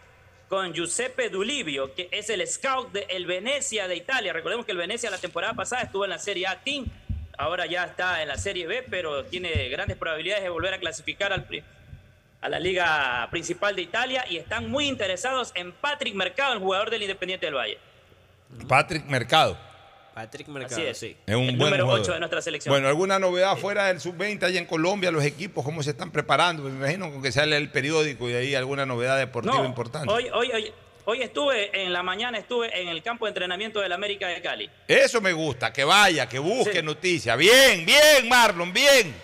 con Giuseppe Dulivio, que es el scout del Venecia de Italia. Recordemos que el Venecia la temporada pasada estuvo en la Serie A Team, ahora ya está en la Serie B, pero tiene grandes probabilidades de volver a clasificar al a la liga principal de Italia y están muy interesados en Patrick Mercado, el jugador del Independiente del Valle. Patrick Mercado. Patrick Así Mercado, es. sí. Es un El buen número jugador. 8 de nuestra selección. Bueno, ¿alguna novedad fuera del sub-20 allá en Colombia? Los equipos, ¿cómo se están preparando? Me imagino con que sale el periódico y ahí alguna novedad deportiva No, importante. Hoy, hoy, hoy, hoy estuve, en la mañana estuve en el campo de entrenamiento del América de Cali. Eso me gusta, que vaya, que busque Sí. noticias. Bien, bien, Marlon, bien.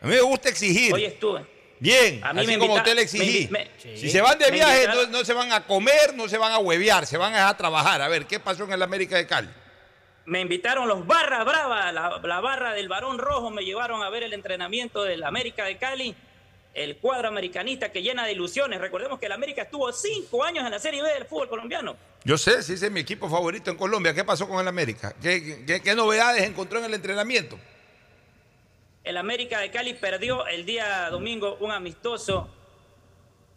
A mí me gusta exigir. Hoy estuve. Bien, A mí así me como invita- usted le exigí. me- me- si se van de viaje, no se van a comer, no se van a huevear, se van a dejar trabajar. A ver, ¿qué pasó en el América de Cali? Me invitaron los Barra Brava, la, la barra del Barón Rojo, me llevaron a ver el entrenamiento del América de Cali, el cuadro americanista que llena de ilusiones. Recordemos que el América estuvo cinco años en la Serie B del fútbol colombiano. Yo sé, si ese es mi equipo favorito en Colombia. ¿Qué pasó con el América? ¿Qué, qué- qué novedades encontró en el entrenamiento? El América de Cali perdió el día domingo un amistoso,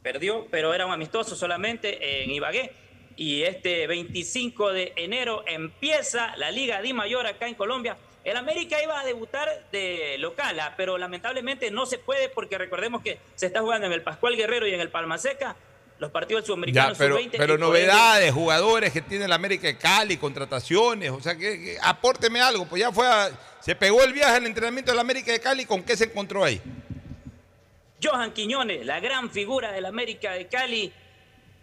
perdió, pero era un amistoso solamente en Ibagué. Y este 25 de enero empieza la Liga Di Mayor acá en Colombia. El América iba a debutar de local, ah, pero lamentablemente no se puede porque recordemos que se está jugando en el Pascual Guerrero y en el Palma Seca los partidos sudamericanos pero, sub-20 pero novedades, jugadores que tiene el América de Cali, contrataciones, o sea, que, que apórteme algo, pues ya fue, a- se pegó el viaje al entrenamiento del América de Cali, ¿con qué se encontró ahí? Johan Quiñones, la gran figura del América de Cali,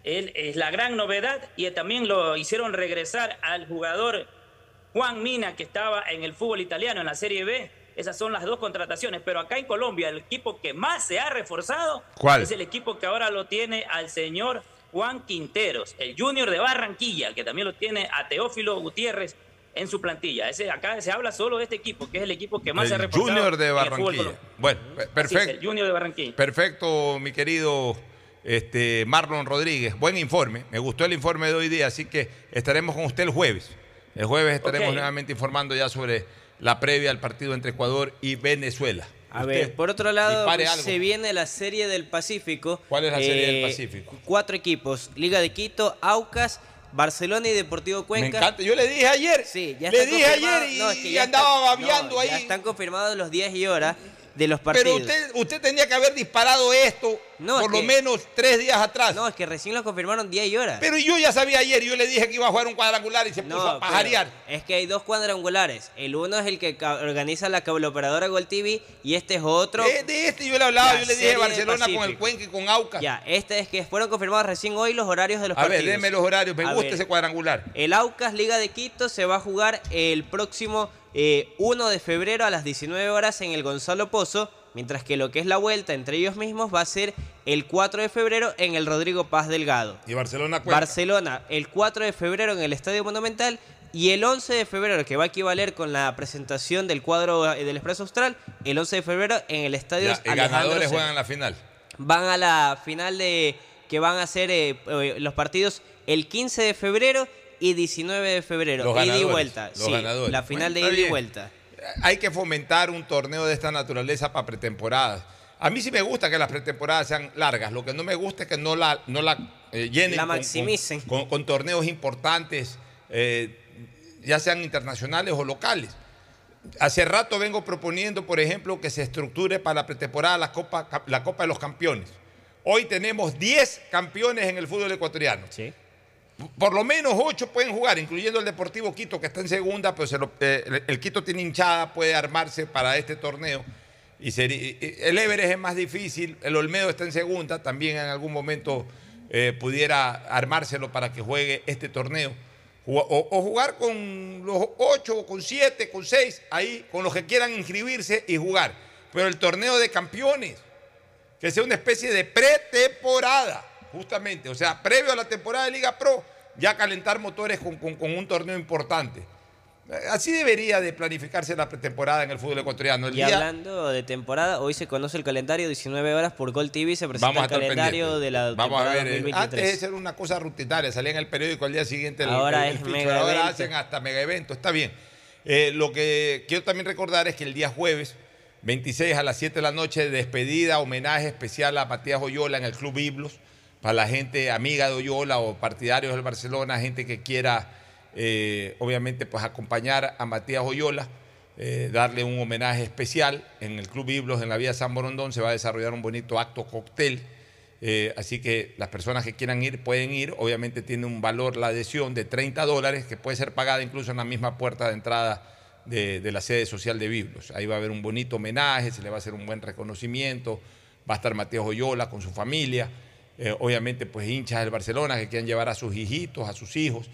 él es la gran novedad y también lo hicieron regresar al jugador Juan Mina que estaba en el fútbol italiano en la Serie B. Esas son las dos contrataciones, pero acá en Colombia el equipo que más se ha reforzado ¿Cuál? es el equipo que ahora lo tiene al señor Juan Quinteros, el Junior de Barranquilla, que también lo tiene a Teófilo Gutiérrez en su plantilla. Ese, acá se habla solo de este equipo, que es el equipo que más se ha reforzado. Junior de en el fútbol Barranquilla. Bueno, es, perfecto. el Junior de Barranquilla. Perfecto, mi querido este, Marlon Rodríguez. Buen informe. Me gustó el informe de hoy día, así que estaremos con usted el jueves. El jueves estaremos nuevamente informando ya sobre la previa al partido entre Ecuador y Venezuela. A Usted ver, por otro lado, se viene la Serie del Pacífico. Eh, ¿Cuál es la Serie del Pacífico? Cuatro equipos: Liga de Quito, Aucas, Barcelona y Deportivo Cuenca. Me encanta. Yo le dije ayer. Sí, ya le dije ayer y, no, es que y ya andaba no, ahí. Ya están confirmados los días y horas de los partidos. Pero usted, usted tenía que haber disparado esto No, por es lo que- menos tres días atrás. No, es que recién lo confirmaron día y hora. Pero yo ya sabía ayer, yo le dije que iba a jugar un cuadrangular y se puso a pajarear. Es que hay dos cuadrangulares. El uno es el que organiza la cableoperadora Gol TV y este es otro. De, de este yo le hablaba, La yo le dije Barcelona con el. Cuenca y con Aucas. Ya, este es que fueron confirmados recién hoy los horarios de los A ver, partidos. deme los horarios, me A gusta ver, ese cuadrangular. El Aucas Liga de Quito se va a jugar el próximo eh, 1 de febrero a las 19 horas en el Gonzalo Pozo, mientras que lo que es la vuelta entre ellos mismos va a ser el 4 de febrero en el Rodrigo Paz Delgado. Y Barcelona Cuenca. Barcelona el 4 de febrero en el Estadio Monumental y el 11 de febrero, que va a equivaler con la presentación del cuadro eh, del Expreso Austral, el 11 de febrero en el Estadio Ya, y ganadores juegan la final. Van a la final de que van a ser eh, eh, los partidos el 15 de febrero y 19 de febrero. Los ida y vuelta. los sí, ganadores. la final Bueno, de ida y vuelta. Hay que fomentar un torneo de esta naturaleza para pretemporadas. A mí sí me gusta que las pretemporadas sean largas. Lo que no me gusta es que no la, no la eh, llenen La con- maximicen. Con, con torneos importantes, eh, ya sean internacionales o locales. Hace rato vengo proponiendo, por ejemplo, que se estructure para la pretemporada la Copa, la Copa de los Campeones. Hoy tenemos 10 campeones en el fútbol ecuatoriano. Por lo menos 8 pueden jugar, incluyendo el Deportivo Quito, que está en segunda, pero lo- eh, el, Quito tiene hinchada, puede armarse para este torneo. Y el Everest es más difícil, el Olmedo está en segunda, también en algún momento eh, pudiera armárselo para que juegue este torneo. O, o jugar con los 8, o con 7, con 6, ahí, con los que quieran inscribirse y jugar. Pero el torneo de campeones, que sea una especie de pretemporada, justamente, o sea, previo a la temporada de Liga Pro, ya calentar motores con, con- con un torneo importante. Eh, Así debería de planificarse la pretemporada en el fútbol ecuatoriano. El Y día- hablando de temporada, hoy se conoce el calendario 19 horas por Gol TV, se presenta Vamos el calendario pendientes. de la Vamos a ver, eh, 2023. antes de ser una cosa rutinaria, salía en el periódico al día siguiente el, Ahora el- el es mega ahora hacen hasta mega evento, está bien. Eh, lo que quiero también recordar es que el día jueves, 26 a las 7 de la noche, despedida, homenaje especial a Matías Oyola en el Club Biblos, para la gente amiga de Oyola o partidarios del Barcelona, gente que quiera, eh, obviamente, pues acompañar a Matías Oyola, eh, darle un homenaje especial en el Club Biblos, en la vía San Borondón, se va a desarrollar un bonito acto cóctel. Eh, así que las personas que quieran ir pueden ir. Obviamente tiene un valor la adhesión de 30 dólares que puede ser pagada incluso en la misma puerta de entrada de, de la sede social de Biblos. Ahí va a haber un bonito homenaje, se le va a hacer un buen reconocimiento. Va a estar Mateo Oyola con su familia. Eh, obviamente, pues hinchas del Barcelona que quieran llevar a sus hijitos, a sus hijos,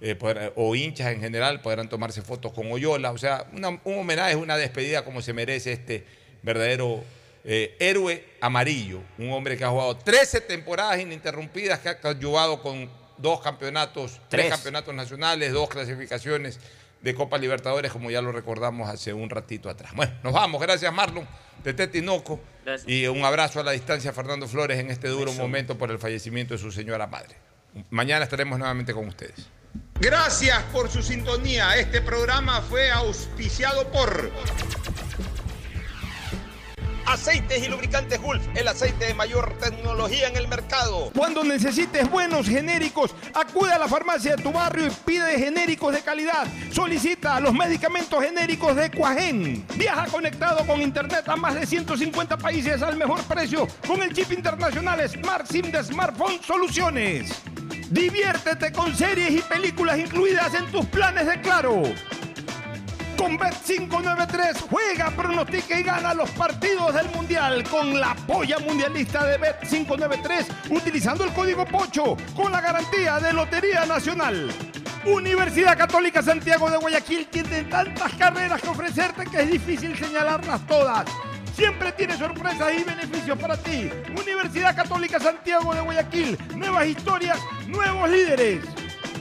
eh, podrán- o hinchas en general, podrán tomarse fotos con Oyola. O sea, una- un homenaje, una despedida como se merece este verdadero eh, héroe amarillo, un hombre que ha jugado 13 temporadas ininterrumpidas, que ha ayudado con dos campeonatos, tres, Tres. campeonatos nacionales, dos clasificaciones de Copa Libertadores, como ya lo recordamos hace un ratito atrás. Bueno, nos vamos. Gracias, Marlon, de Tetinoco. Gracias. Y un abrazo a la distancia a Fernando Flores en este duro Eso. momento por el fallecimiento de su señora madre. Mañana estaremos nuevamente con ustedes. Gracias por su sintonía. Este programa fue auspiciado por Aceites y lubricantes Gulf, el aceite de mayor tecnología en el mercado. Cuando necesites buenos genéricos, acude a la farmacia de tu barrio y pide genéricos de calidad. Solicita los medicamentos genéricos de Cuajén. Viaja conectado con internet a más de 150 países al mejor precio con el chip internacional Smart SIM de Smartphone Soluciones. Diviértete con series y películas incluidas en tus planes de Claro. Con Bet593 juega, pronostica y gana los partidos del Mundial con la polla mundialista de Bet593 utilizando el código POCHO con la garantía de Lotería Nacional. Universidad Católica Santiago de Guayaquil tiene tantas carreras que ofrecerte que es difícil señalarlas todas. Siempre tiene sorpresas y beneficios para ti. Universidad Católica Santiago de Guayaquil. Nuevas historias, nuevos líderes.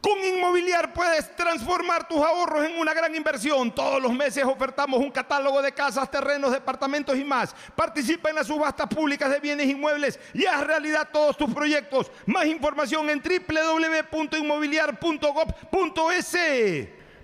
Con Inmobiliar puedes transformar tus ahorros en una gran inversión. Todos los meses ofertamos un catálogo de casas, terrenos, departamentos y más. Participa en las subastas públicas de bienes inmuebles y haz realidad todos tus proyectos. Más información en www.inmobiliar.gov.es.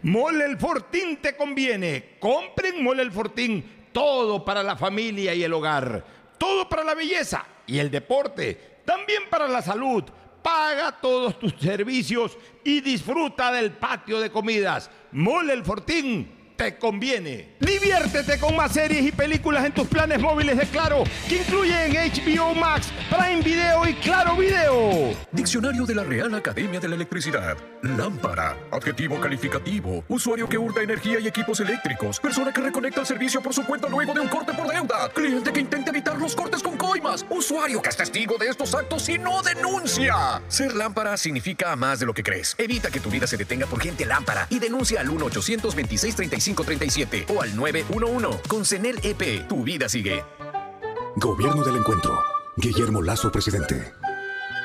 Mole el Fortín te conviene. Compren Mole el Fortín. Todo para la familia y el hogar. Todo para la belleza y el deporte. También para la salud. Paga todos tus servicios y disfruta del patio de comidas. Mole el Fortín te conviene. Diviértete con más series y películas en tus planes móviles de Claro, que incluyen HBO Max, Prime Video y Claro Video. Diccionario de la Real Academia de la Electricidad. Lámpara. Adjetivo calificativo. Usuario que hurta energía y equipos eléctricos. Persona que reconecta el servicio por su cuenta luego de un corte por deuda. Cliente que intenta evitar los cortes con coimas. Usuario que es testigo de estos actos y no denuncia. Ser lámpara significa más de lo que crees. Evita que tu vida se detenga por gente lámpara y denuncia al 1 826 3537 o al 911. Con CENEL EP, tu vida sigue. Gobierno del Encuentro. Guillermo Lazo, presidente.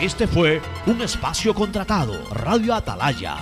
Este fue un espacio contratado. Radio Atalaya